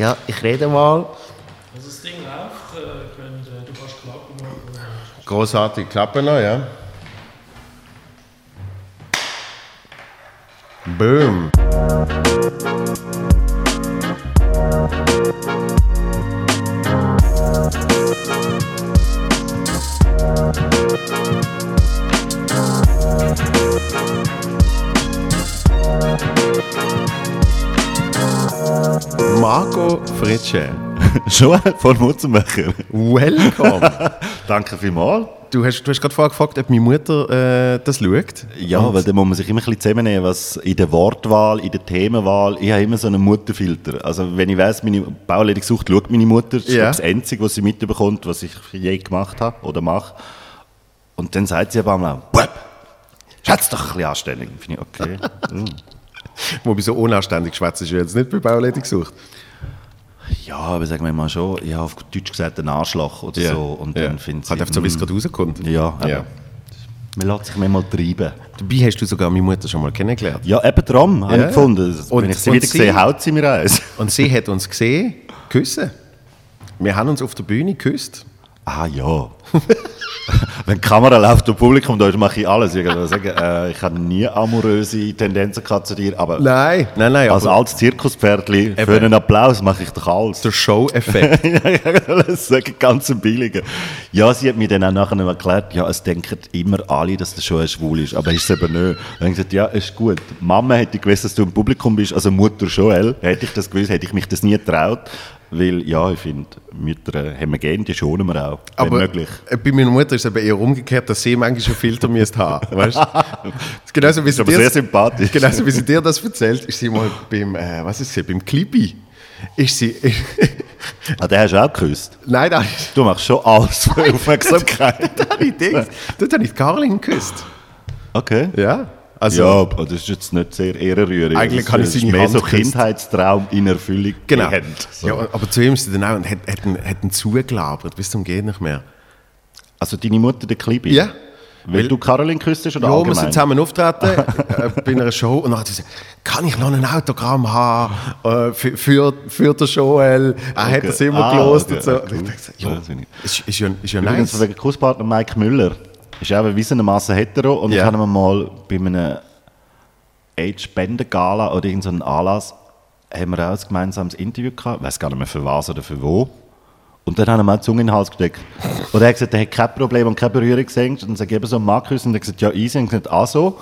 Ja, ich rede mal. Also das Ding läuft, äh, könnt, äh, du kannst klappen. äh, Großartig, Klappe noch, ja. Boom. Marco Fritsche, Schon von Mutzenbecher. welcome. Danke vielmals. Du hast, du hast gerade vorher gefragt, ob meine Mutter äh, das schaut. Ja, weil da muss man sich immer ein bisschen zusammennehmen, was in der Wortwahl, in der Themenwahl, ich habe immer so einen Mutterfilter. Also wenn ich weiss, meine Bauleitung sucht, schaut meine Mutter, das ist Ja. das Einzige, was sie mitbekommt, was ich je gemacht habe oder mache. Und dann sagt sie aber mal, Bub, schätz doch ein bisschen anständig. Finde ich, okay. Wobei so unanständig schwätzt ist jetzt nicht bei Bauleitung gesucht. ja, aber sagen wir mal schon, ich habe auf Deutsch gesagt einen Arschloch oder so. Und dann findet sie, Hat einfach so, wie es mm, gerade rauskommt. Ja, ja. man lässt sich manchmal treiben. Dabei hast du sogar meine Mutter schon mal kennengelernt. Ja, eben drum, habe Ja. ich gefunden. Und- Wenn ich sie wieder sie- sehe, haut sie mir eins. Und sie hat uns gesehen, küssen. Wir haben uns auf der Bühne geküsst. Ah ja. Wenn die Kamera läuft und Publikum da ist, mache ich alles. Ich, kann sagen, äh, ich habe nie amoröse Tendenzen gehabt zu dir, aber Nein, nein, nein. als altes Zirkuspferdli für einen Applaus mache ich doch alles. der Show-Effekt. das sagen ganz billige. Ja, sie hat mir dann auch nachher noch erklärt, ja, es denken immer alle, dass der schon schwul ist, aber ist es eben nicht. Dann habe ich gesagt, ja, ist gut. Mama hätte gewusst, dass du im Publikum bist, also Mutter Joel, hätte ich das gewusst, hätte ich mich das nie getraut. Weil, ja, ich finde, Mütter äh, haben wir gerne, die schonen wir auch, wenn Aber möglich. äh, bei meiner Mutter ist es eben eher umgekehrt, dass sie manchmal schon Filter müsste haben. Weißt? Genauso wie ist sie dir- sehr sympathisch. Genauso wie sie dir das erzählt, ist sie mal beim, äh, was ist sie, beim Clippi. Ist sie. Ah, den hast du auch geküsst. nein, nein. Du machst schon alles für Aufmerksamkeit. Dort habe ich Caroline geküsst. Okay. Ja. Also, ja, aber das ist jetzt nicht sehr ehrenrührig. Eigentlich kann ich seine mehr Hand so. Kindheitstraum in Erfüllung genau. gehend. So. Ja, aber zu ihm ist sie dann auch und hat, hat, ihn, hat ihn zugelabert, bis zum Geht nicht mehr. Also deine Mutter, der Klibi? Ja. Weil du Caroline hast oder Ja, wir allgemein? sind zusammen auftreten äh, bei einer Show und dann hat sie gesagt, kann ich noch ein Autogramm haben äh, für, für, für den Joel? Er hat Okay. das immer Ah, gelost okay. und so. Cool. ich dachte, Ja, ja, ist, ist ja, ist ja Übrigens, nice. wegen Kusspartner Mike Müller ist auch erwiesenermaßen hetero und Ja. ich habe mal bei einem AIDS-Spenden-Gala oder irgendeinem Anlass haben wir auch ein gemeinsames Interview gehabt. Ich weiß gar nicht mehr für was oder für wo. Und dann haben wir mal die Zunge in den Hals gesteckt. Und er hat gesagt, er hat kein Problem und keine Berührung gesehen. Und dann ich eben so, Markus, und er hat gesagt, ja, easy. Und gesagt, ah so.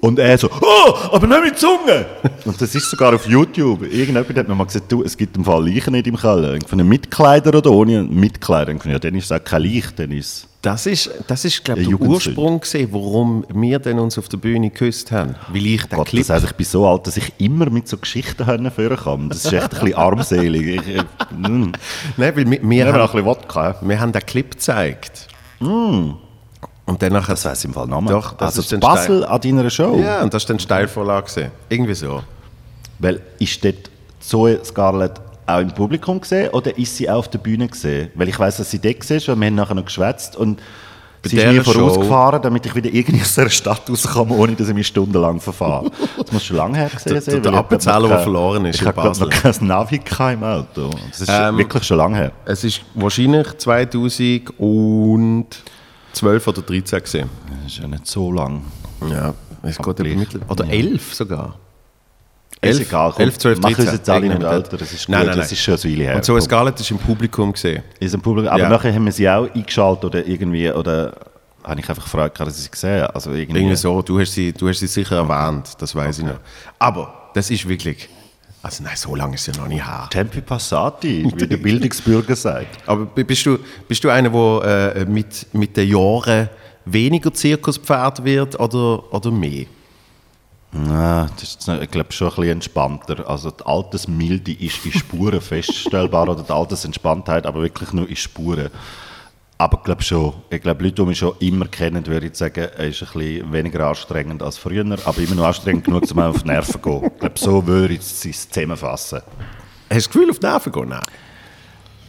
Und er so, oh, aber nicht mit Zunge! Und das ist sogar auf YouTube. Irgendjemand hat mir mal gesagt, du, es gibt im Fall Leichen nicht im Keller. Von einem Mitkleider oder ohne ich, Ja, dann ist es auch kein Leich, dann ist Das ist, das ist glaube ich, der. Ursprung, gewesen, warum wir dann uns auf der Bühne geküsst haben. Weil ich den Gott, Clip... das heisst, ich bin so alt, dass ich immer mit so Geschichten führen kann. Das ist echt ein bisschen armselig. Ich, mm. Nein, weil wir, wir, wir noch haben, ein bisschen Wodka. wir haben den Clip gezeigt. Und dann nachher... Das ich im Fall noch Doch, das also ist Basel an deiner Show. Ja, und das war dann Steilvorlage. Irgendwie so. Weil ist dort Zoe Scarlett auch im Publikum gesehen oder ist sie auch auf der Bühne gesehen? Weil ich weiß, dass sie dort war und wir haben nachher noch geschwätzt und sie ist mir vorausgefahren, damit ich wieder irgendwie aus dieser Stadt rauskomme, ohne dass ich mich stundenlang verfahre. Das muss schon lange her gewesen Der- sein. der ich Appenzeller, der verloren ist Ich in habe noch kein Navi im Auto. Das ist Ähm, wirklich schon lange her. Es ist wahrscheinlich 2012 oder 13 gesehen. Das ist ja nicht so lang. Ja, es geht mittel- Oder 11 sogar. Ist egal, komm, 11, 12, mach 13. uns jetzt alle nicht Irgendwann älter, das ist nein, gut, nein, das nein. ist schon eine Weile her. Und so Scarlett ist im Publikum gesehen. Ist im Publikum, aber Ja. nachher haben wir sie auch eingeschaltet oder irgendwie, oder habe ich einfach gefragt, dass ich sie gesehen habe. Also irgendwie, Irgendwie so, du hast sie, du hast sie sicher erwähnt, das weiß ich noch. Aber das ist wirklich, also nein, so lange ist es ja noch nicht her. Tempi Passati, wie der Bildungsbürger sagt. Aber bist du, bist du einer, der äh, mit, mit den Jahren weniger Zirkuspferd wird oder, oder mehr? Nein, das ist, ich glaube schon ein bisschen entspannter. Also die Altersmilde ist in Spuren feststellbar oder die Altersentspanntheit, aber wirklich nur in Spuren. Aber ich glaube schon, ich glaube Leute, die mich schon immer kennen, würde ich sagen, ist ein bisschen weniger anstrengend als früher, aber immer noch anstrengend genug, um auf die Nerven zu gehen. Ich glaube, so würde ich es zusammenfassen. Hast du das Gefühl, auf die Nerven gehen? Nein.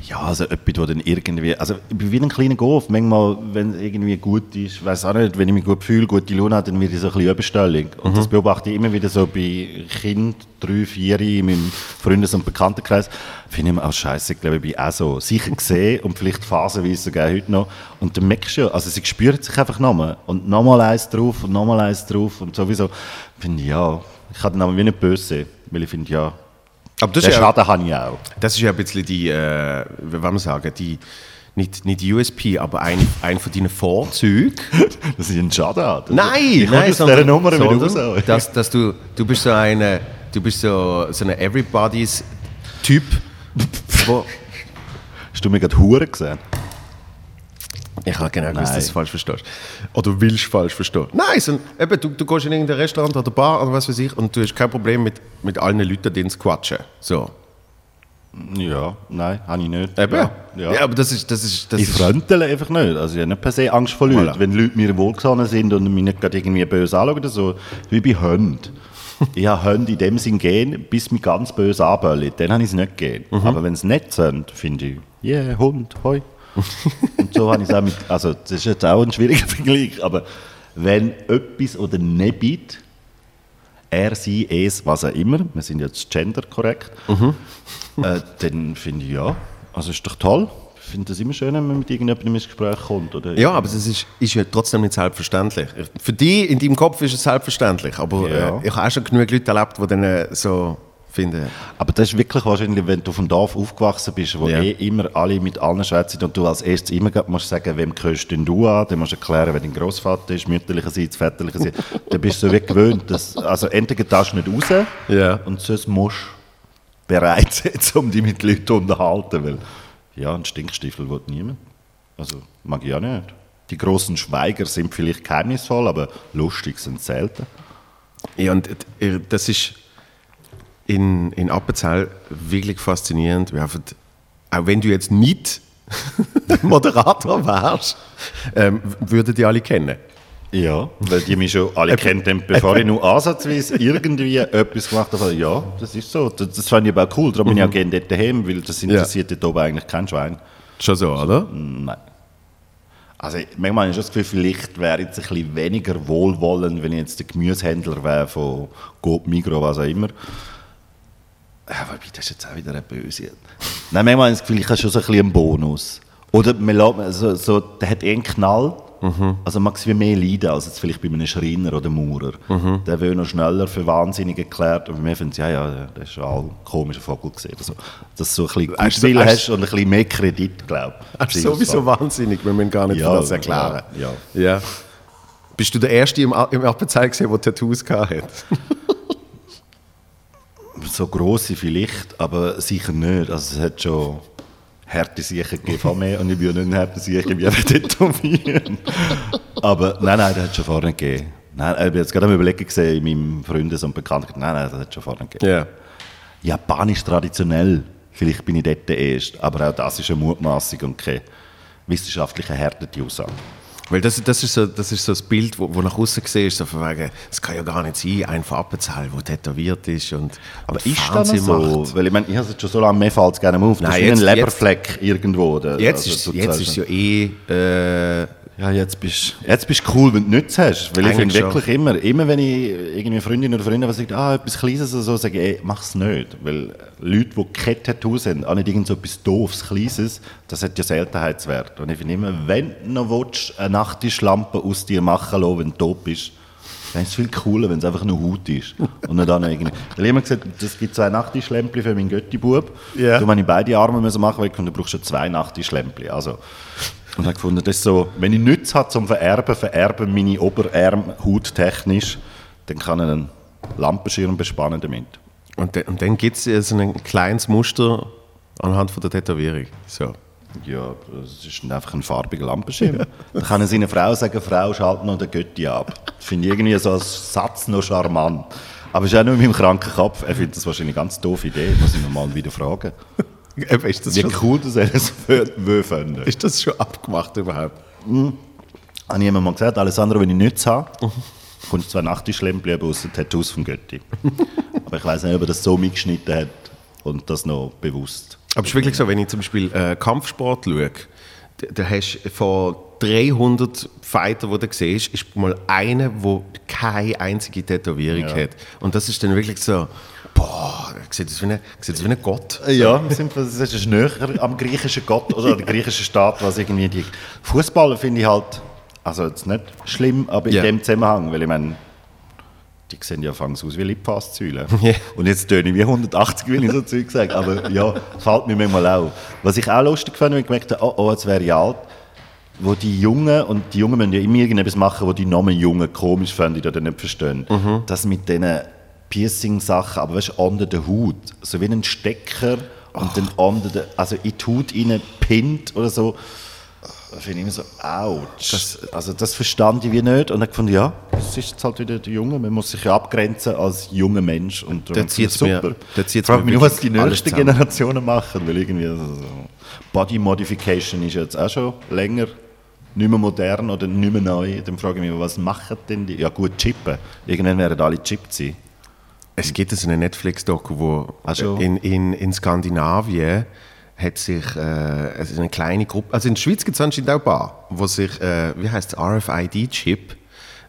Ja, also etwas, wo dann irgendwie, also ich bin wie ein kleiner Golf. Manchmal, wenn es irgendwie gut ist, weiß auch nicht, wenn ich mich gut fühle, gute Laune habe, dann wird ich so ein bisschen Überstellung. Und das beobachte ich immer wieder so bei Kind, drei, vier in meinem Freundes- und Bekanntenkreis. Finde ich immer auch scheiße, ich glaube, ich bin auch so sicher gesehen und vielleicht phasenweise sogar heute noch. Und dann merkst du ja, also sie spürt sich einfach nochmal. Und nochmal eins drauf und nochmal eins drauf und sowieso. Finde ich, ja, ich kann dann aber wie nicht böse weil ich finde, ja, Aber das den ist, ja, Schaden habe ich auch. das ist ja ein bisschen die, äh, wie wollen wir sagen, die, nicht, nicht USP, aber ein, ein von deinen Vorzügen. Dass ich einen Schaden habe. Nein, ich nein, aus dieser Nummer sondern raus. dass, dass du, du bist so eine, du bist so, so eine Everybody's Typ, wo, Hast du mir gerade Huren gesehen? Ich habe genau gewusst, Nein. dass du falsch verstehst. Oder willst falsch verstehen. Nein, so, eben, du, du gehst in irgendein Restaurant oder Bar oder was weiß ich und du hast kein Problem mit, mit allen Leuten, denen zu quatschen. So. Ja, nein, habe ich nicht. Eben. Ja, Ja. ja. aber das ist, das ist, das ich fröntele einfach nicht. Also ich habe nicht per se Angst vor Leuten. Voilà. Wenn Leute mir wohlgesonnen sind und mich nicht gerade irgendwie böse anschauen oder so, wie bei Hunden. ich habe Hunde in dem Sinn gehen, bis mich ganz böse anböllen. Dann habe ich es nicht gehen. Mhm. Aber wenn sie nett sind, finde ich, yeah, Hund, hoi. und so habe ich es auch mit, also das ist jetzt auch ein schwieriger Vergleich, aber wenn etwas oder nicht er, sie, es, was auch immer, wir sind jetzt genderkorrekt, äh, dann finde ich ja, also ist doch toll. Ich finde es immer schön, wenn man mit irgendjemandem ins Gespräch kommt. Oder ja, aber es ist, ist ja trotzdem nicht selbstverständlich. Für dich, in deinem Kopf ist es selbstverständlich, aber Ja. äh, ich habe auch schon genug Leute erlebt, die dann äh, so finden, Aber das ist wirklich wahrscheinlich, wenn du dem Dorf aufgewachsen bist, wo Ja. eh immer alle mit allen schwätzen und du als erstes immer musst sagen, wem gehörst denn du an? Dann musst du erklären, wer dein Großvater ist, mütterlicherseits, väterlicherseits. dann bist du so wie gewöhnt. Dass, also entweder darfst du nicht raus Ja. und sonst musst du bereit sein, um dich mit Leuten zu unterhalten. Weil, ja, ein Stinkstiefel will niemand. Also mag ich auch nicht. Die großen Schweiger sind vielleicht geheimnisvoll, aber lustig sind selten. Ja, und äh, das ist in, in Appenzell wirklich faszinierend. wie einfach, auch wenn du jetzt nicht Moderator wärst, ähm, würden die alle kennen. Ja, weil die mich schon alle kennt, haben, bevor ich nur ansatzweise irgendwie etwas gemacht habe. Ja, das ist so. Das, das fand ich aber auch cool. Darum bin ich auch gerne dort daheim, weil das interessiert dort oben eigentlich kein Schwein. Schon so, oder? Nein. Also manchmal habe ich schon das Gefühl, vielleicht wäre ich jetzt ein bisschen weniger wohlwollend, wenn ich jetzt der Gemüsehändler wäre von Coop, Migros, was auch immer. Ja, wobei, das ist jetzt auch wieder eine Böse. Nein, manchmal habe ich das Gefühl, ich habe schon so ein bisschen einen Bonus. Oder man lässt, so, so, der hat eh einen Knall, also man wie mehr leiden als jetzt vielleicht bei einem Schreiner oder Maurer. Der will noch schneller für wahnsinnig erklärt und mir finden ja, ja, das ist ein komischer Vogel gesehen. Oder so. Dass du so ein bisschen Goodwill hast- hast und ein bisschen mehr Kredit, glaube ich. Sowieso wahnsinnig, wir müssen gar nicht Ja, das erklären. ja, ja. Bist du der Erste im, im Appenzell gesehen, der Tattoos hatte? So grosse vielleicht, aber sicher nicht. Also es hat schon harte Sicher gegeben mir und ich bin ja nicht ein harte Sicher, ich bin einfach tätowieren. aber nein, nein, das hat schon vorne gegeben. Nein, ich bin jetzt gerade am überlegen gesehen in meinem Freundes- und Bekanntenkreis. Nein, nein, das hat schon vorne gegeben. Ja. Japanisch traditionell, vielleicht bin ich dort der Erste, aber auch das ist eine Mutmaßung und keine wissenschaftliche erhärtete Aussage. Weil das, das, ist so, das ist so das Bild, wo, wo nach außen gesehen ist, so von wegen, es kann ja gar nicht sein, ein von Appenzell, der tätowiert ist und, Aber und ist das Fernsehen macht. so? Weil ich meine, ich habe es jetzt schon so lange, mir fällt es gerne auf. Das Nein, ist wie ein jetzt- Leberfleck irgendwo. oder? Jetzt, Also, ist, jetzt ist ja eh, äh, Ja, jetzt bist jetzt bist du cool, wenn du nichts hast. Weil ich Eigentlich finde schon. wirklich immer, immer wenn ich irgendwie eine Freundin oder Freundin was sagt, ah, etwas Kleines oder so, sage ich, ey, mach's nicht. Weil Leute, die keine Tattoos haben, auch nicht irgend so etwas doofes, Kleines, das hat ja Seltenheitswert. Und ich finde immer, wenn du noch willst, eine Nachttischlampe aus dir machen lassen, wenn du tot bist, dann ist es viel cooler, wenn es einfach nur Haut ist. Und nicht auch noch irgendwie. Weil ich immer gesagt, es gibt zwei Nachttischlämpchen für meinen Götti-Bub. Ja. Du, ich beide Arme müssen machen will, dann brauchst du zwei Nachttischlämpchen. Also, und habe gefunden, das so, wenn ich nichts habe zum Vererben, vererben meine Oberarme hauttechnisch, dann kann ich einen Lampenschirm bespannen damit. und, de, und dann gibt es so ein kleines Muster anhand von der Tätowierung. So. Ja, das ist einfach ein farbiger Lampenschirm. Da kann er seiner Frau sagen, Frau, schalt noch den Götti ab. Das finde ich irgendwie so als Satz noch charmant. Aber es ist auch nur in meinem kranken Kopf. Er findet das wahrscheinlich eine ganz doofe Idee. Muss ich ihn mal wieder fragen. Eben, Ist das, Wie schon, cool das er es finden. ist das schon abgemacht überhaupt? Habe ich mal gesagt, Alessandro, wenn ich nichts habe, kommst du zwei Nachttischlämpchen aber aus den Tattoos vom Götti. aber ich weiß nicht, ob er das so mitgeschnitten hat und das noch bewusst. Aber es ist wirklich so, wenn ich zum Beispiel äh, Kampfsport schaue, da hast du von 300 Fighter, die du siehst, ist mal einer, der keine einzige Tätowierung Ja. hat. Und das ist dann wirklich so, boah, sieht das wie ein, sieht das wie ein Gott. Ja, das ist näher am griechischen Gott oder der griechischen Staat, was irgendwie die Fußballer finde ich halt, also jetzt nicht schlimm, aber in Ja. dem Zusammenhang, weil ich meine, die sehen ja fangs aus wie Lippfaszäulen. Ja. Und jetzt töne ich wie 180, wenn ich so Zeug sage, aber ja, fällt mir manchmal auch. Was ich auch lustig fand, wenn ich gemerkt habe, oh, oh, jetzt wäre ich alt, wo die Jungen, und die Jungen müssen ja immer irgendetwas machen, wo die Namen Jungen komisch finden oder nicht verstehen, das mit diesen Piercing-Sachen, aber weißt du, unter der Haut, so wie ein Stecker und dann unter der, also in die Haut rein pinnt oder so, da finde ich immer so, ouch. Das, also das verstand ich wie nicht und dann gefunden, ja, das ist jetzt halt wieder der Junge, man muss sich ja abgrenzen als junger Mensch und darum zieht's finde ich mir- da zieht's Ich frage mich nur, was die nächsten. Generationen machen, weil irgendwie so, so Body Modification ist jetzt auch schon länger nicht mehr modern oder nicht mehr neu. Dann frage ich mich, was machen denn die? Ja gut, chippen. Irgendwann werden alle chippt sein. Es gibt so eine Netflix-Doku, wo Ach so. in, in, in Skandinavien hat sich äh, ist eine kleine Gruppe, also in der Schweiz gibt es anscheinend auch ein paar, wo sich, äh, wie heißt es, RFID-Chip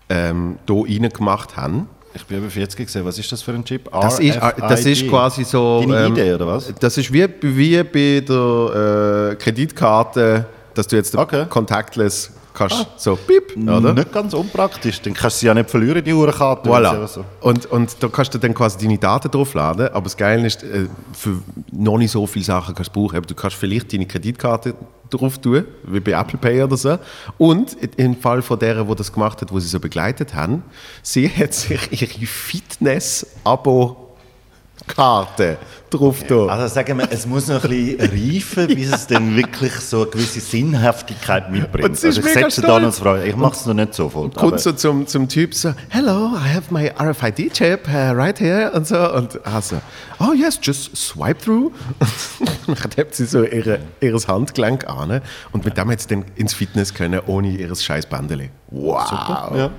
ähm, da reingemacht haben. Ich bin über 40 gesehen. Was ist das für ein Chip? Das ist, äh, das ist quasi so. ähm, Deine Idee, oder was? Das ist wie, wie bei der äh, Kreditkarte, dass du jetzt Okay. Contactless kannst, so piep, oder? Nicht ganz unpraktisch. Dann kannst du sie ja nicht verlieren, die Uhrenkarte. Voilà. So. Und, und da kannst du dann quasi deine Daten draufladen. Aber das Geile ist, äh, für noch nicht so viele Sachen kannst du brauchen. Aber du kannst vielleicht deine Kreditkarte drauf tun, wie bei Apple Pay oder so. Und im Fall von der, die das gemacht hat, wo sie so begleitet haben, sie hat sich ihre Fitness-Abo-Karte drauf da. Also sagen wir, es muss noch ein bisschen reifen, bis es dann wirklich so eine gewisse Sinnhaftigkeit mitbringt. Und sie ist also ich mega setze da noch Frage. Ich mache es noch nicht sofort. kommt aber- so zum, zum Typ so, hello, I have my RFID chip uh, right here und so und also, oh yes, just swipe through. Und dann hebt sie so ihre, ihres Handgelenk an und mit dem hat sie dann ins Fitness können, ohne ihres scheiß Bandeli. Wow. Ja.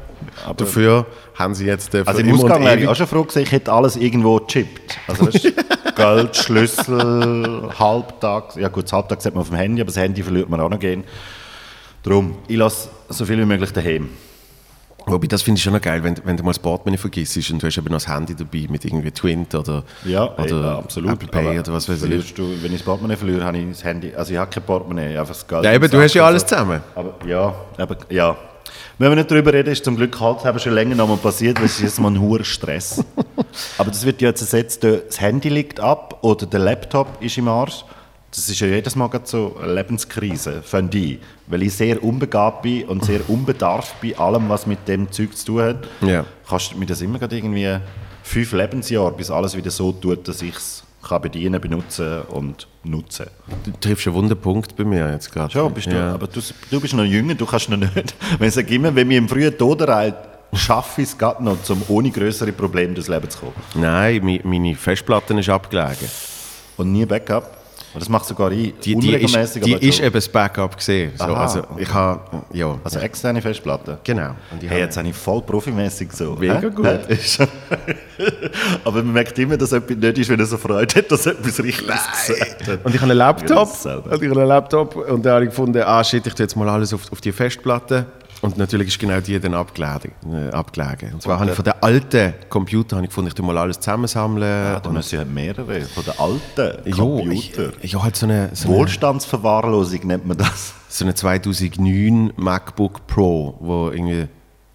Aber Dafür haben sie jetzt äh, für Also im Ausgang wäre ich auch schon froh gewesen, ich hätte alles irgendwo gechippt. Also weißt, Geld, Schlüssel, Halbtags. Ja gut, das Halbtags hat man auf dem Handy, aber das Handy verliert man auch noch gehen. Darum, ich lasse so viel wie möglich daheim. Wobei, das finde ich schon noch geil, wenn, wenn du mal das Portemonnaie vergisst und du hast eben noch das Handy dabei mit irgendwie Twint oder, Ja, oder ey, ja, absolut. Apple Pay Aber oder was weiß ich. Du, wenn ich das Portemonnaie verliere, habe ich das Handy. Also ich habe kein Portemonnaie, einfach das Geld. Ja, eben, du hast ja alles zusammen. Aber ja, aber, ja. Wenn wir nicht darüber reden, ist zum Glück halt eben schon länger noch mal passiert, weil es ist jetzt mal ein hoher Stress. aber das wird ja jetzt ersetzt, das Handy liegt ab oder der Laptop ist im Arsch. Das ist ja jedes Mal so eine Lebenskrise, finde ich. Weil ich sehr unbegabt bin und sehr unbedarft bei allem, was mit dem Zeug zu tun hat. Ja. Kostet mir das immer irgendwie fünf Lebensjahre, bis alles wieder so tut, dass ich es kann bedienen, benutzen und nutzen Du triffst einen Wunderpunkt bei mir jetzt gerade. Schon, bist du, Ja. aber du, du bist noch jünger, du kannst noch nicht. Wenn ich sage immer, wenn wir im frühen Tod ereilt, schaffe ich es gerade noch, um ohne größere Probleme durchs Leben zu kommen. Nein, meine Festplatte ist abgelegen. Und nie Backup. Und das macht sogar ich Die, die ist, die ist eben das Backup gesehen. So, also ich habe, ja, Also externe Festplatte. genau. Und ich Hey, jetzt habe ich voll profimäßig so. Mega Hä? gut. Aber man merkt immer, dass etwas nicht ist, wenn er so Freude hat, dass etwas richtig gesagt hat. und ich habe einen Laptop und ich habe einen Laptop und da habe ich gefunden, ah shit, ich tue jetzt mal alles auf, auf die Festplatte und natürlich ist genau die dann abgelegen. Äh, abgelegen. Und zwar Und habe ich von den alten Computern habe ich gefunden, ich tue mal alles zusammensammeln. Ja, da und, müssen ja mehrere von den alten Computern. ich, ja, halt so eine, so eine, Wohlstandsverwahrlosung nennt man das. so eine 2009 MacBook Pro, wo irgendwie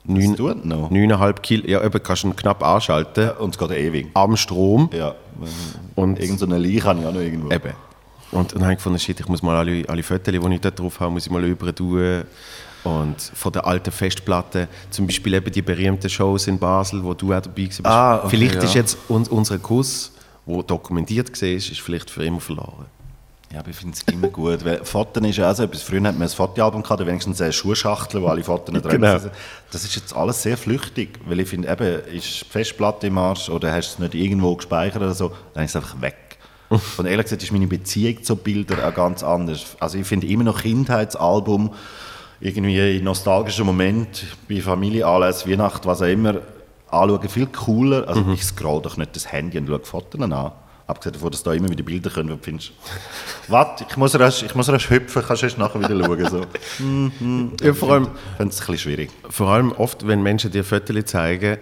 neun- tut noch? 9,5 Kilo, ja eben, kannst du ihn knapp anschalten, Und es geht ewig. am Strom. Ja. Und Irgend so eine Leiche habe ich auch noch irgendwo. Eben. Und dann habe ich gefunden, shit, ich muss mal alle, alle Fotos, die ich dort drauf habe, muss ich mal über tun. Und von der alten Festplatte, zum Beispiel eben die berühmten Shows in Basel, wo du auch dabei warst. Ah, okay, vielleicht ja. ist jetzt uns, unser Kuss, der dokumentiert war, ist vielleicht für immer verloren. Ja, aber ich finde es immer gut. Weil Fotos ist ja auch so etwas. Früher hat man ein Fotoalbum gehabt, wenigstens eine Schuhschachtel, wo alle Fotos drin Genau. sind. Das ist jetzt alles sehr flüchtig. Weil ich finde, eben, ist die Festplatte im Arsch oder hast du es nicht irgendwo gespeichert oder so, dann ist es einfach weg. Und ehrlich gesagt ist meine Beziehung zu Bildern auch ganz anders. Also ich finde immer noch Kindheitsalbum, irgendwie in nostalgischen Moment, bei Familienanlässen, Weihnachten, was auch immer, anschauen viel cooler. Also ich scroll doch nicht das Handy und schaue Fotos an. Abgesehen davon, dass da immer wieder Bilder kommen, wo du findest, warte, ich muss rasch, ich muss rasch hüpfen, kannst du erst nachher wieder schauen. So. Ja, vor allem, Ich finde es ein bisschen schwierig. vor allem oft, wenn Menschen dir Fotos zeigen,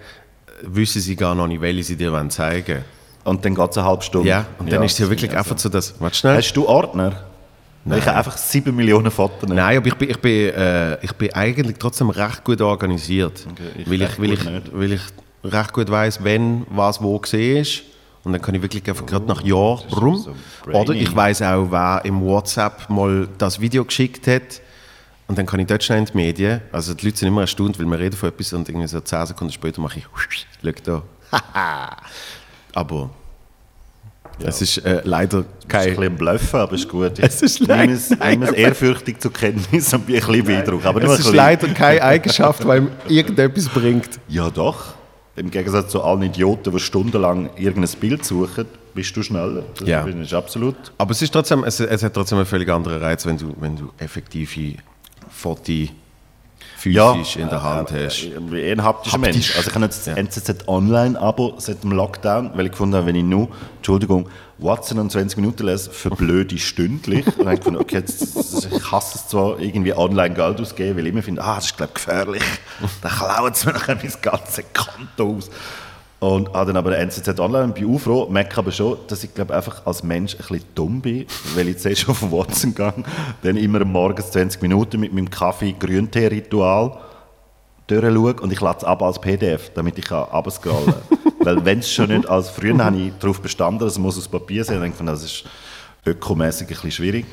wissen sie gar noch nicht, welche sie dir wollen zeigen Und dann geht es eine halbe Stunde. Ja, und dann ist es ja wirklich einfach so, dass, warte schnell. Hast du Ordner? Nein. Ich habe einfach 7 Millionen Fotos. Nein, aber ich bin, ich, bin, äh, ich bin eigentlich trotzdem recht gut organisiert. Okay, ich weil, recht ich, weil, gut ich, nicht. weil ich recht gut weiß, wenn was wo gesehen ist. Und dann kann ich wirklich einfach gerade nach Jahr rum. so. Oder ich weiß auch, wer im WhatsApp mal das Video geschickt hat. Und dann kann ich dort schnell in die Medien. Also die Leute sind immer erstaunt, weil wir reden von etwas und irgendwie so 10 Sekunden später mache ich, schau da. aber es ist äh, leider Das ist ein kein... bisschen Bluffen, aber ist gut. Es ist Ich es, leider- nehme es ehrfürchtig zur Kenntnis und bin ein bisschen beeindruckt. Aber Es ist bisschen. leider keine Eigenschaft, weil ihm irgendetwas bringt. Ja, doch. Im Gegensatz zu allen Idioten, die stundenlang irgendein Bild suchen, bist du schneller. Das Ja. ich absolut. Aber es, ist trotzdem, es, es hat trotzdem einen völlig anderen Reiz, wenn du, wenn du effektive Fotos physisch in der Hand äh, hast. äh, Ich ein haptischer Haptisch. Mensch. Also ich habe jetzt das Ja. NZZ Online-Abo seit dem Lockdown, weil ich gefunden habe, wenn ich nur, Entschuldigung, Watson und 20 Minuten lese, für blöde stündlich. und dann habe ich gefunden, okay, jetzt, ich hasse es zwar, irgendwie online Geld auszugeben, weil ich immer finde, ah, das ist, glaube ich, gefährlich. Dann klauen sie mir nachher mein ganzes Konto aus. Und habe dann aber NZZ Online und bin auch froh, merke aber schon, dass ich glaube einfach als Mensch ein bisschen dumm bin, weil ich zuerst auf den Watson gehe, dann immer morgens 20 Minuten mit meinem Kaffee-Grüntee-Ritual durchschaue und ich lade es ab als PDF, damit ich abscrollen kann. Weil wenn es schon nicht als... Früher habe ich darauf bestanden, dass es muss aus Papier sein, dann denke ich, das ist ökomäßig ein bisschen schwierig,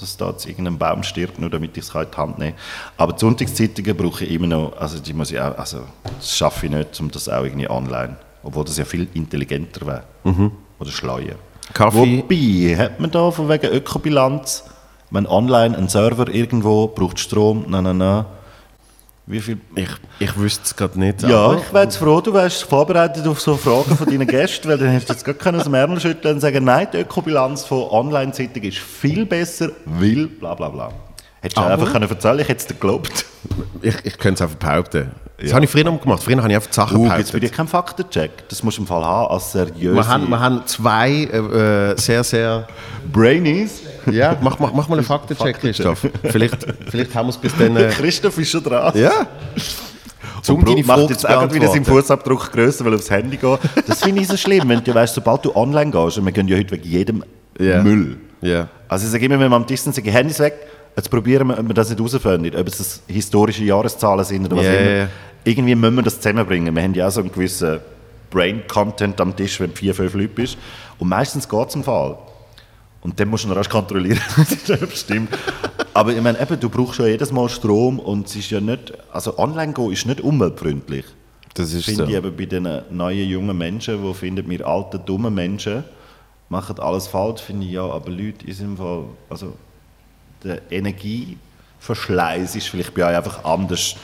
dass da jetzt irgendein Baum stirbt, nur damit ich es in die Hand nehmen kann. Aber die Sonntagszeitungen brauche ich immer noch, also die muss ich auch, also das schaffe ich nicht, um das auch irgendwie online, obwohl das ja viel intelligenter wäre. Oder schleuer. Kaffee- Wobei, hat man da von wegen Ökobilanz, wenn online ein Server irgendwo braucht Strom, na na na, wie viel Ich, ich wüsste es gerade nicht. ja, ich wäre jetzt froh, du wärst vorbereitet auf so Fragen von deinen Gästen, weil dann hättest du jetzt können aus dem Ärmel schütteln und sagen, nein, die Ökobilanz von Online-Zeitung ist viel besser, weil bla bla bla. Hättest du einfach können erzählen ich hätte es dir geglaubt. ich, ich könnte es einfach behaupten. Das Ja. habe ich früher noch gemacht. Früher habe ich einfach die Sachen Uh, jetzt bin behauptet. ich kein Faktencheck. Das musst du im Fall haben, als seriöse Wir haben, wir haben zwei äh, äh, sehr, sehr... Brainies. Ja, mach, mach, mach mal einen Faktencheck, Christoph. Vielleicht, vielleicht haben wir es bis dann... Äh, Christoph ist schon dran. ja. Um Und deine macht Frage jetzt zu auch wieder seinen. Fußabdruck grösser, weil er aufs Handy geht. Das finde ich so schlimm, wenn du weißt, sobald du online gehst, und wir gehen ja heute wegen jedem Ja. Müll. Ja. Also ich sage immer, wenn wir am Tisch sind, sage ich, Handys weg, jetzt probieren wir, ob wir das nicht herausfinden, ob es historische Jahreszahlen sind oder was Ja, immer. Irgendwie müssen wir das zusammenbringen. Wir haben ja auch so einen gewissen Brain-Content am Tisch, wenn du vier, fünf Leute bist. Und meistens geht es im Fall. Und dann musst du noch rasch kontrollieren, ob das stimmt. Aber ich meine, eben, du brauchst ja jedes Mal Strom und es ist ja nicht, also online gehen ist nicht umweltfreundlich. Das ist Finde so. ich eben bei den neuen jungen Menschen, die finden, wir alten, dummen Menschen machen alles falsch, finde ich ja, aber Leute ist im Fall, also der Energieverschleiß ist vielleicht bei euch einfach anders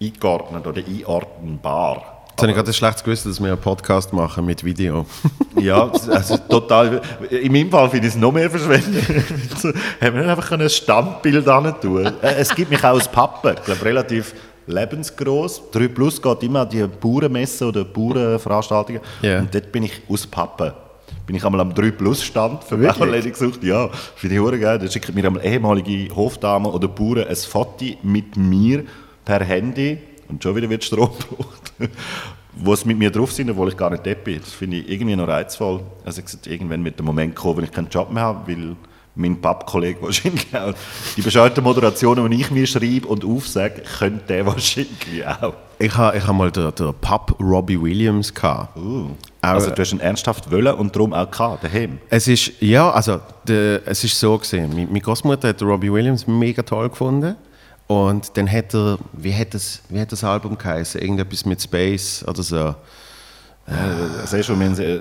eingeordnet oder einordnenbar. Jetzt habe ich gerade ein schlechtes Gewissen, dass wir einen Podcast machen mit Video. Ja, also total. In meinem Fall finde ich es noch mehr Verschwendung. Haben wir einfach ein Standbild hin tun. Äh, Es gibt mich auch als Pappe, ich glaube relativ lebensgroß. 3 Plus geht immer an die Bauernmessen oder Bauernveranstaltungen. Ja. Und dort bin ich aus Pappe. Bin ich einmal am 3 Plus Stand für Wirklich? Bauernläden gesucht. Ja, finde ich geil. Da schickt mir einmal ehemalige Hofdamen oder Bauern ein Foto mit mir per Handy und schon wieder wird Strom gebraucht. Wo sie mit mir drauf sind, obwohl ich gar nicht dort bin. Das finde ich irgendwie noch reizvoll. Also ich gesagt, irgendwann wird der Moment kommen, wenn ich keinen Job mehr habe, weil mein Pappkollege wahrscheinlich auch die bescheuerten Moderationen, die ich mir schreibe und aufsage, könnte der wahrscheinlich auch. Ich habe ich ha mal den, den Pub Robbie Williams gehabt. Uh. Also du hast ihn ernsthaft wollen und darum auch gehabt, daheim. Es ist, ja, also, de, es ist so gesehen. Meine, Großmutter hat Robbie Williams mega toll gefunden. Und dann hat er, wie hat das, wie hat das Album geheißen? Irgendetwas mit Space oder so. Siehst du, wir haben äh,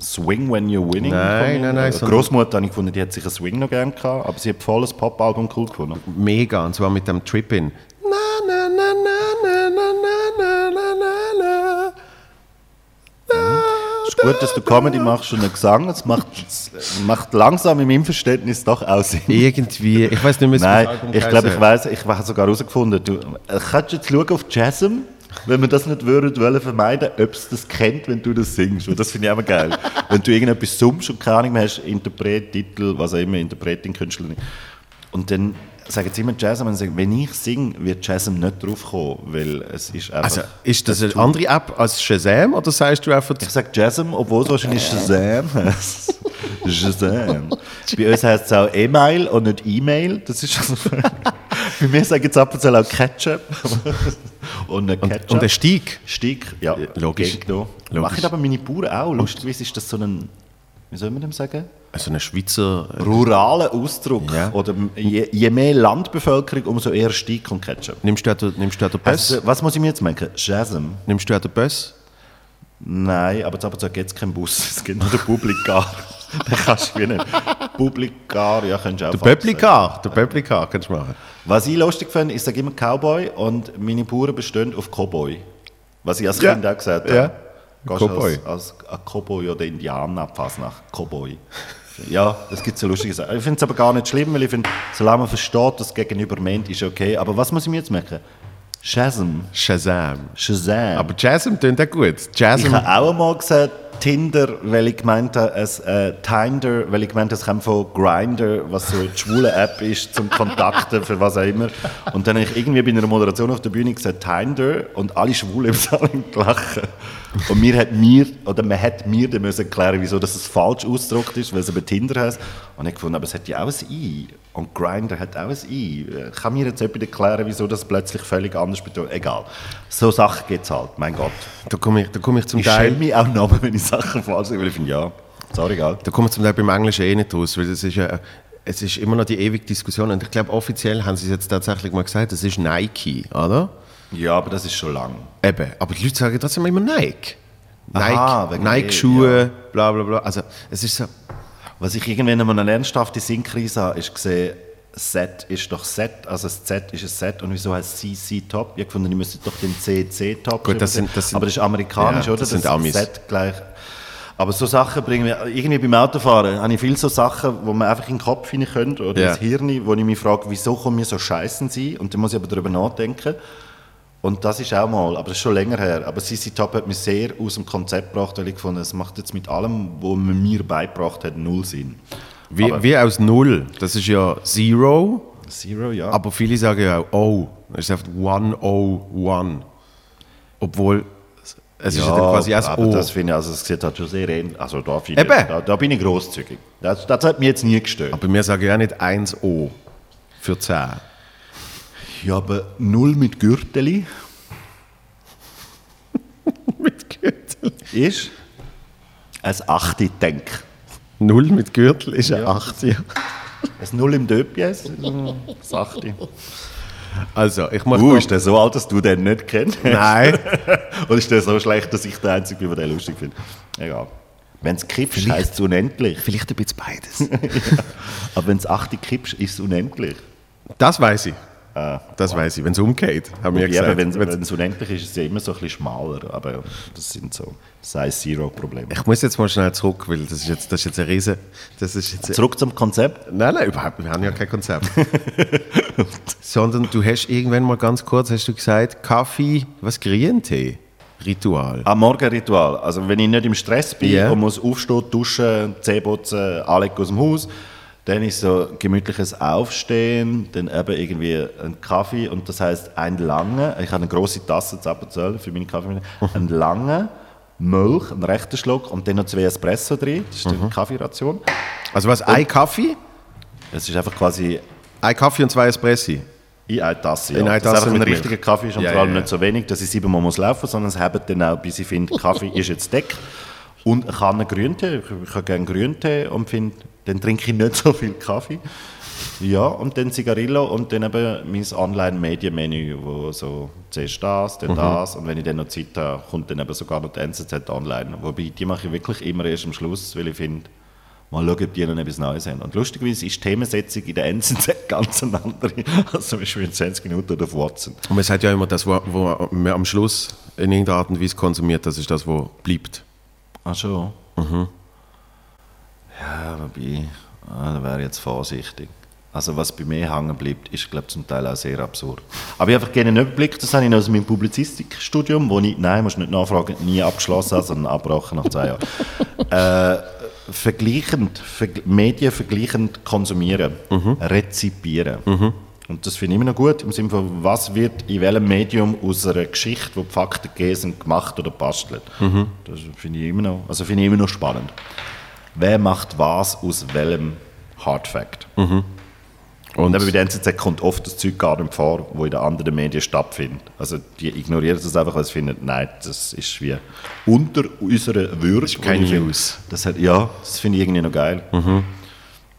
Swing When You're Winning. Nein, nein, nein, sondern- Großmutter habe ich gefunden, die hat sich einen Swing noch gern gehabt, aber sie hat voll ein Pop-Album cool gefunden. Mega, und zwar mit dem Trip-In. Gut, dass du Comedy machst und einen Gesang. Es macht, macht langsam in meinem Verständnis doch auch Sinn. Irgendwie, ich weiß nicht mehr, Nein, ich glaube, ich weiß, ich habe sogar herausgefunden, du äh, kannst jetzt schauen auf Jasm, wenn wir das nicht würden wollen vermeiden, ob es das kennt, wenn du das singst. Und das finde ich immer geil. wenn du irgendetwas summst und keine Ahnung mehr hast, Interpret, Titel, was auch immer, Interpretin, Künstlerin. Und dann sagen sie immer Jasm und sagen, wenn ich singe, wird Jasm nicht draufkommen, weil es ist einfach... Also, ist das eine andere App als Shazam oder sagst du einfach... ich sage Jasm, obwohl es wahrscheinlich Shazam heißt. Shazam. Bei uns heißt es auch E-Mail und nicht E-Mail. Das ist also Bei mir sagen jetzt ab und zu auch Ketchup. und nicht Ketchup. Und der Stieg? Stieg, ja, logisch. Gegner. Logisch. Machen aber meine Bauern auch. Lustigerweise ist das so ein, wie soll man dem sagen? Also eine Schweizer... Ruraler Ausdruck. Ja. Oder je, je mehr Landbevölkerung, umso eher Stieg und Ketchup. Nimmst du nimmst du den Böss? Also, was muss ich mir jetzt merken? Jasm? Nimmst du den Böss? Nein, aber zu gibt es keinen Bus. Es gibt nur den Publikar. den kannst du wie nicht. Publikar, ja, könntest du auch Der. Pöplikar. Der Pöplikar kannst du machen. Was ich lustig finde, ich sage immer Cowboy und meine Bauern bestehen auf Cowboy. Was ich als Ja. Kind auch gesagt habe. Ja. Gehst Cowboy. Als, als ein Cowboy oder Indianer fast nach Cowboy. Ja, das gibt so lustige Sachen. Ich finde es aber gar nicht schlimm, weil ich finde, solange man versteht, dass gegenüber meint, ist okay. Aber was muss ich mir jetzt merken? Shazam. Shazam. Shazam. Aber Jasm klingt auch gut. ich Jasm... habe auch einmal gesagt, Tinder, weil ich gemeint habe, es, äh, Tinder, weil ich gemeint habe, es kommt von Grindr, was so die schwule App ist, zum Kontakten, für was auch immer. Und dann habe ich irgendwie bei einer Moderation auf der Bühne gesagt, Tinder, und alle Schwule im Saal gelacht. Und mir hat mir, oder man hat mir dann müssen erklären, wieso das falsch ausgedruckt ist, weil es eben Tinder heißt. Und ich gefunden, aber es hat ja auch ein I. Und Grindr hat auch ein I. Kann mir jetzt jemand erklären, wieso das plötzlich völlig anders bedeutet? Egal. So Sachen gibt es halt, mein Gott. Da komme ich, da komme ich zum Ich Teil... schäme mich auch noch, wenn ich Sachen falsch weil ich finde, ja, sorry, egal. Da kommen wir zum Teil beim Englischen eh nicht raus, weil es ist ja, es ist immer noch die ewige Diskussion und ich glaube offiziell haben sie es jetzt tatsächlich mal gesagt, das ist Nike, oder? Ja, aber das ist schon lang. Eben, aber die Leute sagen trotzdem immer Nike. Aha, Nike, Nike-Schuhe, dem, bla bla bla. Also es ist so, Was ich irgendwann einmal eine ernsthafte Sinnkrise habe, ist gesehen, Set ist doch Set, also das Z ist ein Set und wieso heißt CC Top? Ich habe gefunden, ich müsste doch den CC Top Gut, das sind- das sind- Aber das ist amerikanisch, Ja, oder? das sind Amis. Set gleich. Aber so Sachen bringen mir, irgendwie beim Autofahren habe ich viele so Sachen, wo man einfach in den Kopf hinein könnte oder Ja. ins Hirn, wo ich mich frage, wieso kommen mir so Scheißen sein? Und dann muss ich aber darüber nachdenken. Und das ist auch mal, aber das ist schon länger her. Aber CC Top hat mich sehr aus dem Konzept gebracht, weil ich gefunden es macht jetzt mit allem, was man mir beigebracht hat, null Sinn. Wie, wie aus Null. Das ist ja Zero, Zero, ja. aber viele sagen ja auch O. Das ist einfach 101. Obwohl es ist ja quasi auch aber O. das finde ich, also es sieht halt schon sehr ähnlich. Also da, finde ich, Eben. da, da bin ich großzügig. Das, das hat mich jetzt nie gestört. aber wir sagen ja nicht 1O für 10. Ja, aber null mit Gürteli mit Gürtel. ist ein Achte denk. Null mit Gürtel ist ein Ja. 8. Ja. Ein Null im Döpjes, ein Achte. Also, ich mache Uh, ist der so alt, dass du den nicht kennst? Nein. Oder ist der so schlecht, dass ich der Einzige bin, der den lustig finde? Egal. Wenn es kippst, heisst es unendlich. Vielleicht ein bisschen beides. Aber wenn es Achte kippst, ist es unendlich. Das weiß ich. Ah, Das weiß ich. Wenn es umgeht, haben wir gesagt. wenn es unendlich ist, ist es ja immer so ein bisschen schmaler. Aber das sind so Size-Zero-Probleme. ich muss jetzt mal schnell zurück, weil das ist jetzt, das ist jetzt ein Riese. Das ist jetzt Zurück zum Konzept. nein, nein, überhaupt. Wir haben ja kein Konzept. Sondern du hast irgendwann mal ganz kurz hast du gesagt, Kaffee, was Grüntee? Ritual. Am Morgenritual. Also wenn ich nicht im Stress bin Ja. und muss aufstehen, duschen, Zähne putzen, anlegen aus dem Haus, dann ist so gemütliches Aufstehen, dann eben irgendwie ein Kaffee und das heißt ein lange, ich habe eine große Tasse zu Appenzell für meine Kaffee, ein lange Milch, einen rechten Schluck und dann noch zwei Espresso drin, das ist Mhm. die Kaffeeration. Also was? Ein Kaffee? Es ist einfach quasi Ein Kaffee und zwei Espressi. In eine Tasse, ja. In eine Tasse einfach mit ein richtiger Kaffee ist und Ja, vor allem ja, ja. nicht so wenig, dass ich siebenmal muss laufen, sondern es haben dann auch, bis ich finde, Kaffee ist jetzt deckt. Und eine Kanne Grüntee, ich, ich habe gerne Grüntee und finde, dann trinke ich nicht so viel Kaffee. Ja, und dann Zigarillo und dann eben mein Online-Medienmenü, wo so zuerst das, Mhm. dann das und wenn ich dann noch Zeit habe, kommt dann eben sogar noch die NZZ online. Wobei, die mache ich wirklich immer erst am Schluss, weil ich finde, mal schauen, ob die noch etwas Neues haben. Und lustigerweise ist die Themensetzung in der NZZ ganz eine andere als zum Beispiel in 20 Minuten auf Watson. Und man sagt ja immer, das, wo man am Schluss in irgendeiner Art und Weise konsumiert, das ist das, was bleibt. Ach schon? Ja, wobei, ah, da wäre ich jetzt vorsichtig. Also was bei mir hängen bleibt, ist glaube zum Teil auch sehr absurd. Aber ich habe einfach gerne einen Überblick, das habe ich aus meinem Publizistikstudium, wo ich, nein, musst nicht nachfragen, nie abgeschlossen habe, sondern abgebrochen nach zwei Jahren. äh, vergleichend, verg Medien vergleichend konsumieren, rezipieren. Und das finde ich immer noch gut, im Sinne von, was wird in welchem Medium aus einer Geschichte, wo die Fakten gegeben sind, gemacht oder bastelt. Das finde ich, immer noch, also finde ich immer noch spannend. Wer macht was aus welchem Hard Fact? Und eben bei der NZZ kommt oft das Zeug gar nicht vor, wo in den anderen Medien stattfindet. Also die ignorieren das einfach, weil sie finden, nein, das ist wie unter unserer Würde. Das ist keine News. Das hat, ja, das finde ich irgendwie noch geil.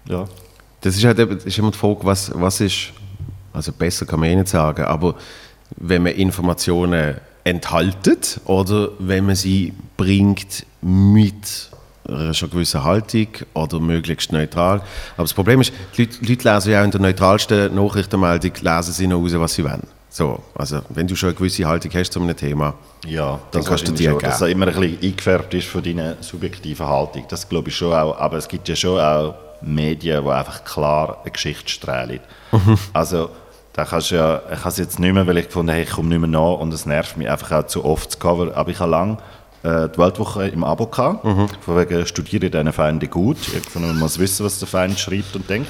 Ja. Das ist halt eben, ist immer die Frage, was, was ist, also besser kann man eh nicht sagen, aber wenn man Informationen enthaltet oder wenn man sie bringt mit einer schon gewissen Haltung oder möglichst neutral. Aber das Problem ist, die Leute, die Leute lesen ja auch in der neutralsten Nachrichtenmeldung, lesen sie noch raus, was sie wollen. So, also wenn du schon eine gewisse Haltung hast zu einem Thema, Ja, Dann kannst du dir schon, geben. dass er immer ein bisschen eingefärbt ist von deiner subjektiven Haltung. Das glaube ich schon auch. Aber es gibt ja schon auch Medien, die einfach klar eine Geschichte strahlen. Mhm. Also, da kannst du ja, ich habe es jetzt nicht mehr, weil ich gefunden habe, ich komme nicht mehr nach und es nervt mich einfach auch zu oft das Cover. Aber ich habe lange äh, die Weltwoche im Abo gehabt, Mhm. von wegen studiere deine Feinde gut. Man muss wissen, was der Feind schreibt und denkt.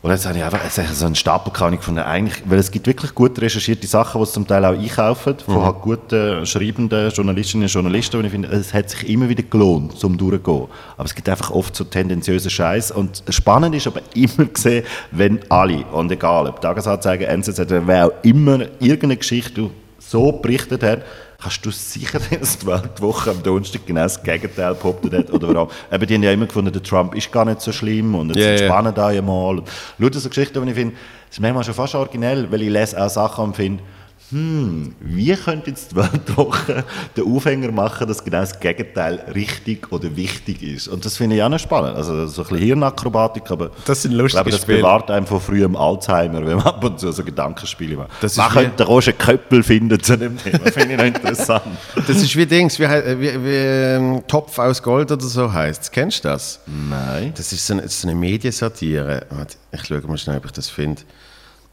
Und jetzt habe ich einfach ich so einen Stapel und ich gefunden, eigentlich, weil es gibt wirklich gut recherchierte Sachen, die sie zum Teil auch einkaufen, von halt guten, schreibenden Journalistinnen und Journalisten, und ich finde, es hat sich immer wieder gelohnt, zum durchzugehen. Aber es gibt einfach oft so tendenziösen Scheiß. Und spannend ist aber immer gesehen, wenn alle, und egal, ob Tagesanzeiger, NZZ, wer auch immer irgendeine Geschichte so berichtet hat, kannst du sicher dass die Weltwoche am Donnerstag genau das Gegenteil behauptet hat. Oder warum? Eben, die haben ja immer gefunden, der Trump ist gar nicht so schlimm und jetzt ja. entspannen da ja mal. Und Lauter so Geschichten, die ich finde, das ist manchmal schon fast originell, weil ich lese auch Sachen und finde, hm, wie könnte jetzt die Weltwoche den Aufhänger machen, dass genau das Gegenteil richtig oder wichtig ist? Und das finde ich auch noch spannend. Also so ein bisschen Hirnakrobatik, aber Das sind ich lustige glaube, das Spiele. bewahrt einem von frühem Alzheimer, wenn man ab und zu so Gedankenspiele macht. Das man könnte den Roger Köppel finden zu dem Thema, finde ich noch interessant. das ist wie Dings, wie, wie, wie ähm, Topf aus Gold oder so heißt. Kennst du das? Nein. Das ist so eine, so eine Mediensatire. Ich schaue mal schnell, ob ich das finde.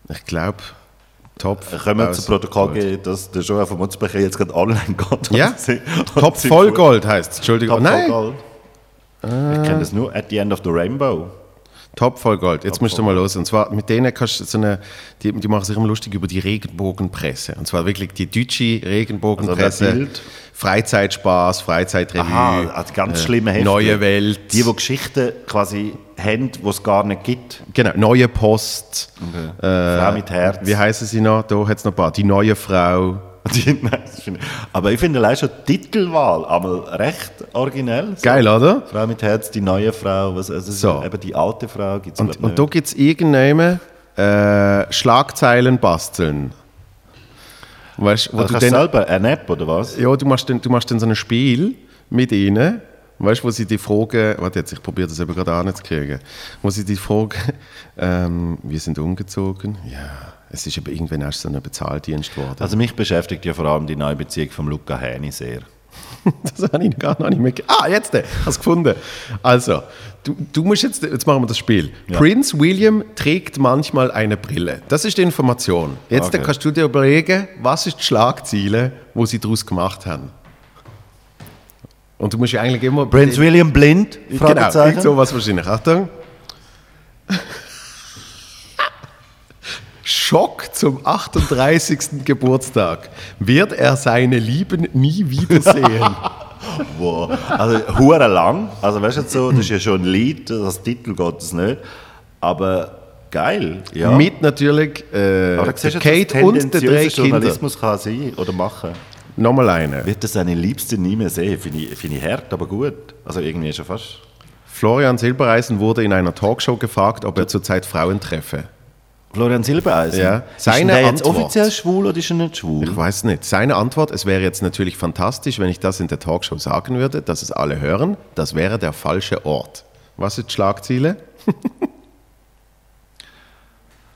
Ich glaube, Topf. Können wir aus zu Protokoll geben, dass der Joel von Mutzbecher jetzt gerade online geht? Ja? Sie- Topf voll Gold heißt Entschuldigung. Top voll Nein, Gold. Ich kenne das nur at the end of the rainbow. Top voll Gold. Jetzt Top musst du mal los. Und zwar mit denen kannst du so eine, die, die machen sich immer lustig über die Regenbogenpresse. Und zwar wirklich die deutsche Regenbogenpresse. Also? Freizeit-Spaß, Freizeitrevue. Aha, also ganz schlimme Hefte. Neue Welt. Die, die Geschichten quasi haben, die es gar nicht gibt. Genau, Neue Post. Frau mit Herz. Wie heißen sie noch? Da hat es noch ein paar. Die neue Frau. Aber ich finde allein schon die Titelwahl einmal recht originell. So. Geil, oder? Frau mit Herz, die neue Frau, was, also So. eben die alte Frau gibt es Und, und da gibt es irgendeinen äh, Schlagzeilen basteln. Weißt, wo also du dann, selber eine App oder was? ja, du machst dann, du machst dann so ein Spiel mit ihnen, weißt, wo sie die Frage, warte jetzt, ich probiere das eben gerade anzukriegen, wo sie die Frage, ähm, wir sind umgezogen, ja, es ist aber irgendwann erst so ein Bezahldienst geworden. Also mich beschäftigt ja vor allem die neue Beziehung von Luca Häni sehr. Das habe ich gar noch nicht mehr. Ah, jetzt, ich habe es gefunden. Also, du, du musst jetzt, jetzt machen wir das Spiel. Prince William trägt manchmal eine Brille. Das ist die Information. Jetzt Okay. kannst du dir überlegen, was ist die Schlagziele, wo sie daraus gemacht haben. Und du musst ja eigentlich immer. Prince William blind? Genau, irgend sowas wahrscheinlich. Achtung. Schock zum 38. Geburtstag. Wird er seine Lieben nie wiedersehen? Wow. Also hure lang. Also weißt du so, das ist ja schon ein Lied, das Titel geht es nicht. Aber geil. Ja. Mit natürlich äh, siehst Kate und den drei Kindern. Journalismus kann sein oder machen. Nochmal eine. Wird er seine Liebste nie mehr sehen? Finde ich, finde ich hart, aber gut. Also irgendwie schon fast. Florian Silbereisen wurde in einer Talkshow gefragt, ob er zurzeit Frauen treffe. Florian Silbereisen. Ja. Ist Seine der jetzt Antwort. offiziell schwul oder ist er nicht schwul? Ich weiß nicht. Seine Antwort, es wäre jetzt natürlich fantastisch, wenn ich das in der Talkshow sagen würde, dass es alle hören. Das wäre der falsche Ort. Was sind Schlagziele?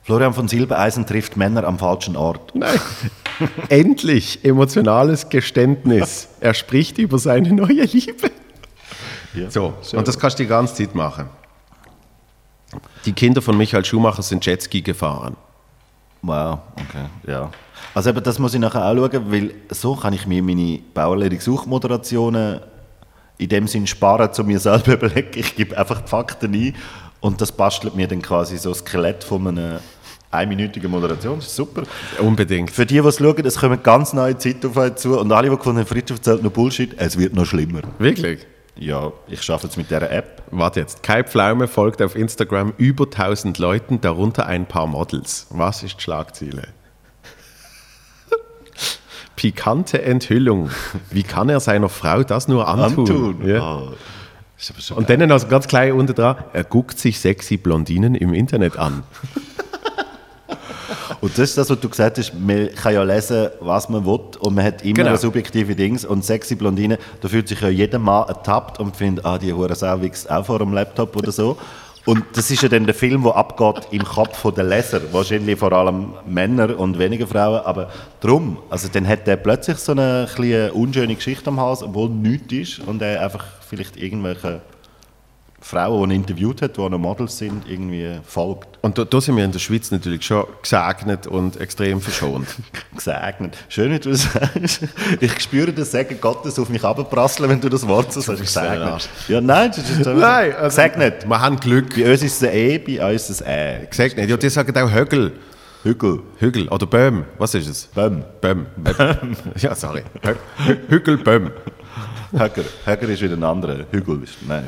Florian von Silbereisen trifft Männer am falschen Ort. Nein. Endlich emotionales Geständnis. Er spricht über seine neue Liebe. Ja. So, und das kannst du die ganze Zeit machen. Die Kinder von Michael Schumacher sind Jetski gefahren. Wow, okay, ja. Also eben, das muss ich nachher auch schauen, weil so kann ich mir meine Bauerledig-Suchmoderationen in dem Sinn sparen, zu mir selber überlegen. Ich gebe einfach die Fakten ein und das bastelt mir dann quasi so ein Skelett von einer einminütigen Moderation. Das ist super. Unbedingt. Für die, die es schauen, es kommen ganz neue Zeiten auf euch zu und alle, die gefunden haben, Fritz erzählt nur Bullshit, es wird noch schlimmer. Wirklich? Ja, ich schaffe jetzt mit dieser App. Warte jetzt. Kai Pflaume folgt auf Instagram über 1000 Leuten, darunter ein paar Models. Was ist Schlagziele? Pikante Enthüllung. Wie kann er seiner Frau das nur antun? Antun. Ja. Oh, Und dann noch ganz klein unten dran, er guckt sich sexy Blondinen im Internet an. Und das ist das, was du gesagt hast, man kann ja lesen, was man will und man hat immer Genau. subjektive Dings und sexy Blondine, da fühlt sich ja jeder Mann ertappt und findet, ah, die Hure Sau wächst auch vor dem Laptop oder so. Und das ist ja dann der Film, der abgeht im Kopf der Leser, wahrscheinlich vor allem Männer und weniger Frauen, aber drum, also dann hat der plötzlich so eine kleine unschöne Geschichte am Hals, obwohl nichts ist und er einfach vielleicht irgendwelche Frauen, die er interviewt hat, die noch Models sind, irgendwie folgt. Und da, da sind wir in der Schweiz natürlich schon gesegnet und extrem verschont. Gesegnet. Schön, wie du das sagst. Ich spüre das Segen Gottes auf mich abprasseln, wenn du das Wort so sagst. Gesegnet. Ja, nein, das ist Nein, also- Gesegnet. Wir haben Glück. Bei uns ist es ein E, bei uns ist es ein Ä. Gesegnet. Ja, die sagen auch Högel. Hügel. Hügel oder Böhm. Was ist es? Böhm. Böhm. Ja, sorry. Hü- Hü- Hügel, Böhm. Höger. Höger ist wieder ein anderer. Hügel ist. Nein.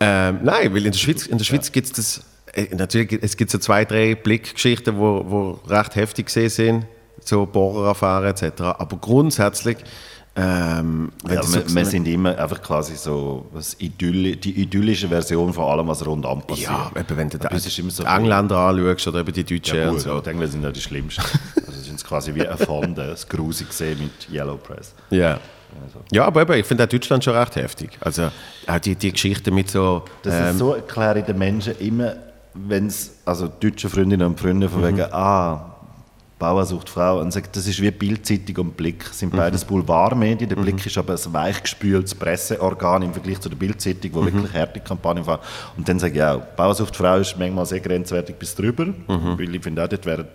Ähm, nein, weil in der Schweiz, in der Schweiz gibt es das. Äh, natürlich, gibt- es gibt so zwei, drei Blickgeschichten, die wo, wo recht heftig gesehen sind, so Bohreraffären etc. Aber grundsätzlich, ähm, Ja, das wir, so- wir sind immer einfach quasi so das Idylli die idyllische Version von allem, was rundum passiert. ja, eben, wenn du es ist immer so die Engländer anschaust oder eben die Deutschen Ja, gut, so. die Engländer sind ja die Schlimmsten. Also sind quasi wie erfunden, das Grusig gesehen mit Yellow Press. Ja. Ja, aber eben, ich finde auch Deutschland schon recht heftig. Also auch die, die Geschichte mit so. Das ähm, ist so erkläre ich den Menschen immer, wenn es, also deutsche Freundinnen und Freunde von wegen, ah, Bauer sucht Frau, und sagt, das ist wie Bildzeitung und Blick, das sind beides Boulevardmedien. Der Blick ist aber ein weichgespültes Presseorgan im Vergleich zu der Bildzeitung, wo wirklich harte Kampagnen fahren. Und dann sage ich auch, Bauer sucht Frau ist manchmal sehr grenzwertig bis drüber, weil ich finde auch, dort wären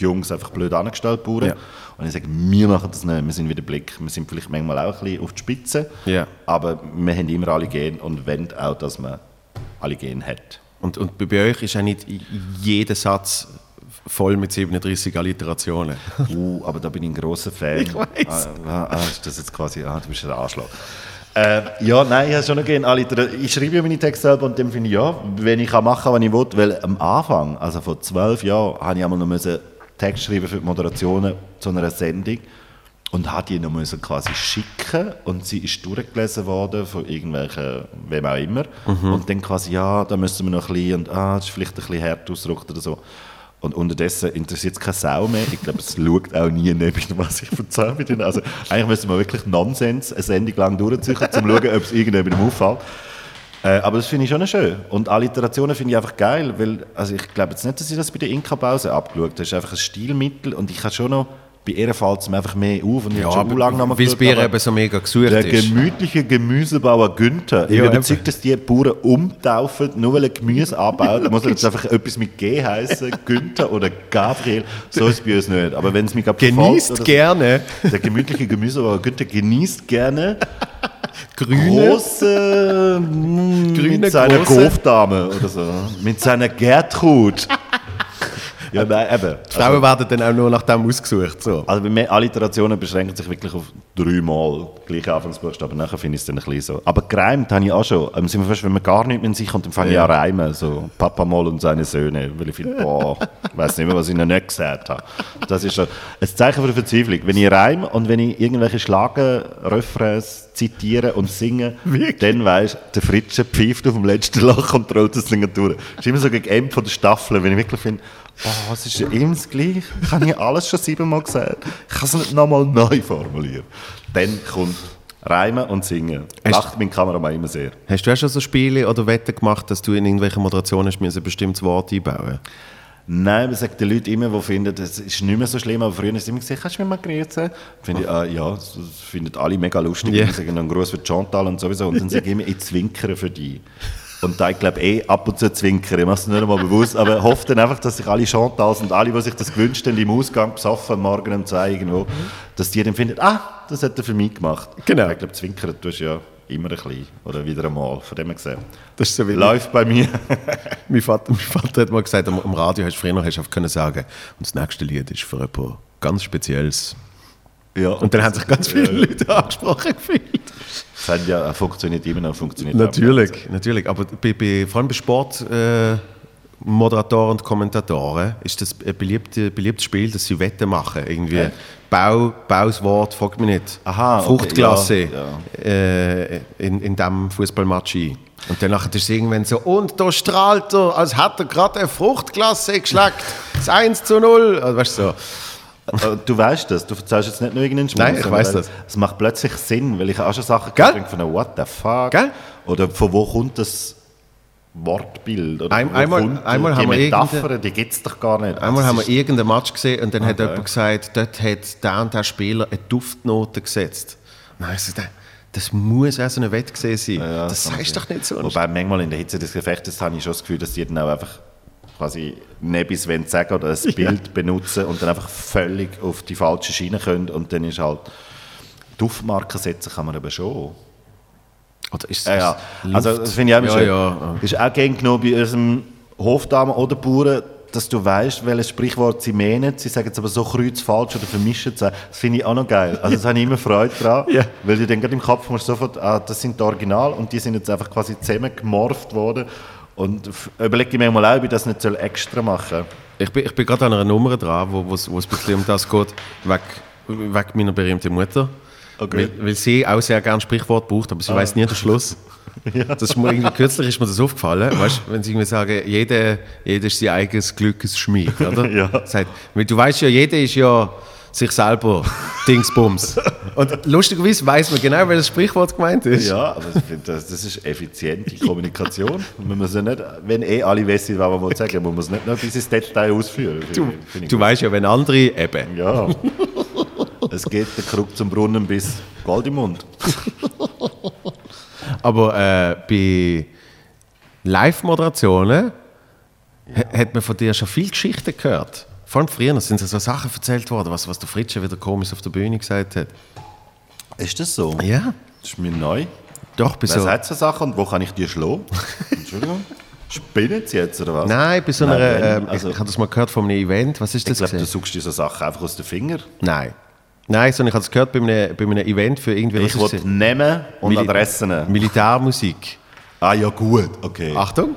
die Jungs einfach blöd angestellt, Bauern. Ja. Und ich sage, wir machen das nicht, wir sind wie der Blick, wir sind vielleicht manchmal auch ein bisschen auf die Spitze, Ja. aber wir haben immer alle Gene und wollen auch, dass man alle Gene hat. Und, und bei- euch ist auch nicht jeder Satz voll mit 37 Alliterationen. Uh, aber da bin ich ein großer Fan. Ich weiss. Ah, ah, ist das jetzt quasi, ah, du bist ein Arschloch. Äh, ja, nein, ich habe schon noch gerne Alliter- Ich schreibe ja meine Texte selber und dann finde ich, ja, wenn ich kann machen was ich will, weil am Anfang, also vor zwölf Jahren, habe ich einmal noch müssen Text schreiben für die Moderationen zu einer Sendung und hat die noch müssen quasi schicken und sie ist durchgelesen worden von irgendwelchen, wem auch immer und dann quasi, ja, da müssen wir noch ein bisschen und ah, das ist vielleicht ein bisschen hart ausgedrückt oder so. Und unterdessen interessiert es keine Sau mehr. Ich glaube, es schaut auch nie neben, was ich erzähle mit ihnen. Also eigentlich müsste man wirklich Nonsens eine Sendung lang durchziehen, um zu schauen, ob es irgendjemandem auffällt. Äh, aber das finde ich schon schön. Und Alliterationen finde ich einfach geil, weil also ich glaube jetzt nicht, dass ich das bei der Inka-Pause abgeschaut habe. Das ist einfach ein Stilmittel und ich habe schon noch, bei ihr fällt es mir einfach mehr auf und ich habe schon lange noch mal weil geschaut, Bier aber eben so mega gesucht Der ist. gemütliche Gemüsebauer Günther. Ich Ja, bin überzeugt, dass die Bauern umtaufen, nur weil er Gemüse anbaut. Muss er jetzt einfach etwas mit G heißen, Günther oder Gabriel. So ist es bei uns nicht. Aber wenn es mich Genießt oder gerne So, der gemütliche Gemüsebauer Günther genießt gerne grüne. große, mm, Grüne, mit seiner große. Hofdame oder so. Mit seiner Gertrud. ja, nein, eben. Frauen werden dann auch nur nach dem ausgesucht. So. Also bei mir, Alliterationen beschränken sich wirklich auf dreimal gleiche Anfangsbuchstaben. Nachher finde ich es dann ein bisschen so. Aber gereimt habe ich auch schon. Ähm, sind wir fast, wenn man gar nicht mehr in sich kommt, dann fange Ja. ich an reimen. So Papa Moll und seine Söhne. Weil ich finde, boah, ich weiß nicht mehr, was ich noch nicht gesagt habe. Das ist schon ein Zeichen für Verzweiflung. Wenn ich reime und wenn ich irgendwelche Schlager, Refrains zitiere und singe, dann weisst der Fritsche pfeift auf dem letzten Loch und trollt das Ding durch. Das ist immer so gegen Ende von der Staffel, wenn ich wirklich finde, Oh, es ist ja immer das Gleiche. Ich habe ja alles schon siebenmal gesagt. Ich kann es nicht nochmal neu formulieren. Dann kommt Reimen und Singen. Hast- Lacht mein Kameramann immer sehr. Hast du auch schon so Spiele oder Wetten gemacht, dass du in irgendwelchen Moderationen ein bestimmtes Wort einbauen Nein, man sagt den Leuten immer, die finden, das ist nicht mehr so schlimm, aber früher haben sie immer gesagt, kannst du mir mal grüßen? Finde ich, ah, ja, das finden alle mega lustig. Yeah. sagen noch einen Gruß für Chantal und sowieso. Und dann sage ich immer, ich zwinkere für dich. Und da, ich glaube, eh ab und zu zwinkern, ich mache es nicht einmal bewusst, aber hoffe dann einfach, dass sich alle Chantals und alle, die sich das gewünscht haben, im Ausgang besoffen, Morgen um zwei irgendwo, dass die dann finden, ah, das hat er für mich gemacht. Genau. Ich glaube, zwinkern tust du ja immer ein bisschen, oder wieder einmal, von dem her gesehen. Das ist so wie Läuft bei mir. mein, Vater, mein Vater hat mal gesagt, am, am Radio hast du früher noch hast du können sagen, und das nächste Lied ist für jemanden ganz Spezielles. ja. Und dann haben sich ganz viele Leute angesprochen gefühlt. Das hat ja funktioniert immer noch, funktioniert Natürlich, natürlich. Aber bei, bei, vor allem bei Sport... Äh, Moderatoren und Kommentatoren ist das ein beliebtes, beliebtes Spiel, dass sie Wetten machen. Irgendwie Ja. Bau, Bauswort, frag mich nicht. Aha, okay, Fruchtklasse ja, Äh, in, in diesem Fußballmatch ein. Und dann ist es irgendwann so, und da strahlt er, als hätte er gerade eine Fruchtklasse geschleckt. Das 1 zu 0. Also, weißt du, so. Äh, Du weißt das, du erzählst jetzt nicht nur irgendeinen Schmuck. Nein, ich weil das. Es macht plötzlich Sinn, weil ich auch schon Sachen gehört von what the fuck? Gell? Oder von wo kommt das Wortbild? Oder Ein- einmal- kommt einmal die haben wir Metapher, die gibt es doch gar nicht. Einmal Das haben wir irgendeinen Match gesehen und dann hat Okay. jemand gesagt, dort hat der und der Spieler eine Duftnote gesetzt. Nein, ich das muss auch so eine Wette gesehen sein. Ja, das sagst du doch nicht so. Wobei manchmal in der Hitze des Gefechtes habe ich schon das Gefühl, dass die dann auch einfach quasi nebis wollen sagen oder ein Bild benutzen und dann einfach völlig auf die falsche Schiene können und dann ist halt Duftmarken setzen kann man aber schon. Oder ist Ja, ja. Luft? Also das finde ich auch ja, schön. ja. Ist auch gern genommen bei unserem Hofdamen oder Bauern, dass du weißt, welches Sprichwort sie meinen. Sie sagen es aber so kreuzfalsch oder vermischen es. Das finde ich auch noch geil. Also das habe ich immer Freude dran, Ja. weil du dann gerade im Kopf musst sofort, ah, das sind die Original und die sind jetzt einfach quasi zusammengemorpht worden. Und ich mir mal auch, ob ich das nicht extra machen soll. Ich bin, ich bin gerade an einer Nummer dran, wo es es ein bisschen um das geht, weg, weg meiner berühmten Mutter. Okay. Weil, weil sie auch sehr gerne Sprichwort braucht, aber sie weiß nie den Schluss. Das ist mir irgendwie, kürzlich ist mir das aufgefallen, weißt, wenn sie irgendwie sagen, jeder, jeder ist sein eigenes Glückes Schmied, oder? Ja. Sagt, weil du weißt ja, jeder ist ja sich selber Dingsbums. Und lustigerweise weiß man genau, welches Sprichwort gemeint ist. Ja, aber ich finde, das, das ist effiziente Kommunikation. Man muss ja nicht, wenn eh alle wissen, was man sagen muss man es nicht noch ins Detail ausführen. Du, du weißt ja, wenn andere eben. Ja. Es geht der Krug zum Brunnen bis Gold im Mund. Aber äh, bei Live-Moderationen ha- hat man von dir schon viele Geschichten gehört. Vor allem früher sind so Sachen erzählt worden, was, was der Fritsche wieder komisch auf der Bühne gesagt hat. Ist das so? Ja, Das ist mir neu. doch, bei Wer so... sagt so Sachen und wo kann ich die schlagen? Entschuldigung. Spinnen Sie jetzt oder was? Nein, bei so Nein, einer... wenn, ähm, also- ich ich habe das mal gehört von einem Event. Was ist Ich das? glaube, du suchst dir so Sachen einfach aus den Fingern. Nein. Nein, sondern ich habe es gehört bei einem, bei einem Event für irgendwie... Ich das? Namen und Mili- Adressen. Militärmusik. Ah ja, gut, okay. Achtung.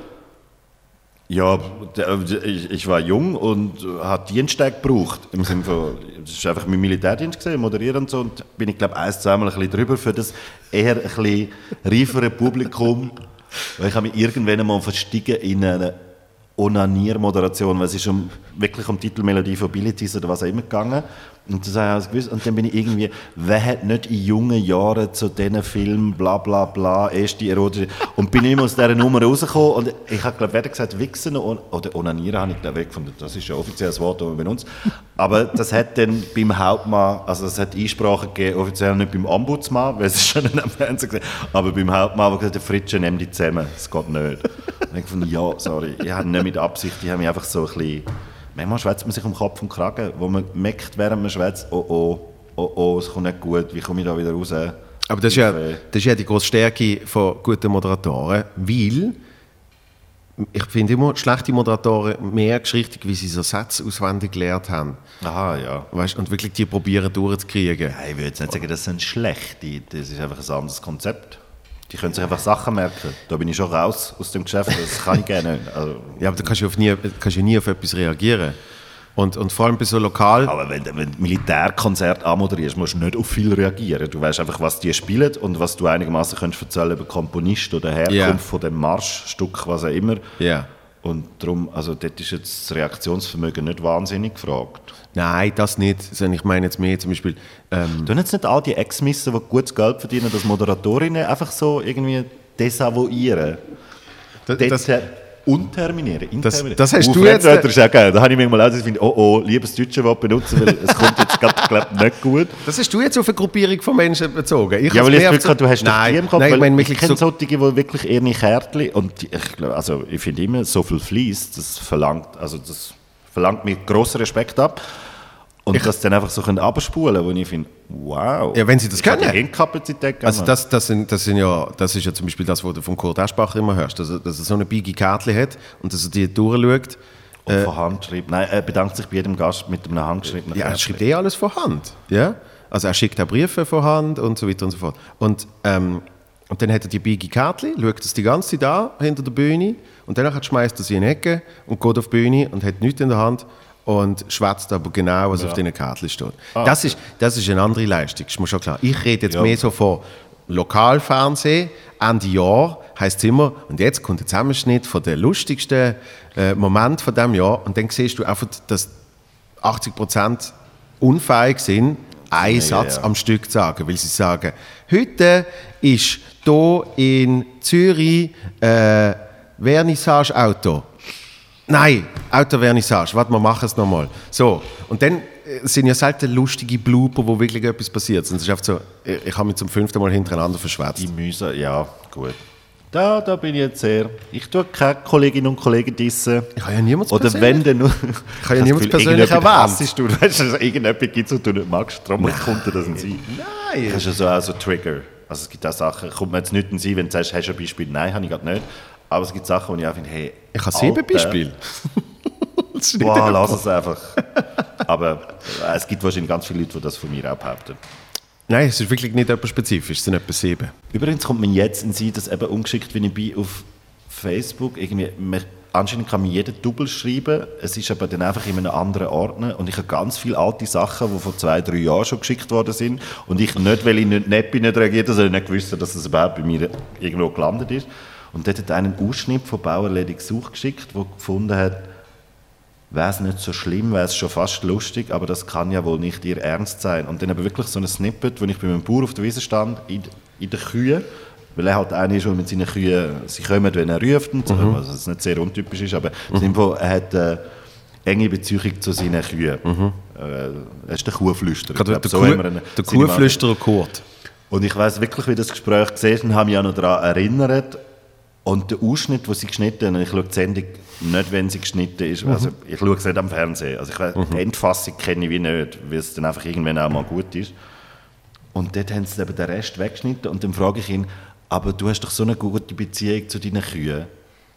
Ja, der- ich, ich war jung und habe Dienstag gebraucht. Im Sinne von, das war einfach mein Militärdienst, gewesen, moderieren und so. Und bin ich glaube ein, zweimal ein bisschen drüber für das eher ein bisschen reifere Publikum. Weil ich habe mich irgendwann einmal verstiegen in eine Onaniermoderation, weil es ist um, wirklich um Titelmelodie von Abilities oder was auch immer gegangen. Und das habe ich gewusst. Und dann bin ich irgendwie, wer hat nicht in jungen Jahren zu diesen Filmen, bla bla bla, erste erotische... Und bin immer aus dieser Nummer rausgekommen und ich habe, glaube ich, gesagt, wichsen oder onanieren habe ich, glaube ich, gefunden. Das ist ja offiziell das Wort, das man benutzt. Aber das hat dann beim Hauptmann, also es hat Einsprache gegeben, offiziell nicht beim Ombudsmann, weil es ist schon am Fernsehen gesehen, aber beim Hauptmann, der gesagt hat, Fritsche, nimm die zusammen, das geht nicht. Und ich gefunden, ja, sorry, ich habe nicht mit Absicht, ich habe mich einfach so ein bisschen... Manchmal schwätzt man sich um Kopf und Kragen, wo man merkt, während man schwätzt, oh oh, oh oh, es kommt nicht gut, wie komme ich da wieder raus? Aber das ist, ja, das ist ja die grosse Stärke von guten Moderatoren, weil ich finde immer, schlechte Moderatoren merkst richtig, wie sie so Sätze auswendig gelernt haben. Aha, ja. Weißt, und wirklich die probieren durchzukriegen. Ja, Ich würde jetzt nicht sagen, das sind schlechte, das ist einfach ein anderes Konzept. Die können sich einfach Sachen merken. Da bin ich schon raus aus dem Geschäft, das kann ich gerne. Also, Ja, aber du kannst ja, auf nie, kannst ja nie auf etwas reagieren. Und, und vor allem bei so lokal... aber wenn, du- wenn du Militärkonzert anmoderierst, musst du nicht auf viel reagieren. Du weißt einfach, was die spielen und was du einigermaßen könntest erzählen über Komponist oder Herkunft Ja. von dem Marschstück, was auch immer. Ja. Und darum, also dort ist jetzt das Reaktionsvermögen nicht wahnsinnig gefragt. Nein, das nicht. Ich meine jetzt mehr zum Beispiel... Ähm, Tun jetzt nicht all die Ex-Missen, die gutes Geld verdienen, dass Moderatorinnen einfach so irgendwie desavouieren? das, das, unterminieren. Das- das hast Uh, du jetzt- Fremdwörter ist auch geil. Da habe ich manchmal auch das finde, oh oh, liebes deutsche Wort benutzen, weil es kommt jetzt gerade, glaub, nicht gut. Das hast du jetzt auf eine Gruppierung von Menschen bezogen. Ich Ja, weil ich das auf Gefühl du hast nein, im Kopf, Nein, ich meine ich wirklich kenne so, solche, die wirklich eher nicht Kärtchen und die, ich also ich finde immer, so viel fließt, das verlangt, also das verlangt mir grossen Respekt ab. Und das dann einfach so können abspulen, wo ich finde, wow. Ja, wenn sie das ich können. die Hirnkapazität Also das, das, sind, das, sind ja, das ist ja zum Beispiel das, was du von Kurt Eschbacher immer hörst, dass er, dass er so eine bige Karte hat und dass er die durchschaut. Und von Hand schreibt. Nein, er bedankt sich bei jedem Gast mit einem handgeschriebenen Ja, er schreibt eh alles von Hand. Ja? Also er schickt auch Briefe von Hand und so weiter und so fort. Und, ähm, und dann hat er die bige Karte, schaut das die ganze Zeit an, hinter der Bühne und danach schmeißt er sie in die Ecke und geht auf die Bühne und hat nichts in der Hand und schwätzt aber genau, was auf diesen Karten steht. das, ist, das ist eine andere Leistung, ist mir schon klar. Ich rede jetzt Ja. mehr so von Lokalfernsehen, Ende Jahr heisst es immer, und jetzt kommt der Zusammenschnitt von den lustigsten äh, Momenten von diesem Jahr und dann siehst du einfach, dass 80 Prozent unfähig sind, einen Satz ja. am Stück zu sagen, weil sie sagen, heute ist hier in Zürich äh, Vernissage-Auto. Nein, Autovernissage, warte, wir machen es nochmal. So, und dann äh, sind ja selten lustige Blooper, wo wirklich etwas passiert. Es ist einfach so, ich, ich habe mich zum fünften Mal hintereinander verschwätzt. Die Müse, ja, gut. Da, da bin ich jetzt sehr. Ich tue keine Kolleginnen und Kollegen dissen. Ich habe ja niemals Oder persönlich- wenn dann nur. Ich habe ja niemals persönlich. Hassest du, weißt du, dass es irgendjemand gibt, was du nicht magst, darum kommt dir das in den Sinn. Nein. Das ist ja so auch so Trigger. Also es gibt auch Sachen, kommt mir jetzt nicht in Sinn, wenn du sagst, hast du ein Beispiel? Nein, habe ich gerade nicht. Aber es gibt Sachen, wo ich auch finde, hey, Ich habe sieben Beispiele. Das ist nicht Boah, lass es einfach. Aber äh, es gibt wahrscheinlich ganz viele Leute, die das von mir auch behaupten. Nein, es ist wirklich nicht etwas spezifisch, es sind etwa sieben. Übrigens kommt mir jetzt in Sinn, dass eben ungeschickt, wenn ich bin auf Facebook, irgendwie, man, anscheinend kann mir jeder Double schreiben, es ist aber dann einfach in einem anderen Ordner und ich habe ganz viele alte Sachen, die vor zwei, drei Jahren schon geschickt worden sind und ich nicht, weil ich nicht nett bin, nicht reagiert habe, sondern nicht gewusst habe, dass es überhaupt bei mir irgendwo gelandet ist. Und dort hat einen Ausschnitt von Bauerledig Such geschickt, der gefunden hat, wäre es nicht so schlimm, wäre es schon fast lustig, aber das kann ja wohl nicht ihr Ernst sein. Und dann aber wirklich so ein Snippet, wo ich bei meinem Bauer auf der Wiese stand, in, in den Kühen, weil er halt einer ist, der mit seinen Kühen, sie kommen, wenn er ruft und so, also das nicht sehr untypisch ist, aber mhm. Er hat äh, enge Beziehung zu seinen Kühen. Äh, er ist der Kuhflüsterer. Ich der, glaub, Kuh, ihn- der Kuhflüsterer Kurt. und ich weiß wirklich, wie das Gespräch gesehen und habe mich auch noch daran erinnert. Und der Ausschnitt, den sie geschnitten haben, und ich schaue die Sendung nicht, wenn sie geschnitten ist, also ich schaue es nicht am Fernsehen. Also ich weiss, die Endfassung kenne ich wie nicht, weil es dann einfach irgendwann auch mal gut ist. Und dort haben sie eben den Rest weggeschnitten und dann frage ich ihn, aber du hast doch so eine gute Beziehung zu deinen Kühen,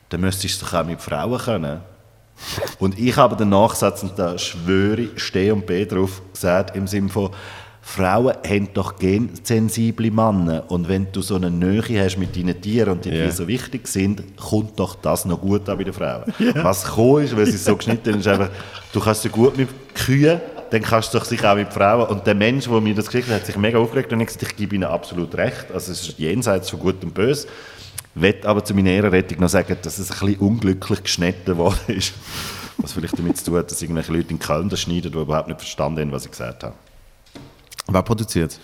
dann müsstest du doch auch mit Frauen können. Und ich habe den Nachsatz, und da schwöre ich, stehe und B drauf, gesagt, im Sinne von, Frauen haben doch gensensible Männer. Und wenn du so eine Nähe hast mit deinen Tieren und die Ja. dir so wichtig sind, kommt doch das noch gut an bei den Frauen. Was gekommen ist, weil sie es so geschnitten haben, ist einfach, du kannst so gut mit Kühen, dann kannst du doch sicher auch mit Frauen. Und der Mensch, der mir das geschickt hat, hat sich mega aufgeregt und ich gesagt, ich gebe ihnen absolut recht. Also es ist jenseits von Gut und Böse. Ich will aber zu meiner Ehrenrettung noch sagen, dass es ein bisschen unglücklich geschnitten worden ist. Was vielleicht damit zu tun hat, dass irgendwelche Leute in Köln das schneiden, die überhaupt nicht verstanden haben, was ich gesagt habe. Wer produziert?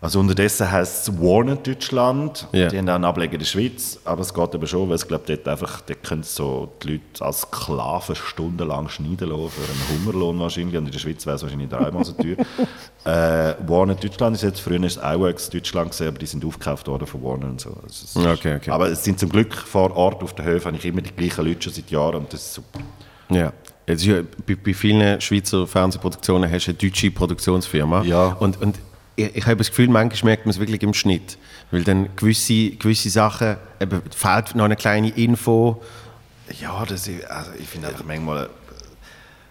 Also unterdessen heisst es Warner Deutschland. Ja. Die haben auch einen Ableger in der Schweiz, aber es geht aber schon, weil es glaube dort einfach, dort können so die Leute als Sklaven stundenlang schneiden lassen, für einen Hungerlohn wahrscheinlich, und in der Schweiz wäre es wahrscheinlich dreimal so teuer. äh, Warner Deutschland ist jetzt, früher ist es iWorks Deutschland gewesen, aber die sind aufgekauft worden von Warner und so. Also Okay, okay. Aber es sind zum Glück vor Ort auf den Höfen, habe ich immer die gleichen Leute schon seit Jahren und das ist super. Ja. Jetzt ist ja, bei, bei vielen Schweizer Fernsehproduktionen hast du eine deutsche Produktionsfirma. Ja. Und, und ich, ich habe das Gefühl, manchmal merkt man es wirklich im Schnitt. Weil dann gewisse, gewisse Sachen, eben, fehlt noch eine kleine Info. Ja, das also ich finde einfach manchmal,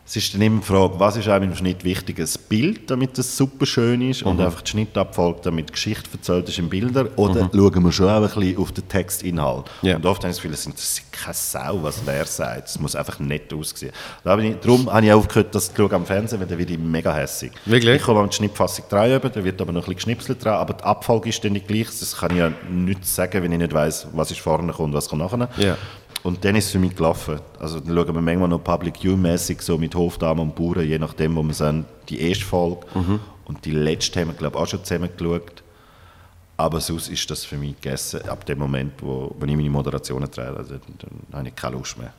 es ist dann immer die Frage, was ist einem im Schnitt wichtig? Ein Bild, damit es super schön ist und einfach die Schnittabfolge, damit die Geschichte erzählt ist in Bildern? Oder schauen wir schon auch ein bisschen auf den Textinhalt? Ja. Und oft habe ich das Gefühl, es interessiert keine Sau, was wer sagt. Es muss einfach nett aussehen. Da ich, darum habe ich aufgehört, das zu schauen am Fernsehen, weil dann werde ich mega hässig. Wirklich? Ich komme an die Schnittfassung 3 über, da wird aber noch ein bisschen geschnipselt dran, aber die Abfolge ist dann nicht gleich. Das kann ich ja nichts sagen, wenn ich nicht weiß, was ist vorne kommt und was kommt nachher. Ja. Und dann ist es für mich gelaufen. Also dann schauen wir manchmal noch Public View-mäßig so mit Hofdamen und Bauern, je nachdem, wo wir sind, die erste Folge. Und die letzte haben wir, glaube ich, auch schon zusammen geschaut. Aber sonst ist das für mich gegessen, ab dem Moment, wo, wo ich meine Moderationen trete, also, dann, dann habe ich keine Lust mehr.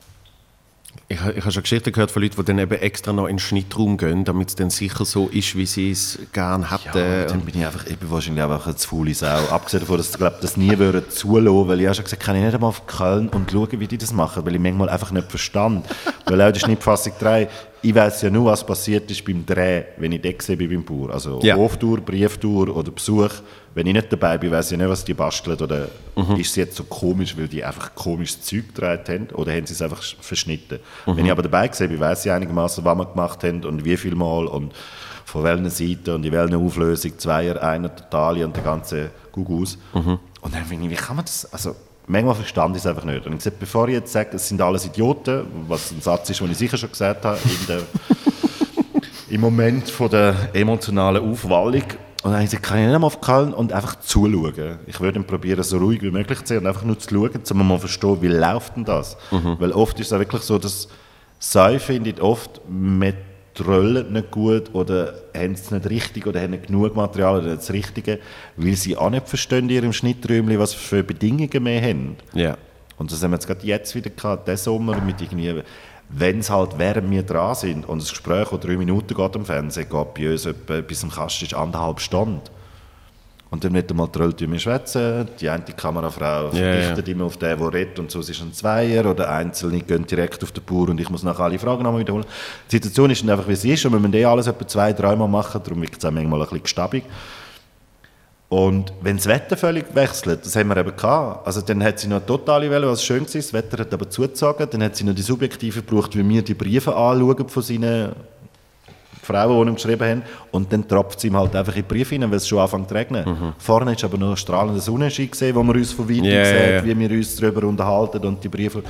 Ich, ich habe schon Geschichten gehört von Leuten, die dann eben extra noch in den Schnittraum gehen, damit es dann sicher so ist, wie sie es gerne hätten. Ja, dann bin ich einfach, ich bin wahrscheinlich einfach eine zu faule Sau. Abgesehen davon, dass ich glaube, das nie würden zulassen, weil ich habe schon gesagt, kann ich nicht einmal auf Köln und schauen, wie die das machen, weil ich manchmal einfach nicht verstand. weil auch die Schnittfassung 3, ich weiß ja nur, was passiert ist beim Dreh, wenn ich dort bin beim Bauer. Also Ja. Hoftour, Brieftour oder Besuch. Wenn ich nicht dabei bin, weiß ich nicht, was die basteln oder ist es jetzt so komisch, weil die einfach komisches Zeug gedreht haben oder haben sie es einfach sch- verschnitten. Wenn ich aber dabei bin, weiß ich einigermaßen, was wir gemacht haben und wie viel Mal und von welcher Seite und in welcher Auflösung, Zweier, Einer, Totale und der ganze Gugus. Und dann finde ich, wie kann man das, also manchmal verstand ich es einfach nicht. Und ich gesagt, bevor ich jetzt sage, es sind alles Idioten, was ein Satz ist, den ich sicher schon gesagt habe, in der, im Moment von der emotionalen Aufwallung. Und dann habe ich gesagt, kann ich nicht einmal auf Köln und einfach zuschauen. Ich würde probieren, so ruhig wie möglich zu sein und einfach nur zu schauen, um mal zu verstehen, wie läuft denn das? Weil oft ist es wirklich so, dass Sei findet oft, man trollen nicht gut oder haben es nicht richtig oder haben nicht genug Material oder das Richtige, weil sie auch nicht verstehen in ihrem Schnitträumchen, was für Bedingungen wir haben. ja. Und das haben wir jetzt gerade jetzt wieder gehabt, diesen Sommer, mit irgendwie, wenn es halt während wir dran sind und das Gespräch, das drei Minuten geht am Fernsehen, geht bei uns etwa bis zum Kasten ist anderthalb Stunden. Und dann wird einmal trollt wir schwätzen, die eine Kamerafrau verdichtet immer auf den, der redet und so ist es ein Zweier oder Einzelne gehen direkt auf den Bauer und ich muss nachher alle Fragen nochmal wiederholen. Die Situation ist dann einfach, wie sie ist und wir müssen eh alles etwa zwei, dreimal machen, darum wird es auch manchmal ein bisschen gestabig. Und wenn das Wetter völlig wechselt, das haben wir eben gehabt, also dann hat sie noch eine totale Welle, was schön war, das Wetter hat aber zugezogen, dann hat sie noch die Subjektive gebraucht, wie wir die Briefe anschauen von seinen Frauen, die ihm geschrieben haben, und dann tropft sie ihm halt einfach in die Briefe rein, weil es schon anfängt zu regnen. Vorne ist aber noch strahlender Sonnenschein gesehen, wo man uns von weitem Ja, sieht, ja. wie wir uns darüber unterhalten und die Briefe.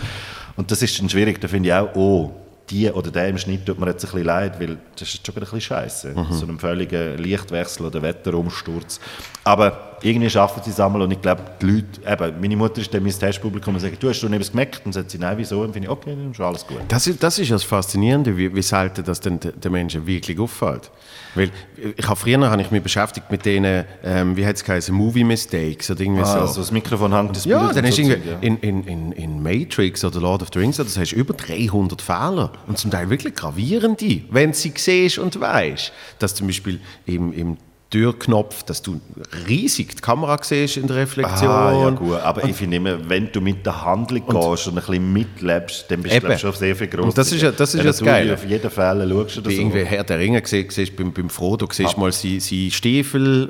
Und das ist dann schwierig, da finde ich auch, oh, die oder der im Schnitt tut mir jetzt ein bisschen leid, weil das ist schon ein bisschen scheiße. So einem völligen Lichtwechsel oder Wetterumsturz. Aber irgendwie schaffen sie einmal und ich glaube, die Leute, eben, meine Mutter ist dann mein Testpublikum und sagt, du hast schon etwas gemerkt? Und sagt sie, nein, wieso? Und finde ich, okay, dann ist alles gut. Das ist, das ist ja das Faszinierende, wie, wie selten das den, den Menschen wirklich auffällt. Weil ich habe früher habe ich mich beschäftigt mit denen, ähm, wie hat es geheißen, Movie Mistakes oder irgendwie Ah, so. so das Mikrofon hängt das Ja, dann du so irgendwie ja. in, in, in, in Matrix oder Lord of the Rings, das hast du über 300 Fehler und zum Teil wirklich gravierende, wenn du sie siehst und weißt, dass zum Beispiel im, im Türknopf, dass du riesig die Kamera siehst in der Reflexion. Ah, ja gut, aber ich finde immer, wenn du mit der Handlung gehst und ein bisschen mitlebst, dann bist du Eben. ich, schon sehr viel. Und das ist ja- das ist ja das Geile. auf jeden Fall schaust du das irgendwie Herr der Ringe siehst, siehst beim, beim Frodo siehst mal sie, sie Stiefel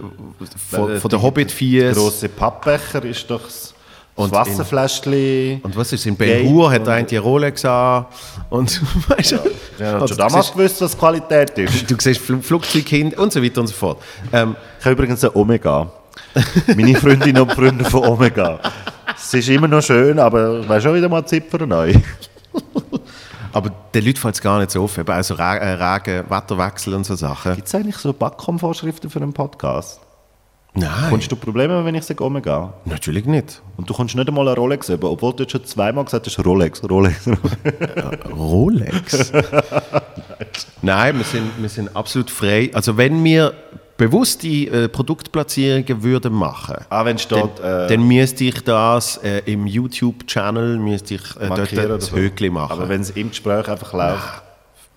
von, Äh, von der die- Hobbit-Fies. Der grosse Pappbecher ist doch das Und Wasserfläschchen. Und was ist in Ben Gate Hur hat er die Rolex an und weißt du, Ja, und hat schon damals siehst- gewusst, was Qualität ist. du siehst Fl Flugzeugkind und so weiter und so fort. Ähm, Ich habe übrigens ein Omega. Meine Freundinnen und Freunde von Omega. Es ist immer noch schön, aber wäre schon wieder mal Zipfer neu. aber den Leuten fällt es gar nicht so auf, eben also äh, Regen, Wetterwechsel und so Sachen. Gibt es eigentlich so Backcom-Vorschriften für einen Podcast? Nein, Kommst du Probleme, wenn ich sage Omega? natürlich nicht. Und du kommst nicht einmal eine Rolex über, obwohl du jetzt schon zweimal gesagt hast, Rolex, Rolex. Rolex? Nein, wir sind, wir sind absolut frei. Also wenn wir bewusste äh, Produktplatzierungen würden machen, ah, wenn steht, dann, äh, dann müsste ich das äh, im YouTube-Channel müsste ich äh, dort das. Höckli machen. Aber wenn es im Gespräch einfach läuft.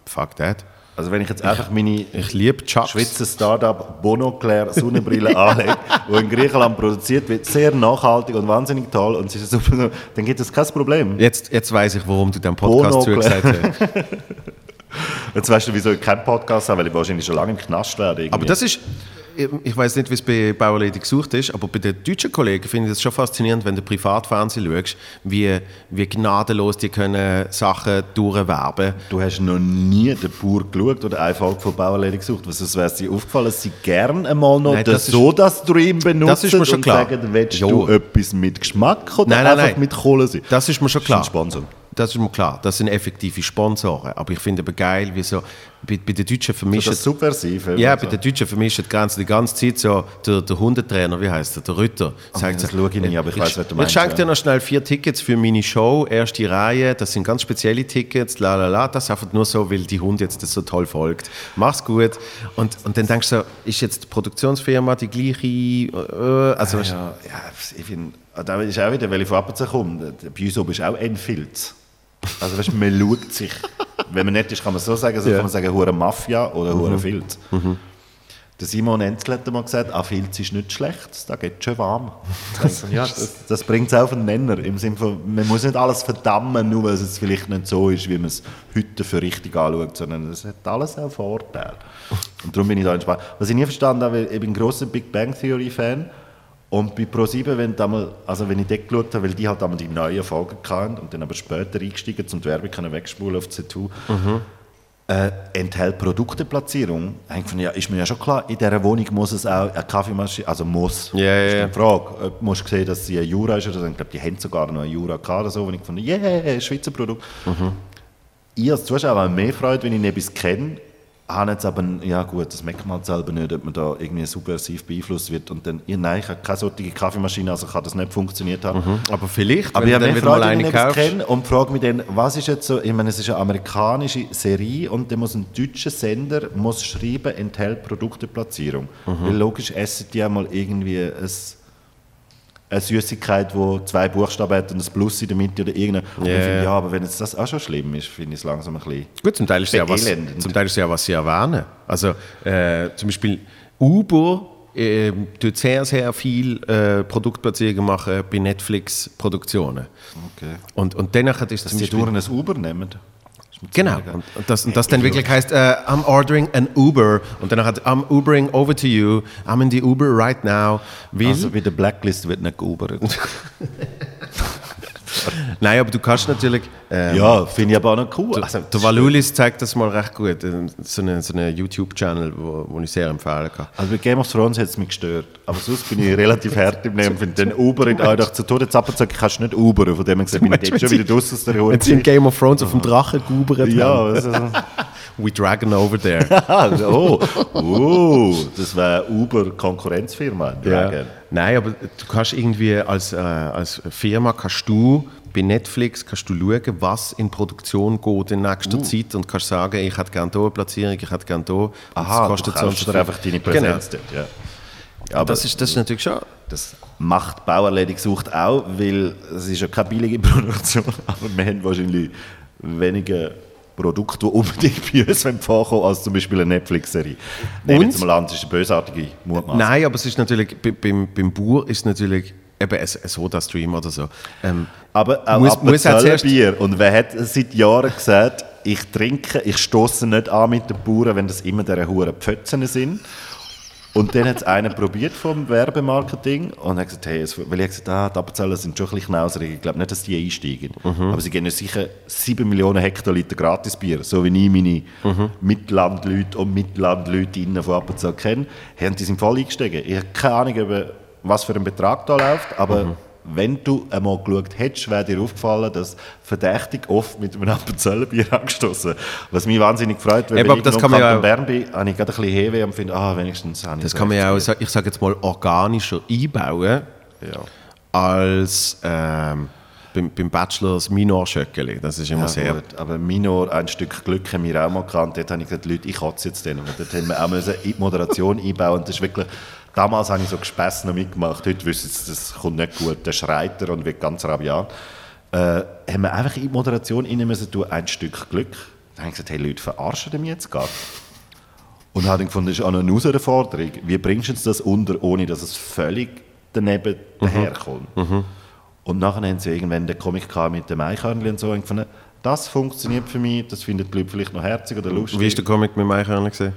Fuck that. Also wenn ich jetzt einfach meine Ich liebe. Schweizer Startup Bonoclair Sonnenbrille anlege, die in Griechenland produziert wird, sehr nachhaltig und wahnsinnig toll und ist super, dann gibt es kein Problem. Jetzt, jetzt weiß ich, warum du dem Podcast zugesagt hast. Jetzt weißt du, wieso ich keinen Podcast habe, weil ich wahrscheinlich schon lange im Knast werde. irgendwie. Aber das ist, ich weiß nicht, wie es bei Bauerlady gesucht ist, aber bei den deutschen Kollegen finde ich es schon faszinierend, wenn du Privatfernsehen schaust, wie, wie gnadenlos die können Sachen durchwerben. Du hast noch nie den Bauer geschaut oder eine Folge von Bauerledig gesucht. Was sonst wäre dir aufgefallen, dass sie gerne einmal noch Nein, das ist- Soda-Stream benutzen das ist mir schon und klar. sagen, willst Jo. du etwas mit Geschmack oder Nein, nein, einfach mit Kohlensäure? Das ist mir schon Das ist klar. ein Sponsor. Das ist mir klar, das sind effektive Sponsoren. Aber ich finde aber geil, wie so bei, bei den Deutschen So vermischen. das Subversive. ja, so. bei den Deutschen vermischen die Ganze die ganze Zeit so, der, der Hundetrainer, wie heißt der, der Rütter, sagt das so, schaue ich nie, aber ich weiss, was du Ich meinst, schenke ja. dir noch schnell vier Tickets für meine Show, erste Reihe, das sind ganz spezielle Tickets, la la la, das einfach nur so, weil die Hund jetzt das so toll folgt. Mach's gut. Und, und dann denkst du so, ist jetzt die Produktionsfirma die gleiche, äh, also weißt du, Ja, ja, ich finde, da ist auch wieder, weil ich von Appenzell komme, bei uns oben ist auch ein Filz. Also weißt, man schaut sich. Wenn man nett ist, kann man so sagen, so Ja. kann man sagen, hure Mafia oder hure Filz. Der Simon Enzel hat mal gesagt, ah, Filz ist nicht schlecht, da geht schon warm. ja, das, das bringt es auf den Nenner. Im Sinne von, man muss nicht alles verdammen, nur weil es vielleicht nicht so ist, wie man es heute für richtig anschaut, sondern es hat alles auch Vorteile. Und darum bin ich da entspannt. Was ich nie verstanden habe, ich bin ein grosser Big Bang Theory Fan und bei Pro7, wenn, also wenn ich dort geschaut habe, weil die halt einmal die neuen Folgen hatten und dann aber später eingestiegen, um die Werbung können wegspulen auf Z2, äh, enthält Produkteplatzierung. Da habe ich gefunden, ja, ist mir ja schon klar, in dieser Wohnung muss es auch eine Kaffeemaschine, also muss. Ja, ja, ist ja. die Frage. Ob, musst du sehen, dass sie ein Jura ist oder so. Ich glaube, die haben sogar noch ein Jura gehabt oder so. Und ich fand, yeah, Schweizer Produkt. Ich als Zuschauer habe mehr Freude, wenn ich etwas kenne, habe jetzt aber, ja gut, das merkt man halt selber nicht, ob man da irgendwie subversiv beeinflusst wird. Und dann, ja, nein, ich habe keine solche Kaffeemaschine, also kann das nicht funktioniert haben. aber vielleicht, Aber wenn ich habe mehr wieder mal Freude, wenn eine ich etwas kenne und frage mich dann, was ist jetzt so, ich meine, es ist eine amerikanische Serie und dann muss ein deutscher Sender muss schreiben, enthält Produkteplatzierung. Mhm. Weil logisch essen die einmal irgendwie ein, eine Süßigkeit, wo zwei Buchstaben hat und ein Plus in der Mitte oder irgendeine. Und Ja, ich finde, ja. ja, aber wenn jetzt das auch schon schlimm ist, finde ich es langsam ein bisschen... Gut, zum Teil ist es ja was, zum Teil ist ja was sie erwähnen. Also äh, zum Beispiel Uber äh, tut sehr, sehr viel äh, Produktplatzierungen machen bei Netflix-Produktionen. Okay. Und, und danach ist Dass zum sie Beispiel... durch ein Uber nehmen. Genau. Und, und das, und das dann wirklich heißt, äh, I'm ordering an Uber. Und dann hat I'm Ubering over to you. I'm in the Uber right now. Weil, Also bei der Blacklist wird nicht geubert. nein, aber du kannst natürlich... ähm, ja, finde ich aber auch noch cool. Also, Der Valulis zeigt das mal recht gut. äh, So einen so eine YouTube-Channel, wo, wo ich sehr empfehlen kann. Also bei Game of Thrones hat es mich gestört. Aber sonst bin ich relativ hart im Leben. Finde den Uber in Eidach zu Tode zappeln, kannst du nicht Uberen. Von dem her gesehen bin ich jetzt schon wieder draussen aus der Ruhe. Sie in Game of Thrones auf dem Drachen gubert Ja, also, We dragon over there. oh, oh, das wäre Uber-Konkurrenzfirma. ja. Nein, aber du kannst irgendwie als, äh, als Firma kannst du bei Netflix kannst du schauen, was in Produktion geht in nächster Uh. Zeit und kannst sagen, ich hätte gerne hier eine Platzierung, ich hätte gerne hier. Aha, das du so und kaufst so dir viel. einfach deine Präsenz Genau. dort. Ja. Ja, aber Das ist, das ist natürlich schon... das macht Bauerledig sucht auch, weil es ist ja keine billige Produktion, aber wir haben wahrscheinlich weniger Produkte, die unbedingt bei uns vorkommen, als zum Beispiel eine Netflix-Serie. Nehmen jetzt mal an, das ist eine bösartige Mutmaßung. Nein, aber es ist natürlich, bei- beim, beim Bauer ist natürlich eben ein, ein Soda-Stream oder so. Ähm, Aber auch Muss- muss auch zuerst- Bier. Und wer hat seit Jahren gesagt, ich trinke, ich stoße nicht an mit den Bauern, wenn das immer diese huren Pfötzen sind. Und dann hat es einer probiert vom Werbemarketing und hat gesagt, hey, es, weil ich gesagt ah, die Appenzeller sind schon ein bisschen knauserig. Ich glaube nicht, dass die einsteigen. Aber sie geben ja sicher 7 Millionen Hektoliter Gratisbier, so wie ich meine Mitlandleute und Mitlandleute innen von Appenzell kenne. Haben die sind voll eingestiegen. Ich habe keine Ahnung, über was für ein Betrag da läuft, aber wenn du einmal geschaut hättest, wäre dir aufgefallen, dass verdächtig oft mit einem Appenzeller Bier angestoßen. Was mich wahnsinnig freut, weil Eben, wenn aber das ich kann ja- Bern bin, habe ich gerade ein bisschen Hewe und finde, ah, wenigstens habe ich das kann man ja auch, ich sage jetzt mal, organischer einbauen Ja. als ähm, beim, beim Bachelor das Minor-Schöckeli. Das ist immer Ja, sehr... gut, aber Minor, ein Stück Glück haben wir auch mal gehabt. Dort habe ich gesagt, Leute, ich kotze jetzt denen. Und dort haben wir auch müssen in die Moderation einbauen. Und das ist wirklich, damals habe ich so gespäss noch mitgemacht. Heute wissen sie, das kommt nicht gut. Der schreit er und wird ganz rabiat. Äh, haben wir einfach in die Moderation rein müssen tun, ein Stück Glück. Dann habe ich gesagt, hey Leute, verarschen mich jetzt gerade? Und habe gefunden, das ist auch eine Herausforderung. Wie bringst du das unter, ohne dass es völlig daneben daherkommt? Und nachher haben sie irgendwann den Comic mit dem Eichhörnchen und so. Und gefunden, das funktioniert für mich, das finden die Leute vielleicht noch herzig oder lustig. Wie ist der Comic mit dem Eichhörnchen gesehen?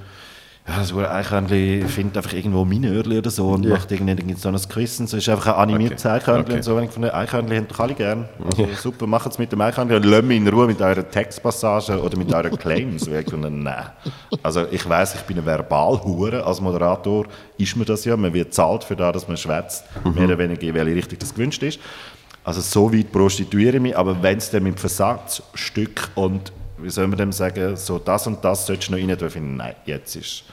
Ja, das wurde Eichhörnchen findet einfach irgendwo Minörli oder so und Ja. macht irgendwie so ein Quiz und so. ist einfach ein animiertes Okay. Eichhörnchen Okay. und so. Und ich fand, Eichhörnchen haben doch alle gern. Also, super, macht es mit dem Eichhörnchen und lasst mich in Ruhe mit euren Textpassagen oder mit euren Claims. Weil ich finde, nein. Also ich weiß, ich bin ein Verbalhure. Als Moderator ist mir das ja. Man wird zahlt für das, dass man schwätzt. Mehr oder weniger, in welche Richtung das gewünscht ist. Also so weit prostituiere ich mich, aber wenn es dann mit Versatzstück und, wie soll man dem sagen, so das und das solltest du noch rein, dann finde ich, nein, jetzt, ist,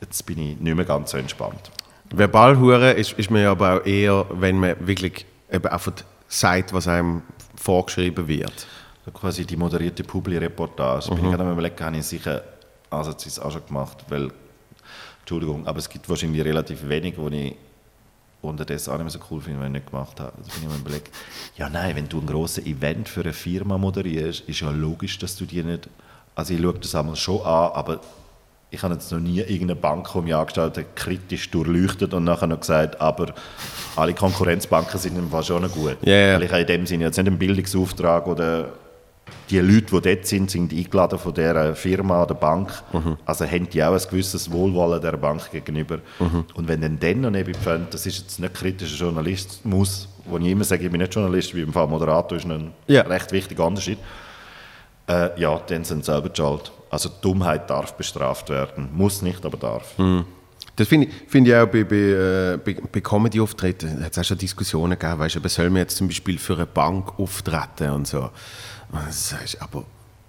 jetzt bin ich nicht mehr ganz so entspannt. Verbalhure ist, ist mir aber auch eher, wenn man wirklich eben einfach sagt, was einem vorgeschrieben wird. So quasi die moderierte Publi-Reportage. Bin ich gerade am überlegen, habe ich sicher ansatzweise auch schon gemacht, weil, Entschuldigung, aber es gibt wahrscheinlich relativ wenig, wo ich unterdessen auch nicht mehr so cool finde, wenn ich nicht gemacht habe. Also bin ich mir überlegt, ja nein, wenn du ein grosses Event für eine Firma moderierst, ist ja logisch, dass du die nicht, also ich schaue das einmal schon an, aber ich habe jetzt noch nie irgendeine Bank, die mich angestellt hat, kritisch durchleuchtet und nachher noch gesagt, aber alle Konkurrenzbanken sind im Fall schon noch gut. Ja. Weil ich habe in dem Sinne jetzt nicht einen Bildungsauftrag oder die Leute, die dort sind, sind eingeladen von dieser Firma oder Bank. Also haben die auch ein gewisses Wohlwollen der Bank gegenüber. Und wenn dann dann noch nebenbei das ist jetzt nicht kritischer Journalismus, wo ich immer sage, ich bin nicht Journalist, wie im Fall Moderator ist ein Ja. recht wichtiger Unterschied. Äh, ja, dann sind sie selber schuld. Also Dummheit darf bestraft werden. Muss nicht, aber darf. Das finde ich, find ich auch bei, bei, äh, bei, Comedy-Auftritten, hat es auch schon Diskussionen gegeben, weißt du, aber soll man jetzt zum Beispiel für eine Bank auftreten und so. Und sagst du, aber,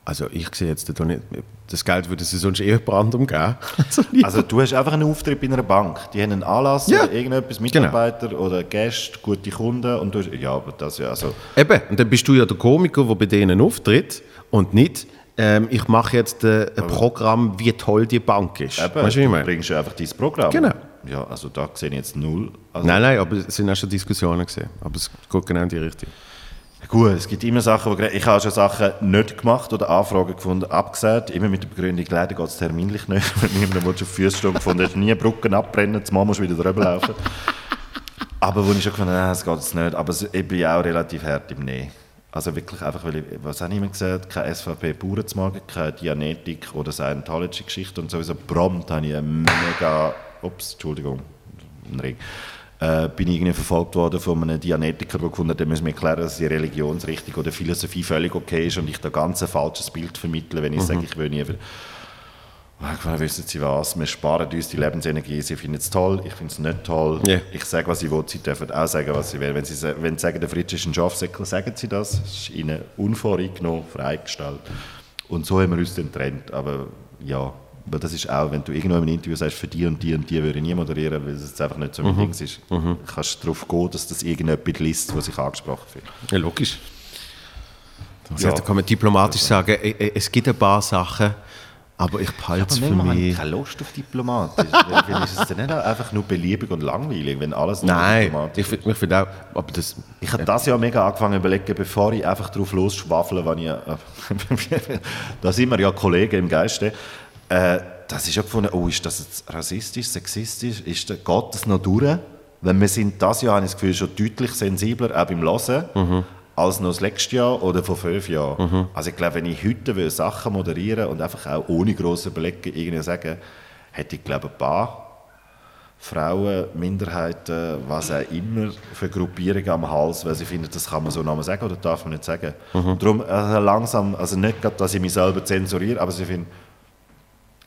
also ich sehe jetzt da nicht, das Geld würde sie sonst eher Brandum geben. Also, Also du hast einfach einen Auftritt bei einer Bank. Die haben einen Anlass, Ja. irgendetwas, Mitarbeiter oder Gäste, gute Kunden und du hast, ja, aber das ja, also Eben, und dann bist du ja der Komiker, der bei denen auftritt und nicht, ähm, ich mache jetzt äh, ein Programm, wie toll die Bank ist. Eben, weißt du, du bringst ja einfach dein Programm. Genau. Ja, also da sehe ich jetzt null. Also, Nein, nein, aber es sind auch schon Diskussionen gesehen. Aber es geht genau in die Richtung. Gut, es gibt immer Sachen, gre- ich habe schon Sachen nicht gemacht oder Anfragen gefunden, abgesagt, immer mit der Begründung, leider geht es terminlich nicht, wenn niemand auf die stehen gefunden, hast nie Brücken abbrennen, zumal musst du wieder drüber laufen. Aber wo ich schon gefunden habe, es geht jetzt nicht, aber ich bin auch relativ hart im Nein. Also wirklich einfach, weil ich, was habe ich immer gesagt, keine SVP Bauern zu machen, keine Dianetik oder Scientology-Geschichte und sowieso prompt habe ich eine mega, ups, Entschuldigung, ein Ring, äh, bin ich irgendwie verfolgt worden von einem Dianetiker, der gefunden hat, muss mir erklären, dass die Religionsrichtung oder Philosophie völlig okay ist und ich da ganz ein falsches Bild vermittle, wenn ich sage, ich will nie... Meine, wissen Sie was, wir sparen uns die Lebensenergie, Sie finden es toll, ich finde es nicht toll. Ja. Ich sage, was ich will, Sie dürfen auch sagen, was Sie wollen. Wenn Sie, wenn Sie sagen, der Fritz ist ein Schafsäckel, sagen Sie das. Das ist Ihnen unvoreingenommen, freigestellt. Und so haben wir uns dann getrennt. Aber ja, aber das ist auch, wenn du irgendwo im Interview sagst, für die und die und die würde ich nie moderieren, weil es jetzt einfach nicht so mein Ding ist. Kannst du darauf gehen, dass das irgendjemand liest, was sich angesprochen fühlt. Ja, logisch. Ja. Ja. Da kann man diplomatisch sagen, äh, äh, es gibt ein paar Sachen, aber ich behalte es für habe ich mich. keine Lust auf diplomatisch. Weil Vielleicht ist es dann nicht einfach nur beliebig und langweilig, wenn alles nur Nein, diplomatisch ich finde find auch, aber das, Ich habe das ja mega angefangen zu überlegen, bevor ich einfach drauf losschwafle, wenn ich, äh, da sind wir ja Kollegen im Geiste, äh, das ist ja gefunden, oh, ist das jetzt rassistisch, sexistisch, ist geht das noch durch? Weil wir sind das Jahr, habe ich das Gefühl, schon deutlich sensibler, auch beim Hören, als noch das letzte Jahr oder vor fünf Jahren. Also ich glaube, wenn ich heute Sachen moderieren und einfach auch ohne grosse Überlegen irgendwie sagen, hätte ich glaube ein paar Frauen, Minderheiten, was auch immer für Gruppierungen am Hals, weil sie finden, das kann man so nochmal sagen oder darf man nicht sagen. Und darum also langsam, also nicht gerade, dass ich mich selber zensuriere, aber sie finden,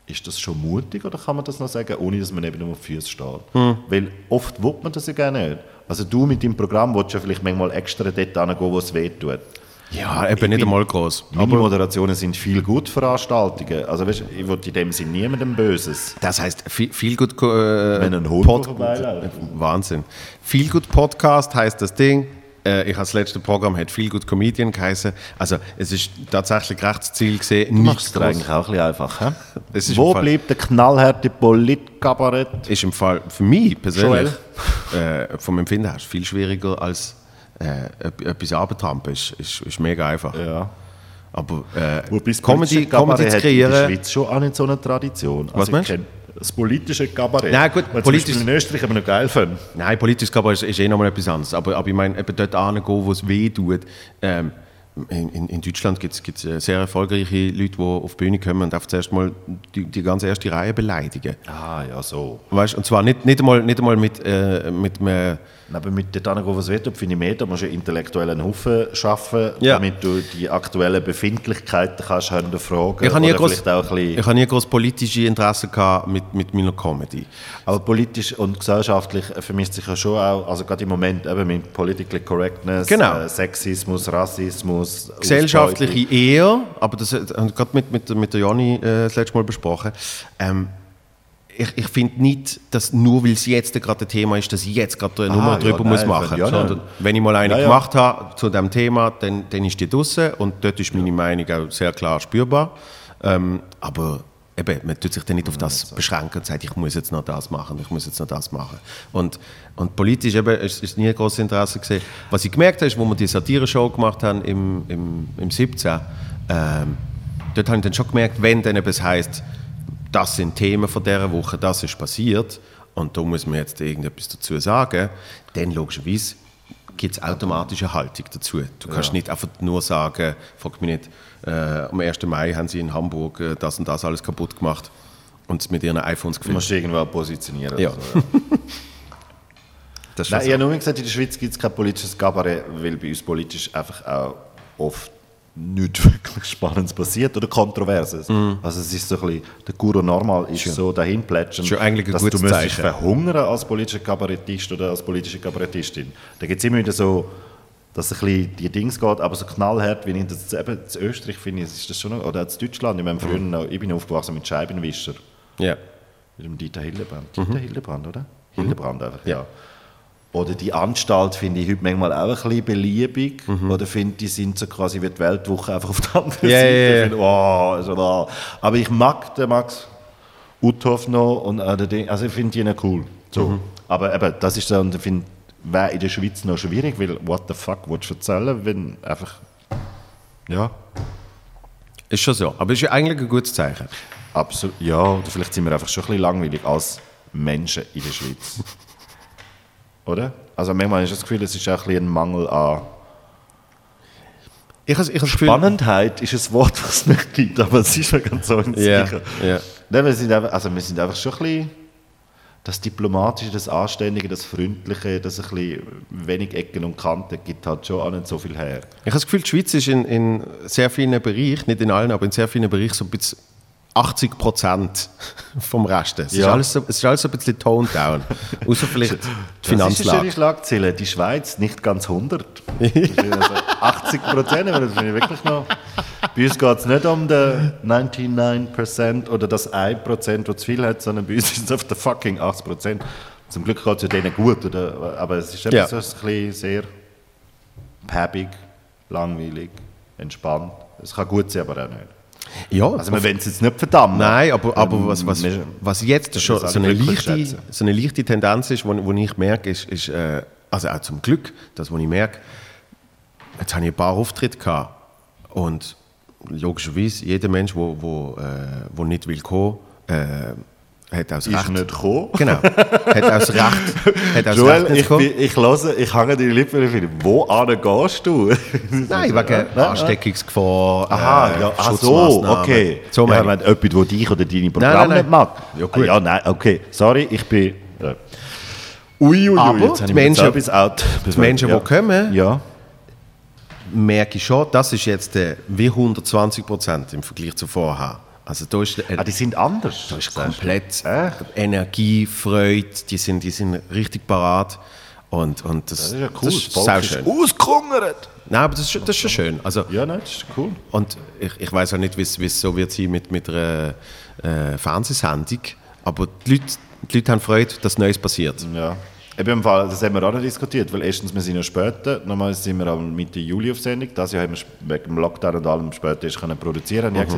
ist das schon mutig oder kann man das noch sagen, ohne dass man eben nur auf die Füße steht? Weil oft will man das ja gerne nicht. Also du mit deinem Programm willst ja vielleicht manchmal extra dort hingehen, wo es weh tut. ja, eben Ich nicht bin- einmal groß. Meine Moderationen sind viel gut Veranstaltungen. Also weißt, ich will in dem Sinne niemandem Böses. Das heißt, viel, viel gut. Äh, Wenn ein Hund vorbeiläuft. Wahnsinn. Viel gut Podcast heißt das Ding. Äh, ich habe das letzte Programm hat viel gut Comedian geheißen. Also es ist tatsächlich Rechtsziel gesehen. Du machst es eigentlich auch ein bisschen einfach. Ist Wo bleibt der knallharte Politkabarett? ist im Fall für mich persönlich äh, vom Empfinden her viel schwieriger als äh, etwas abtrampen. Ist, ist, ist mega einfach. Ja. Aber äh, Wobei das Comedy, Comedy zu hat in der kreieren. Schweiz schon auch nicht so eine Tradition. Also Was ich meinst du? Das politische Kabarett. Nein, gut, Was politisch- in Österreich aber noch geil finde. Nein, politisch Kabarett ist, ist eh nochmal etwas anderes. Aber, aber ich meine, eben dort hingehen, wo es weh tut. Ähm, in, in, in Deutschland gibt es sehr erfolgreiche Leute, die auf die Bühne kommen und einfach zuerst mal die, die ganze erste Reihe beleidigen. Ah, ja, so. Weißt, und zwar nicht, nicht einmal, nicht einmal mit, äh, mit einem Aber mit dort hingehen, was wird, finde ich mehr, da musst du einen intellektuellen Haufen schaffen, Ja. damit du die aktuellen Befindlichkeiten kannst hinterfragen Ich habe nie, groß, ich habe nie groß politische Interessen gehabt mit, mit meiner Comedy. aber politisch und gesellschaftlich vermisst sich ja schon auch, also gerade im Moment eben mit Politically Correctness, Genau. äh, Sexismus, Rassismus, Gesellschaftliche eher, aber das äh, haben wir gerade mit, mit, mit der Jani äh, das letzte Mal besprochen. Ähm, ich, ich finde nicht, dass nur weil es jetzt gerade ein Thema ist, dass ich jetzt gerade eine Ah, Nummer ja, drüber nein, muss machen ja, muss. nein. Sondern wenn ich mal eine Ja, ja. gemacht habe zu dem Thema, dann, dann ist die draussen und dort ist meine Meinung auch sehr klar spürbar. Ähm, aber eben, man tut sich dann nicht auf das beschränken und sagt, ich muss jetzt noch das machen, ich muss jetzt noch das machen. Und, und politisch eben, ist, ist nie ein grosses Interesse gesehen. Was ich gemerkt habe, ist, wo wir die Satire-Show gemacht haben im, im, im 17, ähm, dort habe ich dann schon gemerkt, wenn dann etwas heisst, das sind Themen von dieser Woche, das ist passiert und da muss man jetzt irgendetwas dazu sagen, dann logischerweise gibt es automatisch eine Haltung dazu. Du kannst nicht einfach nur sagen, frag mich nicht, äh, am 1. Mai haben sie in Hamburg äh, das und das alles kaputt gemacht und es mit ihren iPhones Du musst gefilmt. irgendwo positionieren. Ja. so, Das ist Nein, ich habe nur gesagt, in der Schweiz gibt es kein politisches Kabarett, weil bei uns politisch einfach auch oft nichts wirklich Spannendes passiert oder Kontroverses. Also es ist so ein bisschen, der Guru normal ist so dahin plätschern, Schon eigentlich ein dass gutes du müsstest Zeichen. verhungern als politischer Kabarettist oder als politische Kabarettistin. Da gibt es immer wieder so, dass es ein bisschen die Dings geht, aber so knallhart, wie ich das eben in Österreich finde, ist das schon noch, oder in Deutschland, ich, meine, früher noch, ich bin aufgewachsen mit Scheibenwischer. ja. Mit dem Dieter Hildebrand. Dieter Hildebrand, oder? Hildebrand einfach, Ja. ja. Oder die Anstalt finde ich heute manchmal auch ein bisschen beliebig. Oder finde, die sind so quasi wie die Weltwoche einfach auf der anderen Ja, Seite. ja. Ich finde, wow, ist wahr. Aber ich mag den Max Uthoff noch und Ding, also ich finde die noch cool. So. Aber eben, das ist so, und ich finde, wäre in der Schweiz noch schwierig, weil what the fuck willst du erzählen, wenn einfach, ja, Ist schon so. Aber ist ja eigentlich ein gutes Zeichen. absolut, ja, oder vielleicht sind wir einfach schon ein bisschen langweilig als Menschen in der Schweiz. Oder? Also manchmal ist das Gefühl, es ist auch ein, bisschen ein Mangel an Ich habe ich habe das Gefühl... Spannendheit ist ein Wort, was es nicht gibt, aber es ist schon ganz so ein Ja, sicher. ja. Nein, wir, sind einfach, also wir sind einfach schon ein bisschen das Diplomatische, das Anständige, das Freundliche, das ein bisschen wenig Ecken und Kanten gibt halt schon auch nicht so viel her. Ich habe das Gefühl, die Schweiz ist in, in sehr vielen Bereichen, nicht in allen, aber in sehr vielen Bereichen so ein bisschen 80 Prozent vom Rest. Es, ist Ja. alles so, es ist alles so ein bisschen toned down. Außer vielleicht die Das ist eine Finanzlage. Schlagzeile. Die Schweiz nicht ganz 100. Das ist also 80 Prozent, aber das finde ich wirklich noch. Bei uns geht es nicht um den 99% oder das 1%, das zu viel hat, sondern bei uns ist es auf der fucking 80%. Zum Glück geht es ja denen gut, oder? aber es ist eben Ja. so ein bisschen sehr päbig, langweilig, entspannt. Es kann gut sein, aber auch nicht. Ja, Also wir wollen es jetzt nicht verdammen. Nein, aber, aber Ähm, was, was, wir- was jetzt schon so eine, leichte, so eine leichte Tendenz ist, wo, wo ich merke, ist, ist äh, also auch zum Glück, das, wo ich merke, jetzt habe ich ein paar Auftritte gehabt und logischerweise, jeder Mensch, der wo, wo, äh, wo nicht will kommen, äh, hat aus ist Recht... nicht gekommen. Genau, hat aus Recht, hat aus Recht Joel, nicht ich, bin, ich höre, ich hänge die Lippen und ich finde, wo gehst du? Nein, wegen Ansteckungsgefahr, Aha, äh, ja, ach so, okay. So ja, wenn jemand, der dich oder deine nein, Programme nein. nicht mag. Ja, gut. Ah, ja, nein, okay. Sorry, ich bin... Äh, ui, ui, ui, Aber jetzt die Menschen- etwas out. die Menschen, ja. die kommen, Ja, merke ich schon, das ist jetzt äh, wie 120 Prozent im Vergleich zu vorher. Also da ist, äh, ah, die sind anders. da ist komplett Echt? Energie, Freude, die sind, die sind richtig parat. Und, und das, Das ist ja cool. Das ist ist schön. ausgehungert. Nein, aber das ist, schon- das ist schon schön. Also, Ja, nein, das ist cool. Und ich, ich weiß auch nicht, wie es so wird sein mit, mit einer äh, Fernsehsendung, aber die Leute, die Leute haben Freude, dass Neues passiert. Ja. Eben im Fall, das haben wir auch noch diskutiert, weil erstens, wir sind ja später, normal sind wir am Mitte Juli auf Sendung, das Jahr haben wir wegen dem Lockdown und allem später erst können produzieren und ich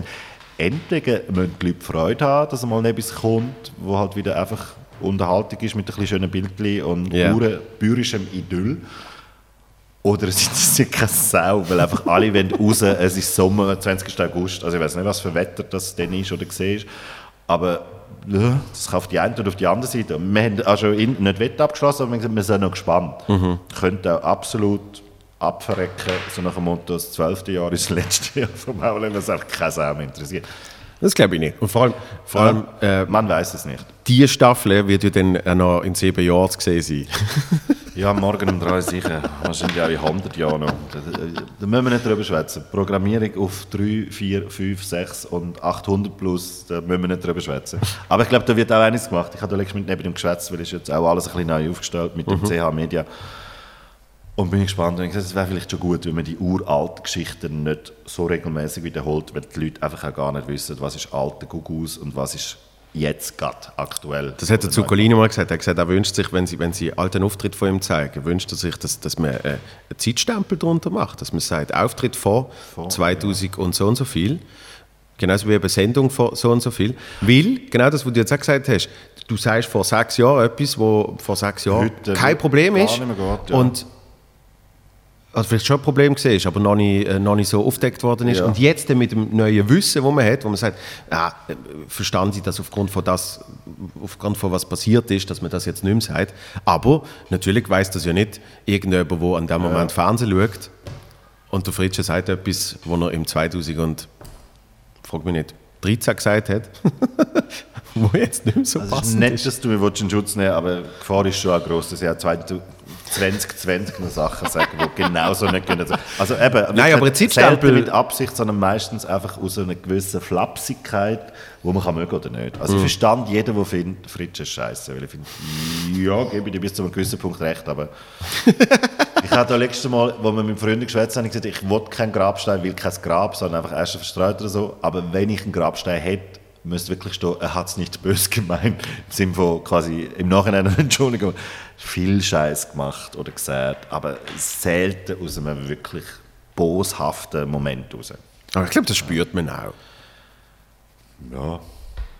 endlich müssen die Leute Freude haben, dass mal etwas kommt, wo halt wieder einfach Unterhaltung ist mit ein bisschen schönen Bildchen und Ja. pure, purischem Idyll. Oder es interessiert keine Sau, weil einfach alle wollen raus, es ist Sommer, 20. August, also ich weiß nicht, was für Wetter das denn ist oder gesehen ist, aber ja, das kann auf die eine oder auf die andere Seite. Wir haben also in, nicht Wett abgeschlossen, aber wir sind noch gespannt. Könnte auch absolut abverrecken, so nach dem Motto, das 12. Jahr ist das letzte Jahr vom Howling, was einfach keine Sau mehr interessiert. Das glaube ich nicht. Und vor allem, vor allem äh, Man weiß es nicht. die Staffel wird ja dann auch noch in sieben Jahren zu sehen sein. Ja, morgen um drei sicher. Wahrscheinlich auch in 100 Jahren noch. Da, da müssen wir nicht drüber schwätzen. Programmierung auf 3, 4, 5, 6 und 800 plus, da müssen wir nicht drüber schwätzen. Aber ich glaube, da wird auch einiges gemacht. Ich habe da letztens mit neben dem geschwätzt, weil es jetzt auch alles ein bisschen neu aufgestellt mit dem CH Media. Und bin gespannt. Und ich gesagt, es wäre vielleicht schon gut, wenn man die uralten Geschichten nicht so regelmäßig wiederholt, weil die Leute einfach auch gar nicht wissen, was ist alte Gugus und was ist jetzt gerade aktuell. Das hat der Zuccolini mal gesagt. Er hat gesagt, er wünscht sich, wenn sie, wenn sie alten Auftritt von ihm zeigen, wünscht er sich, dass, dass man äh, einen Zeitstempel darunter macht. Dass man sagt, Auftritt vor, 2000 und so und so viel. Genauso wie eine Sendung vor so und so viel. Weil, genau das, was du jetzt auch gesagt hast, du sagst vor sechs Jahren etwas, wo vor sechs Jahren Heute kein Problem ist. geht, ja. Und also vielleicht schon ein Problem gesehen ist, aber noch nicht, äh, noch nicht so aufgedeckt worden ist. Ja. Und jetzt mit dem neuen Wissen, das man hat, wo man sagt, ah, äh, verstanden Sie das aufgrund von das, aufgrund von was passiert ist, dass man das jetzt nicht mehr sagt. Aber natürlich weiß das ja nicht irgendjemand, der an dem Moment Fernsehen schaut und der Fritsche sagt etwas, was er im 2000 und, frag mich nicht, 13 gesagt hat, wo jetzt nicht mehr so Also ist passend nett, ist. dass du willst in Schutz nehmen aber die Gefahr ist schon gross, dass ich auch 2020 noch Sachen sage, die genauso nicht können. Also eben, wirklich aber ein Zeitstempel- mit Absicht, sondern meistens einfach aus einer gewissen Flapsigkeit, wo man kann mögen oder nicht. Mhm. Also ich verstand jeden, der findet, Fritsch ist scheiße, weil ich finde, ja, gebe ich dir bis zu einem gewissen Punkt recht, aber ich habe da letztes Mal, wo wir mit Freunden geschwätzt haben, gesagt, ich will keinen Grabstein, will kein Grab, sondern einfach erst verstreut oder so. Aber wenn ich einen Grabstein hätte, müsste wirklich stehen, er hat es nicht böse gemeint. Im Sinne von quasi im Nachhinein eine Entschuldigung. Viel Scheiß gemacht oder gesagt, aber selten aus einem wirklich boshaften Moment raus. Aber ich glaube, das spürt man auch. Ja,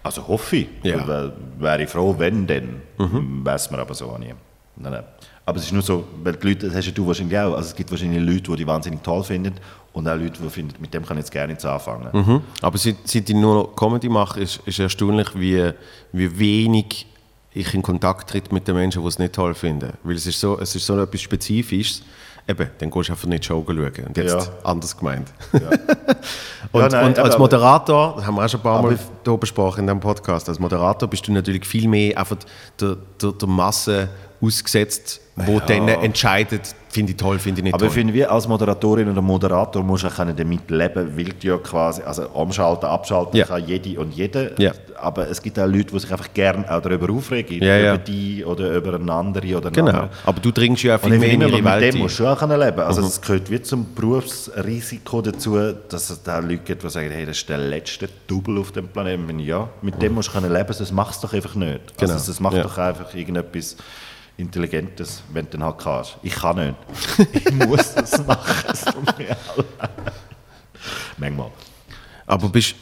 also hoffe ich. Ja. Mhm. Wäre ich froh, wenn denn. Weiß man aber so auch nie. Nein, nein. Aber es ist nur so, weil die Leute, das hast ja du wahrscheinlich auch, also es gibt wahrscheinlich Leute, die die wahnsinnig toll finden und auch Leute, die finden, mit dem kann ich jetzt gerne nichts anfangen. Mhm. Aber seit, seit ich nur Comedy mache, ist, ist erstaunlich, wie, wie wenig ich in Kontakt tritt mit den Menschen, die es nicht toll finden. Weil es ist so, es ist so etwas Spezifisches. Eben, dann gehst du einfach nicht Show schauen. Und jetzt Ja. anders gemeint. Ja, und, nein, und als Moderator, das haben wir auch schon ein paar Mal hier besprochen in diesem Podcast, als Moderator bist du natürlich viel mehr einfach der, der, der Masse ausgesetzt, wo dann entscheidet, finde ich toll, finde ich nicht Aber ich toll. finde, wie als Moderatorin oder Moderator musst du können damit leben, weil du ja quasi, also umschalten, abschalten Ja. kann jede und jede. Ja. Aber es gibt auch Leute, die sich einfach gerne auch darüber aufregen, Ja, über ja. die oder über eine andere oder einen Genau. anderen. Aber du dringst ja viel mehr in ihre immer, mit Welt dem musst du auch können leben Also es gehört wie zum Berufsrisiko dazu, dass es da Leute gibt, die sagen, hey, das ist der letzte Double auf dem Planeten. Ja, mit dem musst du können leben, sonst machst du es doch einfach nicht. Genau. Also es macht Ja. doch einfach irgendetwas Intelligentes, wenn du dann halt kannst. Ich kann nicht. ich muss das machen. Tut mir. Manchmal. Aber bist,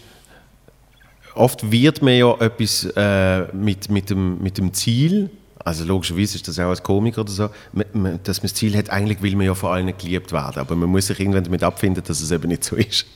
oft wird man ja etwas äh, mit, mit, dem, mit dem Ziel, also logischerweise ist das auch als Komiker oder so, dass man das Ziel hat, eigentlich will man ja vor allen geliebt werden, aber man muss sich irgendwann damit abfinden, dass es eben nicht so ist.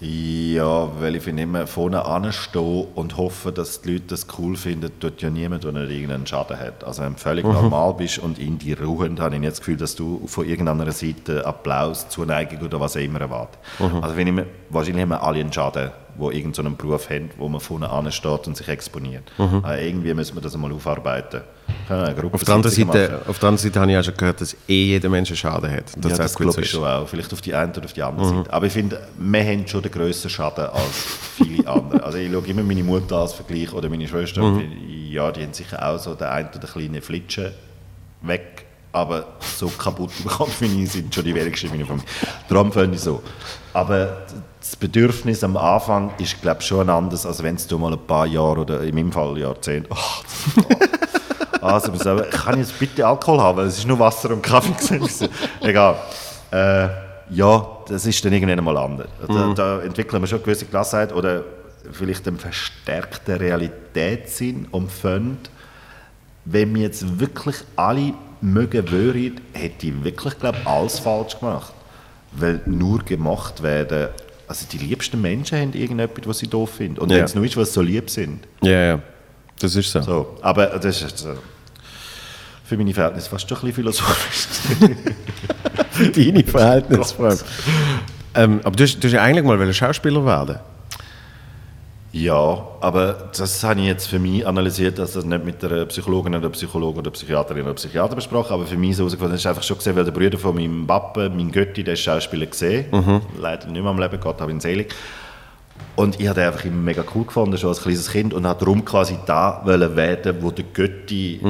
Ja, weil ich finde immer, vorne anstehen und hoffen, dass die Leute das cool finden, tut ja niemand, der nicht irgendeinen Schaden hat. Also wenn du völlig normal bist und in die Ruhe, dann habe ich nicht das Gefühl, dass du von irgendeiner Seite Applaus, Zuneigung oder was auch immer erwartest. Also wenn ich mir, wahrscheinlich haben wir alle einen Schaden, die irgendeinen so Beruf haben, wo man vorne ansteht und sich exponiert. Aber irgendwie müssen wir das einmal aufarbeiten. Auf der, anderen Seite, machen? auf der anderen Seite habe ich auch schon gehört, dass eh jeder Mensch einen Schaden hat. Und ja, das glaube ich schon auch. Vielleicht auf die eine oder auf die andere Seite. Aber ich finde, wir haben schon den grösseren Schaden als viele andere. Also ich schaue immer meine Mutter als Vergleich oder meine Schwester. finde, Ja, die haben sicher auch so den einen oder kleinen Flitschen weg. Aber so kaputt bekommen wie ich sind schon die wenigsten in meiner Familie. Darum finde ich so. Aber das Bedürfnis am Anfang ist, glaube ich, schon anders, als wenn du mal ein paar Jahre oder in meinem Fall Jahrzehnte. Oh, also, sagen, kann ich jetzt bitte Alkohol haben? Es ist nur Wasser und Kaffee. gewesen. Egal. Äh, ja, das ist dann irgendwann mal anders. Da, da entwickeln wir schon gewisse Gelassenheit oder vielleicht einen verstärkten Realitätssinn und finden, wenn wir jetzt wirklich alle mögen würden, hätte ich wirklich, glaube alles falsch gemacht. Weil nur gemacht werden, also die liebsten Menschen haben irgendetwas, was sie doof finden. Und Ja. wenn es nur ist, was sie so lieb sind. Ja, ja, das ist so. So, aber das ist so. Für meine Verhältnisse fast schon ein bisschen philosophisch. Deine Verhältnisse vor allem. ähm, aber du hast, du hast ja eigentlich mal Schauspieler werden. Ja, aber das habe ich jetzt für mich analysiert, also nicht mit einer Psychologin oder Psychologen oder Psychiaterin oder Psychiater besprochen, aber für mich so herausgefunden, das ist einfach schon gesehen, weil der Bruder von meinem Papa, mein Götti, der ist Schauspieler gesehen, leider nicht mehr am Leben, Gott habe ihn selig. Und ich habe den einfach immer mega cool gefunden, schon als kleines Kind, und habe darum quasi da wollen werden, wo der Götti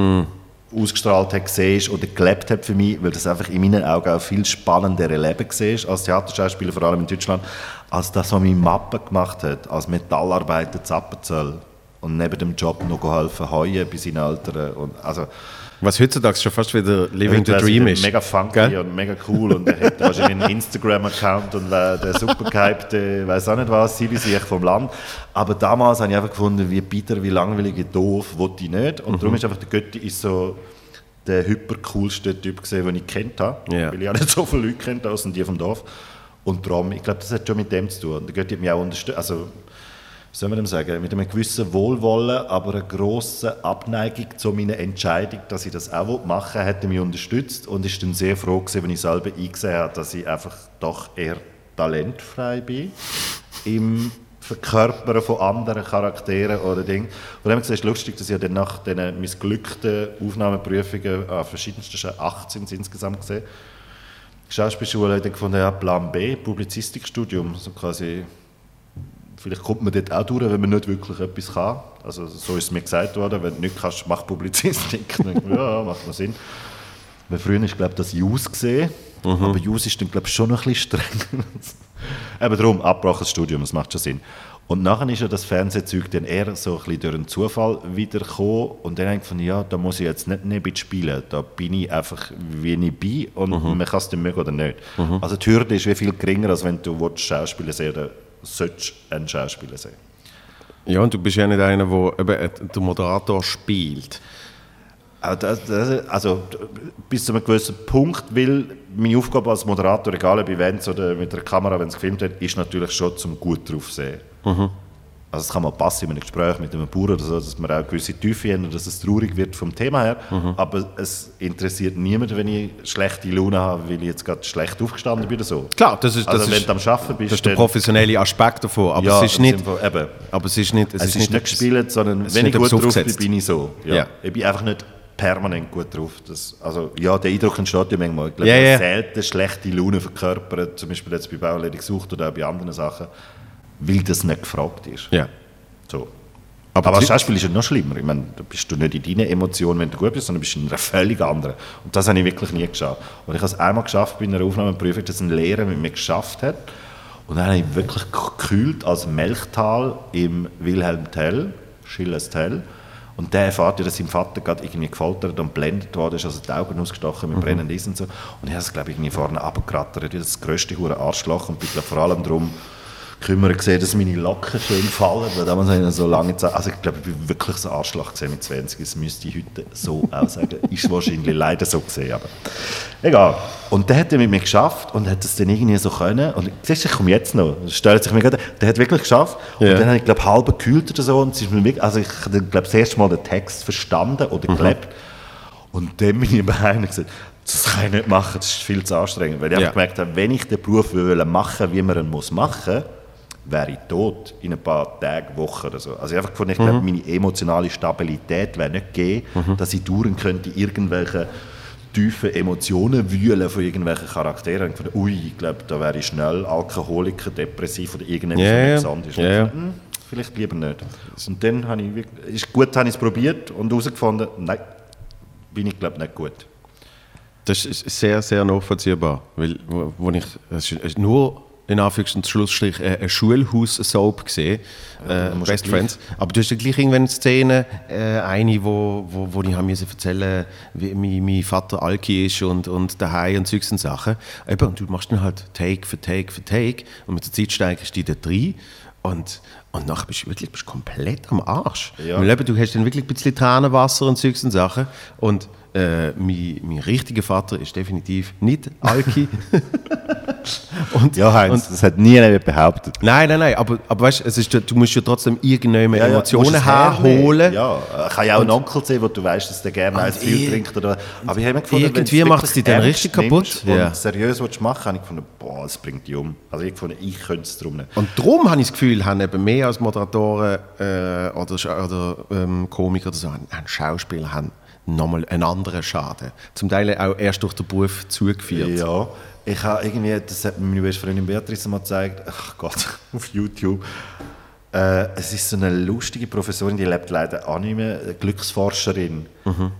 ausgestrahlt hat, gesehen oder gelebt hat für mich, weil das einfach in meinen Augen auch viel spannendere Leben war als Theaterschauspieler, vor allem in Deutschland, als das, was mein Mappe gemacht hat, als Metallarbeiter zu Appenzell und neben dem Job noch geholfen heuen bei seinen Eltern. Und also, Was heutzutage schon fast wieder Living the Dream ist. Mega funky Gell? und mega cool und er hat wahrscheinlich einen Instagram-Account und der super gehypte, weiß auch nicht was, sie sich vom Land. Aber damals habe ich einfach gefunden, wie bitter, wie langweilig, wie doof, wollte ich nicht. Und Mhm. darum ist einfach der Götti ist so der hypercoolste Typ gesehen, den ich kennt habe. Ja. Weil ich auch nicht so viele Leute kennt, außer die vom Dorf. Und darum, ich glaube, das hat schon mit dem zu tun. Und der Götti hat mich auch unterstützt. Also, wie soll man dem sagen, mit einem gewissen Wohlwollen, aber einer grossen Abneigung zu meiner Entscheidung, dass ich das auch machen will, hat er mich unterstützt und ist dann sehr froh gewesen, wenn ich selber eingesehen habe, dass ich einfach doch eher talentfrei bin im Verkörpern von anderen Charakteren oder Dingen. Und dann gesagt, es ist lustig, dass ich dann nach diesen missglückten Aufnahmeprüfungen an verschiedensten, Scha- 18 sind es insgesamt gesehen, Schauspielschule habe ich dann gefunden, ja, Plan B, Publizistikstudium, so quasi Vielleicht kommt man dort auch durch, wenn man nicht wirklich etwas kann. Also so ist es mir gesagt worden, wenn du nicht kannst, mach Publizistik. Ja, macht noch Sinn. Weil früher ist, glaube ich, das Jus gesehen. Aber Jus ist dann, glaube ich, schon noch ein bisschen streng. Eben darum, abgebrochenes Studium, das macht schon Sinn. Und nachher ist ja das Fernsehzeug dann eher so ein bisschen durch einen Zufall wiedergekommen. Und dann habe ich gefunden, ja, da muss ich jetzt nicht neben spielen. Da bin ich einfach, wie ich bin und man kann es dann mögen oder nicht. Also die Hürde ist wie viel geringer, als wenn du Schauspieler sehen sollst einen Schauspieler sehen. Ja, und du bist ja nicht einer, der eben den Moderator spielt. Das, das, also bis zu einem gewissen Punkt, weil meine Aufgabe als Moderator, egal ob Events oder mit der Kamera, wenn es gefilmt wird, ist natürlich schon zum gut drauf sehen. Also es kann mal passen in einem Gespräch mit einem Bauer oder so, dass man auch eine gewisse Tiefe oder dass es traurig wird vom Thema her. Aber es interessiert niemanden, wenn ich schlechte Laune habe, weil ich jetzt gerade schlecht aufgestanden bin oder so. Klar, das ist, das also wenn ist, du am Arbeiten bist, das ist der professionelle Aspekt davon. Aber ja, es ist nicht, von- eben, aber es ist nicht, es es ist, nicht etwas- gespielt, sondern wenn ich nicht gut drauf bin, bin ich so. Ja. Ja. Ich bin einfach nicht permanent gut drauf. Das, also, ja, der Eindruck entsteht ja manchmal. Ich glaube, ja. habe selten schlechte Laune verkörpert, zum Beispiel jetzt bei Bauerledig gesucht oder auch bei anderen Sachen, weil das nicht gefragt ist. Ja. So. Aber Aber, als Schauspiel ist ja noch schlimmer. Ich meine, da bist du nicht in deinen Emotionen, wenn du gut bist, sondern bist in einer völlig anderen. Und das habe ich wirklich nie geschafft. Und ich habe es einmal geschafft bei einer Aufnahmeprüfung, dass ein Lehrer mit mir geschafft hat. Und dann habe ich wirklich gekühlt als Melchtal im Wilhelm Tell, Schillers Tell. Und der erfährt ja, dass sein Vater gerade irgendwie gefoltert und blendet worden ist, also die Augen ausgestochen mit brennenden Eisen und so. Und ich habe es, glaube ich, irgendwie vorne abgerattert, wie das grösste hure Arschloch. Und bin, glaube vor allem darum kümmern gesehen, dass meine Locken schön fallen, weil damals habe ich so lange Zeit, also ich glaube, ich bin wirklich so ein Arschloch gesehen mit 20, das müsste ich heute so auch sagen, ist wahrscheinlich leider so gesehen, aber egal. Und der hat er mit mir geschafft und hat es dann irgendwie so können. Und siehst du, ich komme jetzt noch, das stellt sich mir gerade, der hat wirklich geschafft. Und dann habe ich glaube halb gekühlt oder so und es ist mir wirklich, also ich glaube das erste Mal den Text verstanden oder gelebt. Und dann bin ich bei einem gesagt, das kann ich nicht machen, das ist viel zu anstrengend. Weil ich Ja. gemerkt habe, wenn ich den Beruf will machen wie man ihn muss machen wäre ich tot in ein paar Tagen, Wochen oder so. Also einfach gefunden, ich glaube, meine emotionale Stabilität wäre nicht gegeben, dass ich dauernd könnte irgendwelche tiefen Emotionen wühlen von irgendwelchen Charakteren. Und ich gefunden, ui, ich glaube, da wäre ich schnell Alkoholiker, depressiv oder irgendetwas, Ja, ich ja. gefunden, hm, vielleicht lieber nicht. Und dann habe ich, wirklich, ist gut, habe ich es probiert und herausgefunden, nein, bin ich glaube nicht gut. Das ist sehr, sehr nachvollziehbar. Weil, wo, wo ich, es ist nur in Anführungs- und Schlussstrich äh, ein Schulhaus-Soap gesehen, äh, Best Friends. Aber du hast ja gleich irgendwann eine Szene, äh, eine, wo, wo, wo ich müssen erzählen wie mein, mein Vater Alki ist und, und daheim und und Sachen. Eben, und du machst dann halt Take für Take für Take und mit der Zeit steigst du da rein und, und nachher bist du wirklich bist komplett am Arsch. Ja. Weil eben, du hast dann wirklich ein bisschen Tränenwasser und und Sachen und äh, mein, mein richtiger Vater ist definitiv nicht Alki. und, Ja, Heinz, das hat nie jemand behauptet. Nein, nein, nein, aber, aber weißt, es ist, du musst ja trotzdem irgendeine Ja, ja, Emotionen es hernehmen. herholen. Ja, kann ja auch einen Onkel sehen, wo du weißt, dass der gerne eins viel trinkt. Oder, aber ich habe mir gefunden, irgendwie wenn du macht's dich dann richtig kaputt. nimmst Ja. Und seriös willst machen, habe ich gefunden, boah, das bringt dich um. Also ich gefunden, ich könnte es drum nicht. Und darum habe ich das Gefühl, haben eben mehr als Moderatoren äh, oder, oder ähm, Komiker oder so, haben, haben Schauspieler haben nochmal einen anderen Schaden. Zum Teil auch erst durch den Beruf zugeführt. Ja, ich habe irgendwie, das hat mir meine beste Freundin Beatrice mal gezeigt, ach Gott, auf YouTube. Äh, es ist so eine lustige Professorin, die lebt leider auch nicht mehr, eine Glücksforscherin.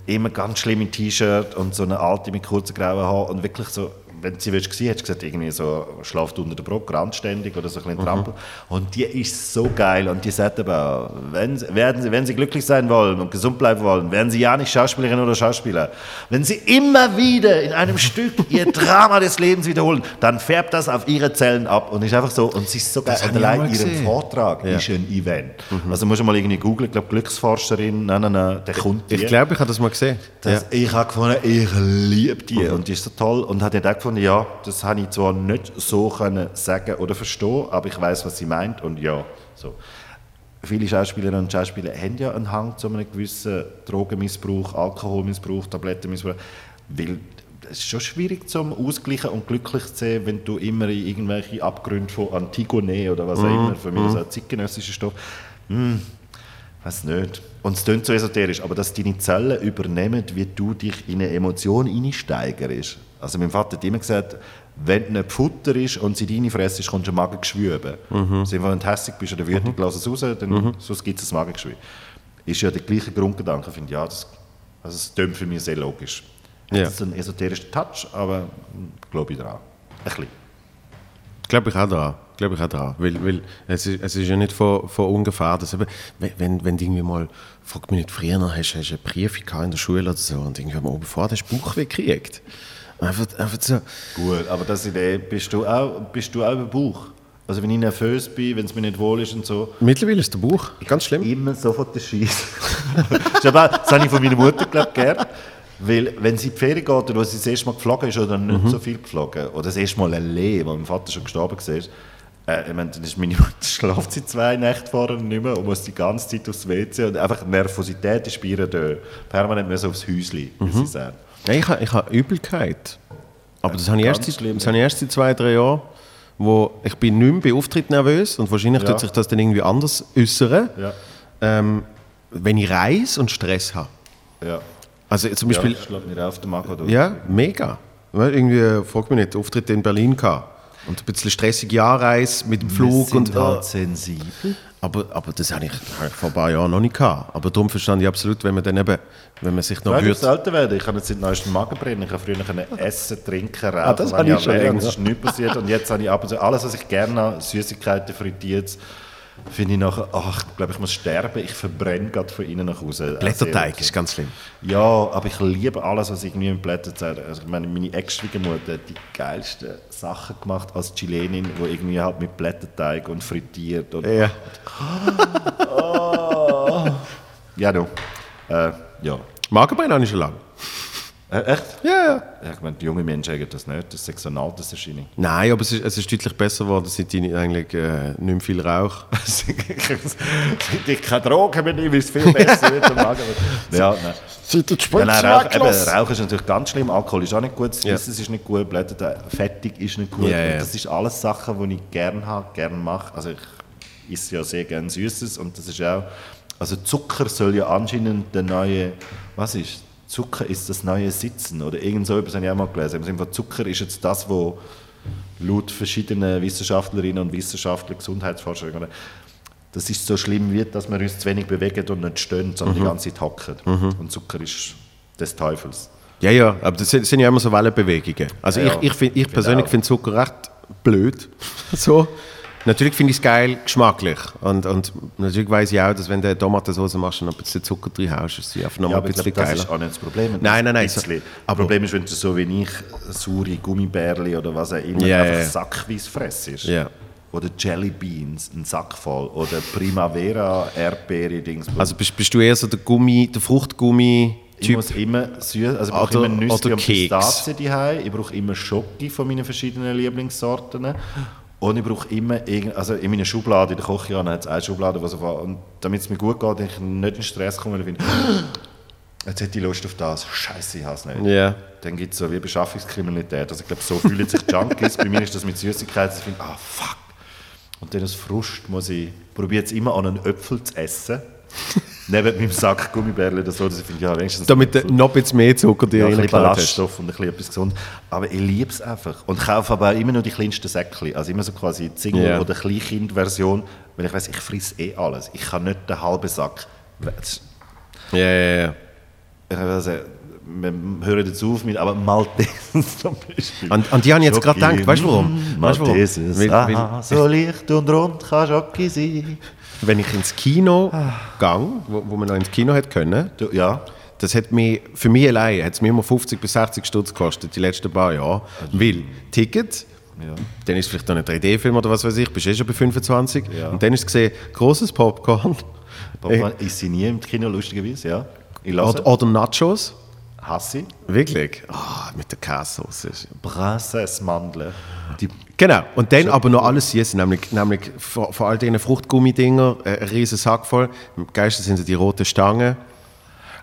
Immer ganz schlimm im T-Shirt und so eine alte mit kurzen grauen Haaren und wirklich so, wenn sie willst, gesehen du gesagt, irgendwie so, schlaft unter der Brücke, randständig oder so ein bisschen Trampel. Und die ist so geil und die sagt aber, wenn, sie- werden sie, wenn sie glücklich sein wollen und gesund bleiben wollen, werden sie ja nicht Schauspielerin oder Schauspieler. Wenn sie immer wieder in einem Stück ihr Drama des Lebens wiederholen, dann färbt das auf ihre Zellen ab und ist einfach so, und sie ist so geil. Und allein ihren. Vortrag Ja. Mhm. ist ein Event. Also musst du mal irgendwie googeln, ich glaube Glücksforscherin, nein, nein, nein, der kommt die. Ich glaube, ich habe das mal gesehen. Das, Ich habe gefunden, ich liebe die und die ist so toll und habe dann auch gefunden, ja, das habe ich zwar nicht so können sagen oder verstehen, aber ich weiß, was sie meint und ja, so. Viele Schauspielerinnen und Schauspieler haben ja einen Hang zu einem gewissen Drogenmissbrauch, Alkoholmissbrauch, Tablettenmissbrauch, weil es ist schon schwierig zum Ausgleichen und glücklich zu sehen, wenn du immer in irgendwelche Abgründe von Antigone oder was auch immer, für mich so ein zeitgenössischer Stoff, Weiß nicht. Und es klingt so esoterisch, aber dass deine Zellen übernehmen, wie du dich in eine Emotion einsteigerst. Also mein Vater hat immer gesagt, wenn du nicht Futter ist und sie deine Fresse ist, kommst du ein Magengeschwür über. Mhm. Also wenn du hässlich bist oder wütend, lass es raus, dann, sonst gibt es ein Magengeschwür. Ist ja der gleiche Grundgedanke. Ich finde, ja, das, also es klingt für mich sehr logisch. Ja. Das ist ein esoterischer Touch, aber hm, glaube ich daran. Ein bisschen. Glaube ich auch daran. Glaube ich auch daran. Weil, weil es, ist, es ist ja nicht von, von ungefähr, dass eben, wenn- wenn, du irgendwie mal, frag mich nicht, früher hast, hast du Brief gehabt in der Schule oder so und irgendwie am oben vor den Buch gekriegt. Einfach, einfach so, Gut, aber das Idee, bist du auch, bist du auch im Buch? Also wenn ich nervös bin, wenn es mir nicht wohl ist und so, mittlerweile ist der Buch ganz schlimm. immer sofort der Scheiß. das, ist habe ich von meiner Mutter glaub, gern. Weil, wenn sie in die Ferien geht oder wo sie das erste Mal geflogen ist oder nicht so viel geflogen, oder das erste Mal allein, wo mein Vater schon gestorben war, äh, ich meine, dann ist meine Mutter schlaft sie zwei Nächte vorher nicht mehr und muss die ganze Zeit aufs WC und einfach Nervosität ist bei ihr da. Permanent mehr so aufs Häuschen, wie sie sagt. Ja, ich habe ich habe Übelkeit. Aber das habe, ich erst seit, schlimm, das habe ich erst seit zwei, drei Jahren, wo ich bin nicht mehr bei Auftritt nervös und wahrscheinlich Ja. tut sich das dann irgendwie anders äußern, Ja, ähm, wenn ich reise und Stress habe. ja. Also zum Beispiel, ja, schlägt mir auf den Magen durch. Ja, mega. Weil Irgendwie, frag mich nicht, Auftritt in Berlin gehabt. Und ein bisschen stressige Anreise mit dem Flug. Wir Und, sind halt sensibel. Aber, aber das habe ich, habe ich vor ein paar Jahren noch nicht gehabt. Aber darum verstand ich absolut, wenn man dann eben, wenn man sich noch Nein, ich würde. älter werden. Ich habe jetzt seit neuestem Magenbrennen. Ich habe früher können essen, trinken, rauchen. Ah, das habe ich schon Irgendwas lange. ist nicht passiert. Und jetzt habe ich ab und zu alles, was ich gerne habe, Süßigkeiten, frittiert, finde ich nachher, ach, ich glaube, ich muss sterben. Ich verbrenne gerade von innen nach außen. Blätterteig ist ganz schlimm. Ja, aber ich liebe alles, was irgendwie mit Blätterteig Also ich meine, meine Ex-Schwiegermutter hat die geilsten Sachen gemacht als Chilenin, wo irgendwie halt mit Blätterteig und frittiert und Ja. ja, du. Äh, ja. Magenbrennen habe ich schon lange. Äh, echt? Ja, ja. Ja, ich meine, die jungen Menschen haben das nicht. Das ist so eine Alterserscheinung. Nein, aber es ist, es ist deutlich besser geworden, seit ich eigentlich äh, nicht mehr viel rauche. Seit ich keine Drogen mehr nehme, ist es viel besser Magen. Ja, nein. Seit die Ja, nein, Rauch, eben, Rauchen ist natürlich ganz schlimm, Alkohol ist auch nicht gut, Ja. Süßes ist nicht gut, Blätter, Fettig ist nicht gut. Ja, ja. Das ist alles Sachen, die ich gerne habe, gerne mache. Also ich esse ja sehr gerne Süßes und das ist auch... Also Zucker soll ja anscheinend der neue... Was ist? Zucker ist das neue Sitzen oder irgend so etwas habe ich auch mal gelesen. Im Zucker ist jetzt das, wo laut verschiedenen Wissenschaftlerinnen und Wissenschaftlern, Gesundheitsforscher, oder, das ist so schlimm wird, dass wir uns zu wenig bewegen und nicht stehen, sondern Mhm. die ganze Zeit hocken. Und Zucker ist des Teufels. Ja, ja, aber das sind, ja immer so Wellenbewegungen. Also Ja, ich, ich, find, ich persönlich auch. finde Zucker recht blöd. so. Natürlich finde ich es geil, geschmacklich. Und, und natürlich weiß ich auch, dass wenn du Tomatensauce machst und ein bisschen Zucker drin haust, ist sie einfach noch Ja, ein bisschen glaube, das ist auch nicht das Problem. Nein, nein, nein, Ein so-. Das Problem ist, wenn du so wie ich saure Gummibärli oder was auch immer Ja, einfach ja. sackweise fressest. Ja. Oder Jelly Beans, ein Sack voll. Oder Primavera, Erdbeere, Dings. Also bist, bist du eher so der Gummi, der Fruchtgummi, Ich Typ. muss immer süß, also ich brauche Oder- immer Nüsse und. Pistazien daheim. Ich brauche immer Schoki von meinen verschiedenen Lieblingssorten. Und ich brauche immer, irgend, also in meiner Schublade, in der Küche hat es eine Schublade, die so war. Und damit es mir gut geht, ich nicht in Stress komme, weil ich finde, jetzt hätte ich Lust auf das. Scheiße, ich hasse es nicht. Ja. Dann gibt es so wie Beschaffungskriminalität. Also ich glaube, so fühlen sich Junkies. Bei mir ist das mit Süßigkeiten, ich finde, ah fuck. Und dann aus Frust muss ich, probiere jetzt immer an einen Äpfel zu essen. Neben meinem Sack Gummibärle oder so, ich finde, ja, wenigstens Damit du noch ein bisschen mehr Zucker dir ja, ein bisschen. Ballaststoff und ein bisschen etwas gesund. Aber ich liebe es einfach. Und kaufe aber auch immer nur die kleinsten Säckchen. Also immer so quasi die Single- Ja. oder Kleinkind-Version, weil ich weiß, ich friss eh alles. Ich kann nicht den halben Sack. Das- Ja, ja, ja. Ich also, wir hören jetzt auf mit, aber Maltesers zum Beispiel. An, an die habe ich jetzt gerade gedacht, weißt du warum? mm, Weißt du warum? Weil, so leicht und rund kann Schoki sein. Wenn ich ins Kino gang, wo, wo man noch ins Kino hätte können, ja, das hat mich, für mich allein, hat es mir immer 50 bis 60 Stutz gekostet, die letzten paar Jahre. Weil Ticket, ja. dann ist es vielleicht noch ein 3D-Film oder was weiß ich, bist eh schon bei 25. Ja. Und dann ist es gesehen, großes Popcorn Popcorn ist sie nie im Kino, lustigerweise, ja. Oder Nachos. Hasse ich. Wirklich? Ah, mit der Käsesauce. Brasses-Mandeln. Die Genau, und dann aber noch alles süß, nämlich, nämlich vor, vor all diesen Fruchtgummidinger, äh, ein riesen Sack voll. Am geilsten sind die roten Stangen.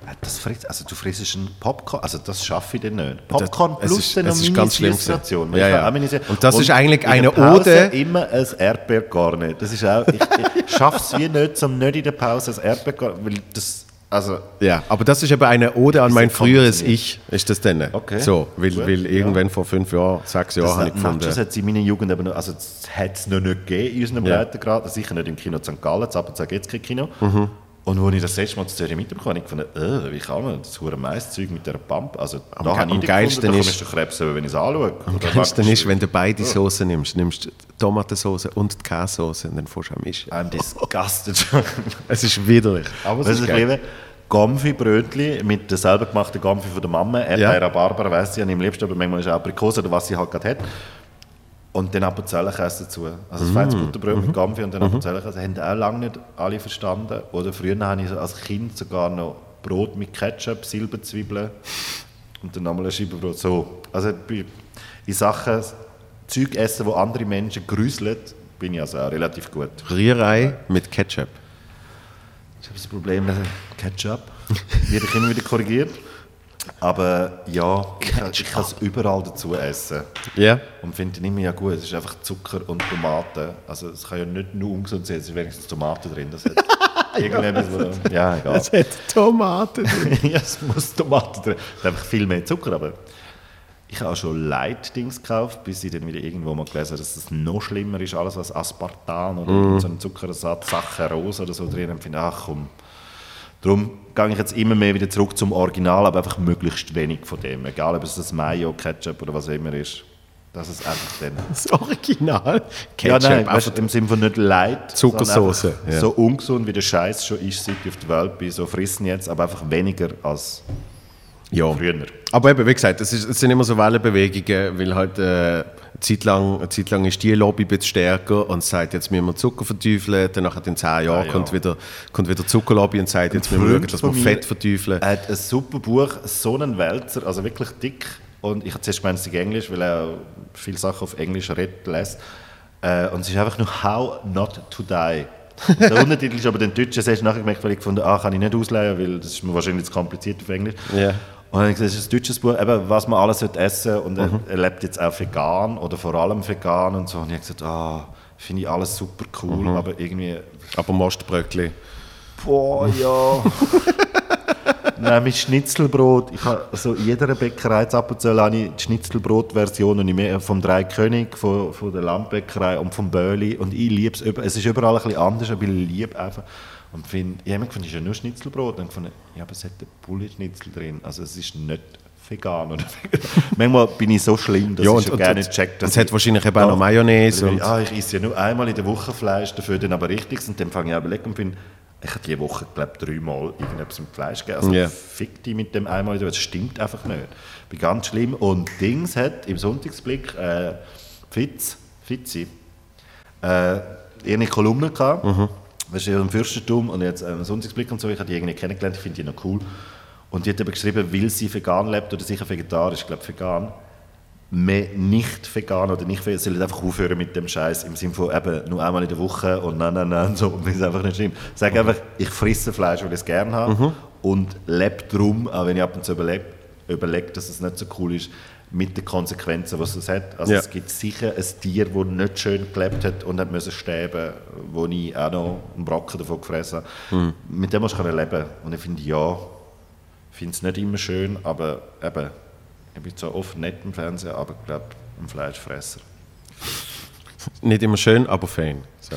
Äh, Das frisst, also du frisst einen Popcorn, also das schaffe ich dann nicht. Popcorn es plus ist- dann noch gewesen. Süßration. Ja, ja. Und das ist eigentlich in eine Ode- immer ein Erdbeergarne. Das ist auch, ich, ich schaffe es wie nicht, zum nicht in der Pause ein Erdbeergarne, weil das, also Ja, aber das ist eben eine Ode an mein früheres. Ich, ist das denn? Okay, So, weil, gut, weil irgendwann vor fünf Jahren, sechs Jahren habe ich das gefunden. Nachos hat es in meiner Jugend eben noch, also es hat es noch nicht gegeben in unserem Ja. Breitengrad, sicher nicht im Kino St. Gallen, ab und zu gibt es kein Kino. Mhm. Und als ich das erste Mal zu Zürich mitbekommen habe, ich gefunden, äh, wie kann man das hure Maiszeug mit dieser Pump, also da habe ich am geilsten gefunden, da ist- du Krebs wenn ich es anschaue. Am geilsten ist, wenn du beide Soßen nimmst. Nimmst Tomatensauce und die Käsesauce und dann fährst du an mischen. I'm disgusted. Es ist widerlich. Aber es ist geil. liebe Gomfi-Brötchen mit der selber gemachten Gomfi von der Mama. Erdbeer, Ja. Rhabarber, weiss ich am liebsten, aber manchmal ist auch Aprikose oder was sie halt gerade hat. Und dann Appenzellenkäse dazu. Also das feines Butterbrot mit Gomfi und dann Appenzellenkäse. Haben auch lange nicht alle verstanden. Oder früher habe ich als Kind sogar noch Brot mit Ketchup, Silberzwiebeln und dann nochmal ein Scheibenbrot. So. Also bei- in Sachen Zeug essen, wo andere Menschen grüseln, bin ich also auch relativ gut. Rührei mit Ketchup. Ich habe das Problem mit Ketchup. Werde ich immer wieder korrigiert. Aber ja, ich, ich kann es überall dazu essen. Ja? Und finde nicht mehr ja gut. Es ist einfach Zucker und Tomaten. Also es kann ja nicht nur ungesund sein, es ist wenigstens Tomaten drin. Das hat irgendetwas, wo- ja, egal. Es hat Tomaten drin. ja, es muss Tomaten drin. Es ist einfach viel mehr Zucker, aber ich habe auch schon Light-Dings gekauft, bis ich dann wieder irgendwo mal gelesen habe, dass es noch schlimmer ist, alles was Aspartan oder Mhm. so ein Zuckerersatz, Saccharose oder so drin. Und finde, ach komm. Darum gehe ich jetzt immer mehr wieder zurück zum Original, aber einfach möglichst wenig von dem. Egal, ob es das Mayo, Ketchup oder was immer ist. Das ist einfach dann... Das Original. Ja, Ketchup. nein, einfach- weißt, im Sinne von nicht Light, Zuckersauce, ja. So ungesund wie der Scheiß schon ist, seit ich auf der Welt bin, so frissen jetzt, aber einfach weniger als ja. früher. Aber eben, wie gesagt, es, ist, es sind immer so Wellenbewegungen, weil halt äh, eine, Zeit lang, eine Zeit lang ist die Lobby ein bisschen stärker und sagt, jetzt müssen wir Zucker verteufeln, dann nachher in zehn Jahren ja. kommt, wieder, kommt wieder Zuckerlobby und sagt, jetzt müssen wir schauen, dass wir Fett verteufeln. Er hat ein super Buch, so einen Wälzer, also wirklich dick. Und ich habe zuerst gemeint, es sei Englisch, weil er viele Sachen auf Englisch redet lässt. Äh, und es ist einfach nur How Not to Die. Der Untertitel ist aber den Deutschen, das hast du nachher gemerkt, weil ich gefunden ah, kann ich nicht ausleihen, weil das ist mir wahrscheinlich zu kompliziert auf Englisch. Ja. Und dann gesagt, es ist ein deutsches Buch, eben, was man alles sollte essen und Mhm. er, er lebt jetzt auch vegan oder vor allem vegan und so. Und ich habe gesagt, ah, finde ich alles super cool, Mhm. aber irgendwie Aber Mostbröckli. Boah, ja. Nein, mit Schnitzelbrot. Ich habe so in jeder Bäckerei in Appenzell habe ich die Schnitzelbrot-Version vom Drei König, von, von der Landbäckerei und vom Böli. Und ich liebe es. Es ist überall ein bisschen anders, aber ich liebe einfach. Und find, ich habe mir gefunden, es ist ja nur Schnitzelbrot. Und ich gefunden, ja, aber es hat Bulli-Schnitzel drin. Also es ist nicht vegan oder vegan. Manchmal bin ich so schlimm, dass Ja, ich und- schon und- gerne und- checke. und es hat wahrscheinlich eben auch noch Mayonnaise Oder und- ah, ich esse ja nur einmal in der Woche Fleisch, dafür dann aber richtig. Und dann fange ich an überlegen und bin, ich habe diese Woche, glaube ich, dreimal irgendetwas mit Fleisch gegeben. Also Ja. fick die mit dem einmal. Das stimmt einfach nicht. Bin ganz schlimm. Und Dings hat im Sonntagsblick äh, Fitz, Fitzi, äh, eine Kolumne gehabt. Mhm. Ist ja im Fürstentum und jetzt äh, im Sonntagsblick und so. Ich habe die irgendwie kennengelernt, ich finde die noch cool. Und die hat eben geschrieben, weil sie vegan lebt oder sicher vegetarisch, ich glaube vegan, mehr nicht vegan oder nicht vegan, sollen einfach aufhören mit dem Scheiß im Sinne von eben nur einmal in der Woche und nein, nein, nein, so, das ist einfach nicht schlimm. Sag einfach, ich frisse Fleisch, weil ich es gerne habe und lebe drum, auch wenn ich ab und zu überlege, überlege, dass es nicht so cool ist, mit den Konsequenzen, was es hat. Also Ja. es gibt sicher ein Tier, das nicht schön gelebt hat und hat müssen sterben, wo ich auch noch einen Brocken davon gefressen habe. Mit dem musst du leben. Und ich finde, ja, ich finde es nicht immer schön, aber eben, ich bin zwar oft nett im Fernsehen, aber ich glaube, ein Fleischfresser. Nicht immer schön, aber fein. So.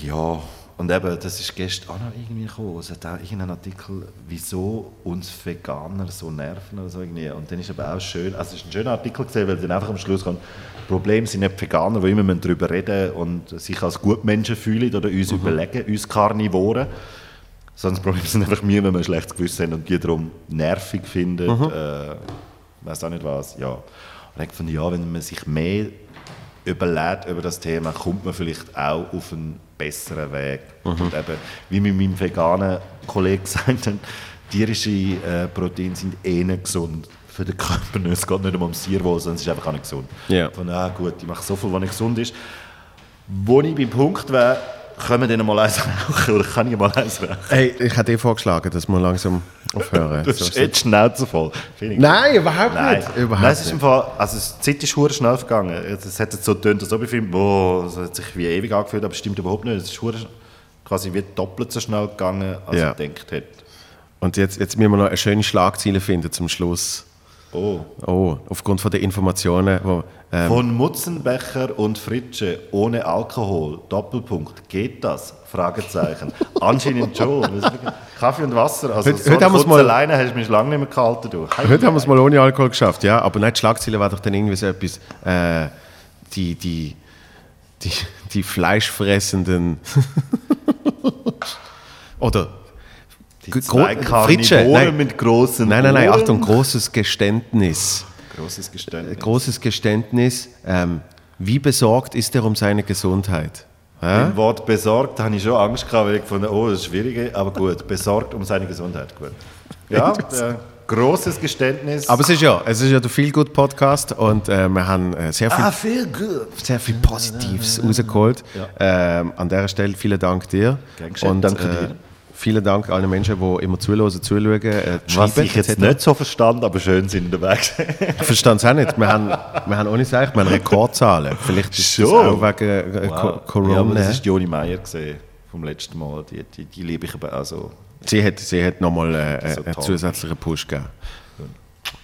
Ja, und eben, das ist gestern auch noch irgendwie gekommen. Es hat auch irgendeinen Artikel, wieso uns Veganer so nerven oder so irgendwie. Und dann ist aber auch schön, also es ist ein schöner Artikel gesehen, weil dann einfach am Schluss kommt, das Problem sind nicht Veganer, die immer darüber reden und sich als Gutmenschen fühlen oder uns überlegen, uns Karnivoren. Sondern das Problem sind einfach wir, wenn wir ein schlechtes Gewissen haben und die darum nervig finden. Äh, weiß auch nicht was, ja. Und ich fand, ja, wenn man sich mehr überlegt über das Thema, kommt man vielleicht auch auf einen besseren Weg. Und eben, wie mit meinem veganen Kollegen gesagt hat, tierische äh, Proteine sind eh nicht gesund für den Körper. nicht. Es geht nicht um ums Tierwohl, sondern es ist einfach auch nicht gesund. Ja. Von, ah, gut, ich mache so viel, was nicht gesund ist. Wo ich beim Punkt wäre, können wir dann mal eins rauchen oder kann ich mal eins rauchen? Hey, ich hätte dir vorgeschlagen, dass wir langsam aufhören. Das ist jetzt Schnauze voll. Finde ich. Nein, überhaupt Nein, nicht. Überhaupt Nein, es ist im Fall, also die Zeit ist hure schnell vergangen. Es hat jetzt so getönt, als ob ich finde, boah, es hat sich wie ewig angefühlt, aber es stimmt überhaupt nicht. Es ist hure quasi wie doppelt so schnell gegangen, als Ja. ich gedacht hätte. Und jetzt, jetzt müssen wir noch eine schöne Schlagzeile finden zum Schluss. Oh. Oh, aufgrund von der Informationen, wo, ähm, Von Mutzenbecher und Fritsche ohne Alkohol, Doppelpunkt, geht das? Fragezeichen. Anscheinend schon. Kaffee und Wasser, also Heute- so heute haben mal- alleine hast du mich lange nicht mehr gehalten. Du. Heute haben wir es mal ohne Alkohol geschafft, ja. Aber nicht die Schlagzeile war doch dann irgendwie so etwas, äh, die, die, die, die fleischfressenden oder Die zwei Fritsche, nein. mit großen nein, nein, nein, Ohren. Achtung, großes Geständnis. Großes Geständnis. Großes Geständnis. Ähm, wie besorgt ist er um seine Gesundheit? Ja? Im Wort besorgt habe ich schon Angst gehabt, weil ich gefunden oh, das ist schwierig, aber gut, besorgt um seine Gesundheit, gut. Ja, äh, großes Geständnis. Aber es ist ja, es ist ja der Feel Good Podcast und äh, wir haben äh, sehr viel ah, gut. sehr viel Positives rausgeholt. Ähm, an dieser Stelle vielen Dank dir. Gern geschehen, Und danke äh, dir. Vielen Dank allen Menschen, die immer zuhören, zuschauen, äh, Was schreiben, ich jetzt etc. nicht so verstanden, aber schön sind gewesen. Ich verstand es auch nicht. Wir haben, wir haben ohne Sache, wir haben Rekordzahlen. Vielleicht ist das Schon? auch wegen äh, Co- Ja, aber Corona. das ist Joni Meier gesehen vom letzten Mal. Die, die, die liebe ich aber auch so. sie hat, sie hat nochmal äh, So einen toll. zusätzlichen Push gegeben.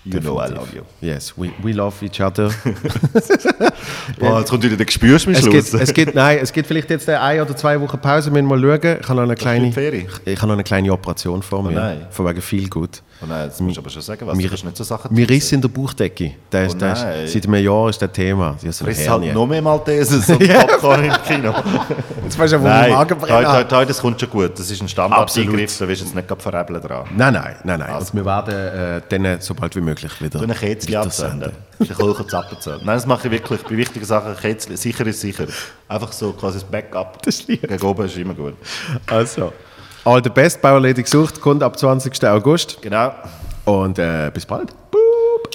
You know I love you. Yes, we, we love each other. Oh, jetzt kommt wieder der am es, gibt, es, gibt, nein, es gibt vielleicht jetzt eine ein oder zwei Wochen Pause. Wir müssen mal schauen. Ich habe noch eine kleine, ich habe noch eine kleine Operation vor mir. nein. Von wegen viel gut. Oh nein, jetzt musst du aber schon sagen, was Mir- du nicht so Sachen Mir teasen. Riss in der Bauchdecke. Der ist, Oh der ist, seit einem Jahr ist das Thema. Die ist halt noch mehr Maltesers und Popcorn im Kino. Jetzt weißt du, wo Nein, mein Magen toi, brennt. toi, toi, das kommt schon gut. Das ist ein Standard-Eingriff, Absolut. da wirst du jetzt nicht gerade veräppeln dran. Nein, nein, nein, nein. Also. Und wir werden äh, dann so bald wie möglich wieder Du eine Kätzchen absenden. Ich kann auch abzahlen. Nein, das mache ich wirklich. Bei wichtigen Sachen, Kätzchen, sicher ist sicher. Einfach so quasi das Backup. Das lieb. Gegen oben ist immer gut. Also, All the best, Bauerledig sucht, kommt ab 20. August. Genau. Und äh, bis bald. Boop.